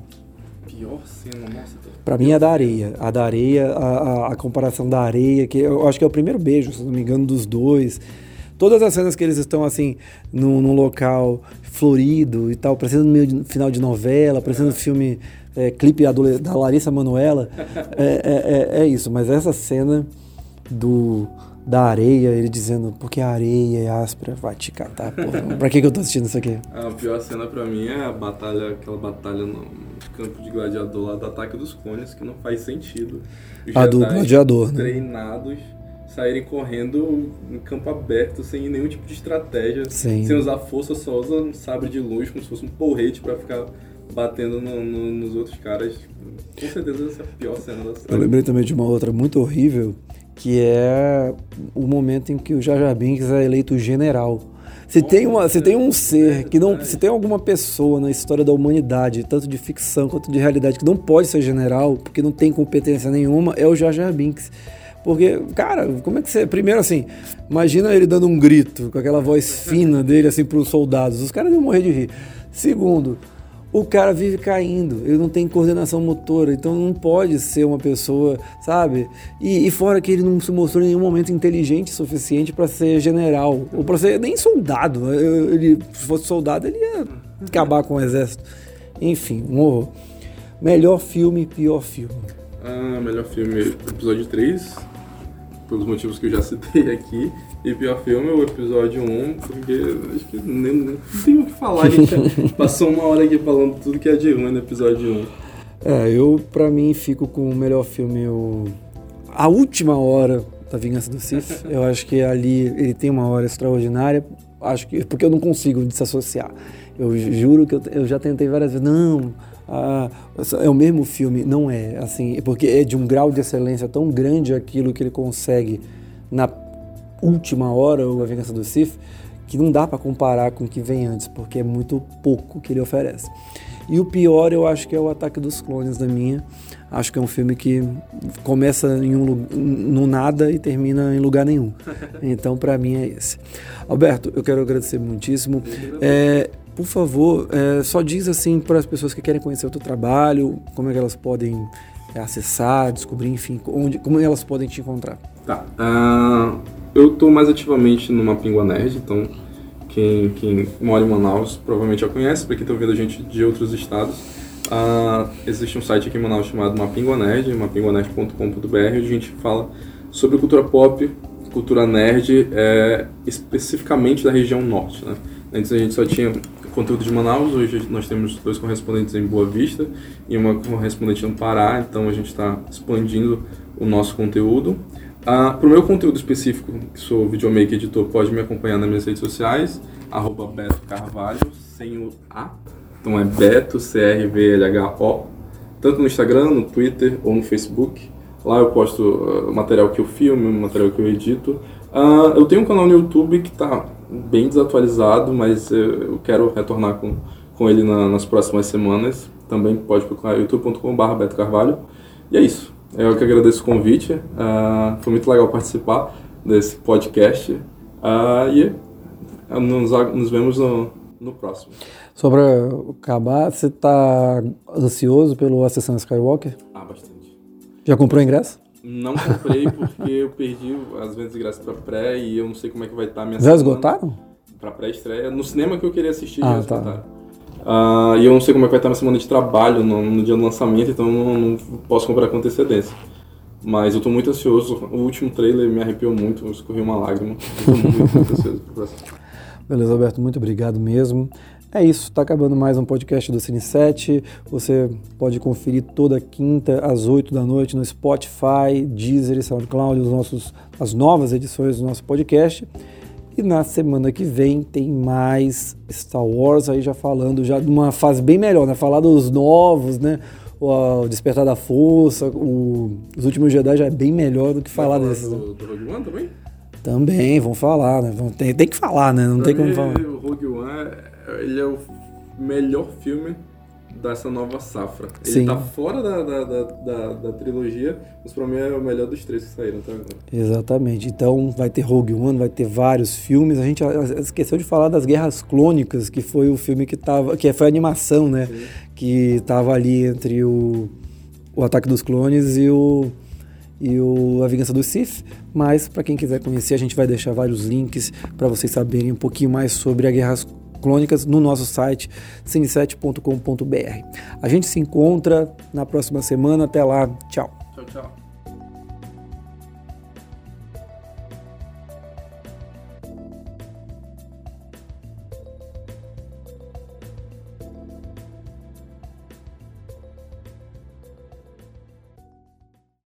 Pior cena, nossa. Pra mim é a da areia. A da areia, a, a, a comparação da areia, que eu acho que é o primeiro beijo, se não me engano, dos dois. Todas as cenas que eles estão assim, num, num local florido e tal, parecendo meio de, final de novela, parecendo filme, é, clipe da Larissa Manoela, é, é, é, é, isso. Mas essa cena do da areia, ele dizendo, porque a areia é áspera, vai te catar, porra. [LAUGHS] pra que, que eu tô assistindo isso aqui? A pior cena pra mim é a batalha, aquela batalha no campo de gladiador lá do ataque dos clones, que não faz sentido. Os a do gladiador, né? treinados saírem correndo em campo aberto, sem nenhum tipo de estratégia, Sim. sem usar força, só usa um sabre de luz, como se fosse um porrete pra ficar batendo no, no, nos outros caras. Com certeza essa é a pior cena da série. Eu lembrei também de uma outra muito horrível, que é o momento em que o Jar Jar Binks é eleito general. Se tem, uma, se tem um ser que não. Se tem alguma pessoa na história da humanidade, tanto de ficção quanto de realidade, que não pode ser general, porque não tem competência nenhuma, é o Jar Jar Binks. Porque, cara, como é que você. Primeiro, assim, imagina ele dando um grito com aquela voz fina dele, assim, para os soldados. Os caras iam morrer de rir. Segundo, o cara vive caindo, ele não tem coordenação motora, então não pode ser uma pessoa, sabe? E, e fora que ele não se mostrou em nenhum momento inteligente o suficiente para ser general, ou para ser nem soldado. Ele, se fosse soldado, ele ia acabar com o exército. Enfim, um horror. Melhor filme, pior filme. Ah, melhor filme, episódio 3, pelos motivos que eu já citei aqui. E pior filme é o episódio 1, porque acho que nem, nem tem o que falar. A gente [LAUGHS] passou uma hora aqui falando tudo que é de ruim no episódio 1. É, eu pra mim fico com o melhor filme, o... A Última Hora da Vingança do Sith. [LAUGHS] eu acho que ali ele tem uma hora extraordinária, acho que porque eu não consigo desassociar. Eu juro que eu, eu já tentei várias vezes. Não, ah, é o mesmo filme. Não é, assim, porque é de um grau de excelência tão grande aquilo que ele consegue na última hora, ou A Vingança do Sith, que não dá para comparar com o que vem antes, porque é muito pouco que ele oferece. E o pior, eu acho que é o Ataque dos Clones da minha. Acho que é um filme que começa em um, no nada e termina em lugar nenhum. [LAUGHS] Então, para mim, é esse. Alberto, eu quero agradecer muitíssimo. É, por favor, é, só diz assim para as pessoas que querem conhecer o teu trabalho, como é que elas podem é, acessar, descobrir, enfim, onde, como elas podem te encontrar. Tá. Uh, eu estou mais ativamente no Mapingua Nerd, então quem, quem mora em Manaus provavelmente já conhece, para quem está ouvindo a gente de outros estados. Uh, existe um site aqui em Manaus chamado Mapingua Nerd, mapinguanerd.com.br, onde a gente fala sobre cultura pop, cultura nerd, é, especificamente da região norte. Né? Antes a gente só tinha conteúdo de Manaus, hoje nós temos dois correspondentes em Boa Vista e uma correspondente no Pará, então a gente está expandindo o nosso conteúdo. Ah, Para o meu conteúdo específico, que sou videomaker editor, pode me acompanhar nas minhas redes sociais, arroba Beto Carvalho, sem o A. Então é Beto, C-R-V-L-H-O, tanto no Instagram, no Twitter ou no Facebook. Lá eu posto uh, material que eu filmo, material que eu edito. Uh, eu tenho um canal no YouTube que está bem desatualizado, mas eu, quero retornar com, com ele na, nas próximas semanas. Também pode procurar youtube.com.br Beto Carvalho. E é isso. Eu que agradeço o convite. Uh, foi muito legal participar desse podcast. Uh, e nos, nos vemos no, no próximo. Só para acabar, você está ansioso pelo Acessando Skywalker? Ah, bastante. Já comprou ingresso? Não comprei porque eu perdi as vendas de ingresso para pré e eu não sei como é que vai estar tá a minha Já esgotaram? Para pré-estreia. No cinema que eu queria assistir, ah, já tá. esgotaram. Uh, e eu não sei como é que vai estar minha semana de trabalho no, no dia do lançamento, então eu não, não, posso comprar com antecedência. Mas eu estou muito ansioso. O último trailer me arrepiou muito, eu escorri uma lágrima. Estou muito, muito ansioso Beleza, Alberto, muito obrigado mesmo. É isso, está acabando mais um podcast do Cine 7. Você pode conferir toda quinta às 8 da noite no Spotify, Deezer e SoundCloud, os nossos, as novas edições do nosso podcast. E na semana que vem tem mais Star Wars aí já falando já de uma fase bem melhor, né? Falar dos novos, né? O Despertar da Força, o, os últimos Jedi já é bem melhor do que falar desses. Do, né? do Rogue One também? Também, vão falar, né? Tem, tem que falar, né? Não pra tem mim, como falar. O Rogue One, ele é o melhor filme dessa nova safra. Ele Sim. tá fora da, da, da, da, da trilogia, mas pra mim é o melhor dos três que saíram até agora. Exatamente. Então vai ter Rogue One, vai ter vários filmes. A gente esqueceu de falar das Guerras Clônicas, que foi o filme que tava. que foi a animação, né? Sim. Que tava ali entre o, o Ataque dos Clones e o. E o A Vingança do Sith, mas para quem quiser conhecer, a gente vai deixar vários links para vocês saberem um pouquinho mais sobre a Guerras Clônicas no nosso site cine7.com.br. A gente se encontra na próxima semana. Até lá. Tchau. Tchau, tchau.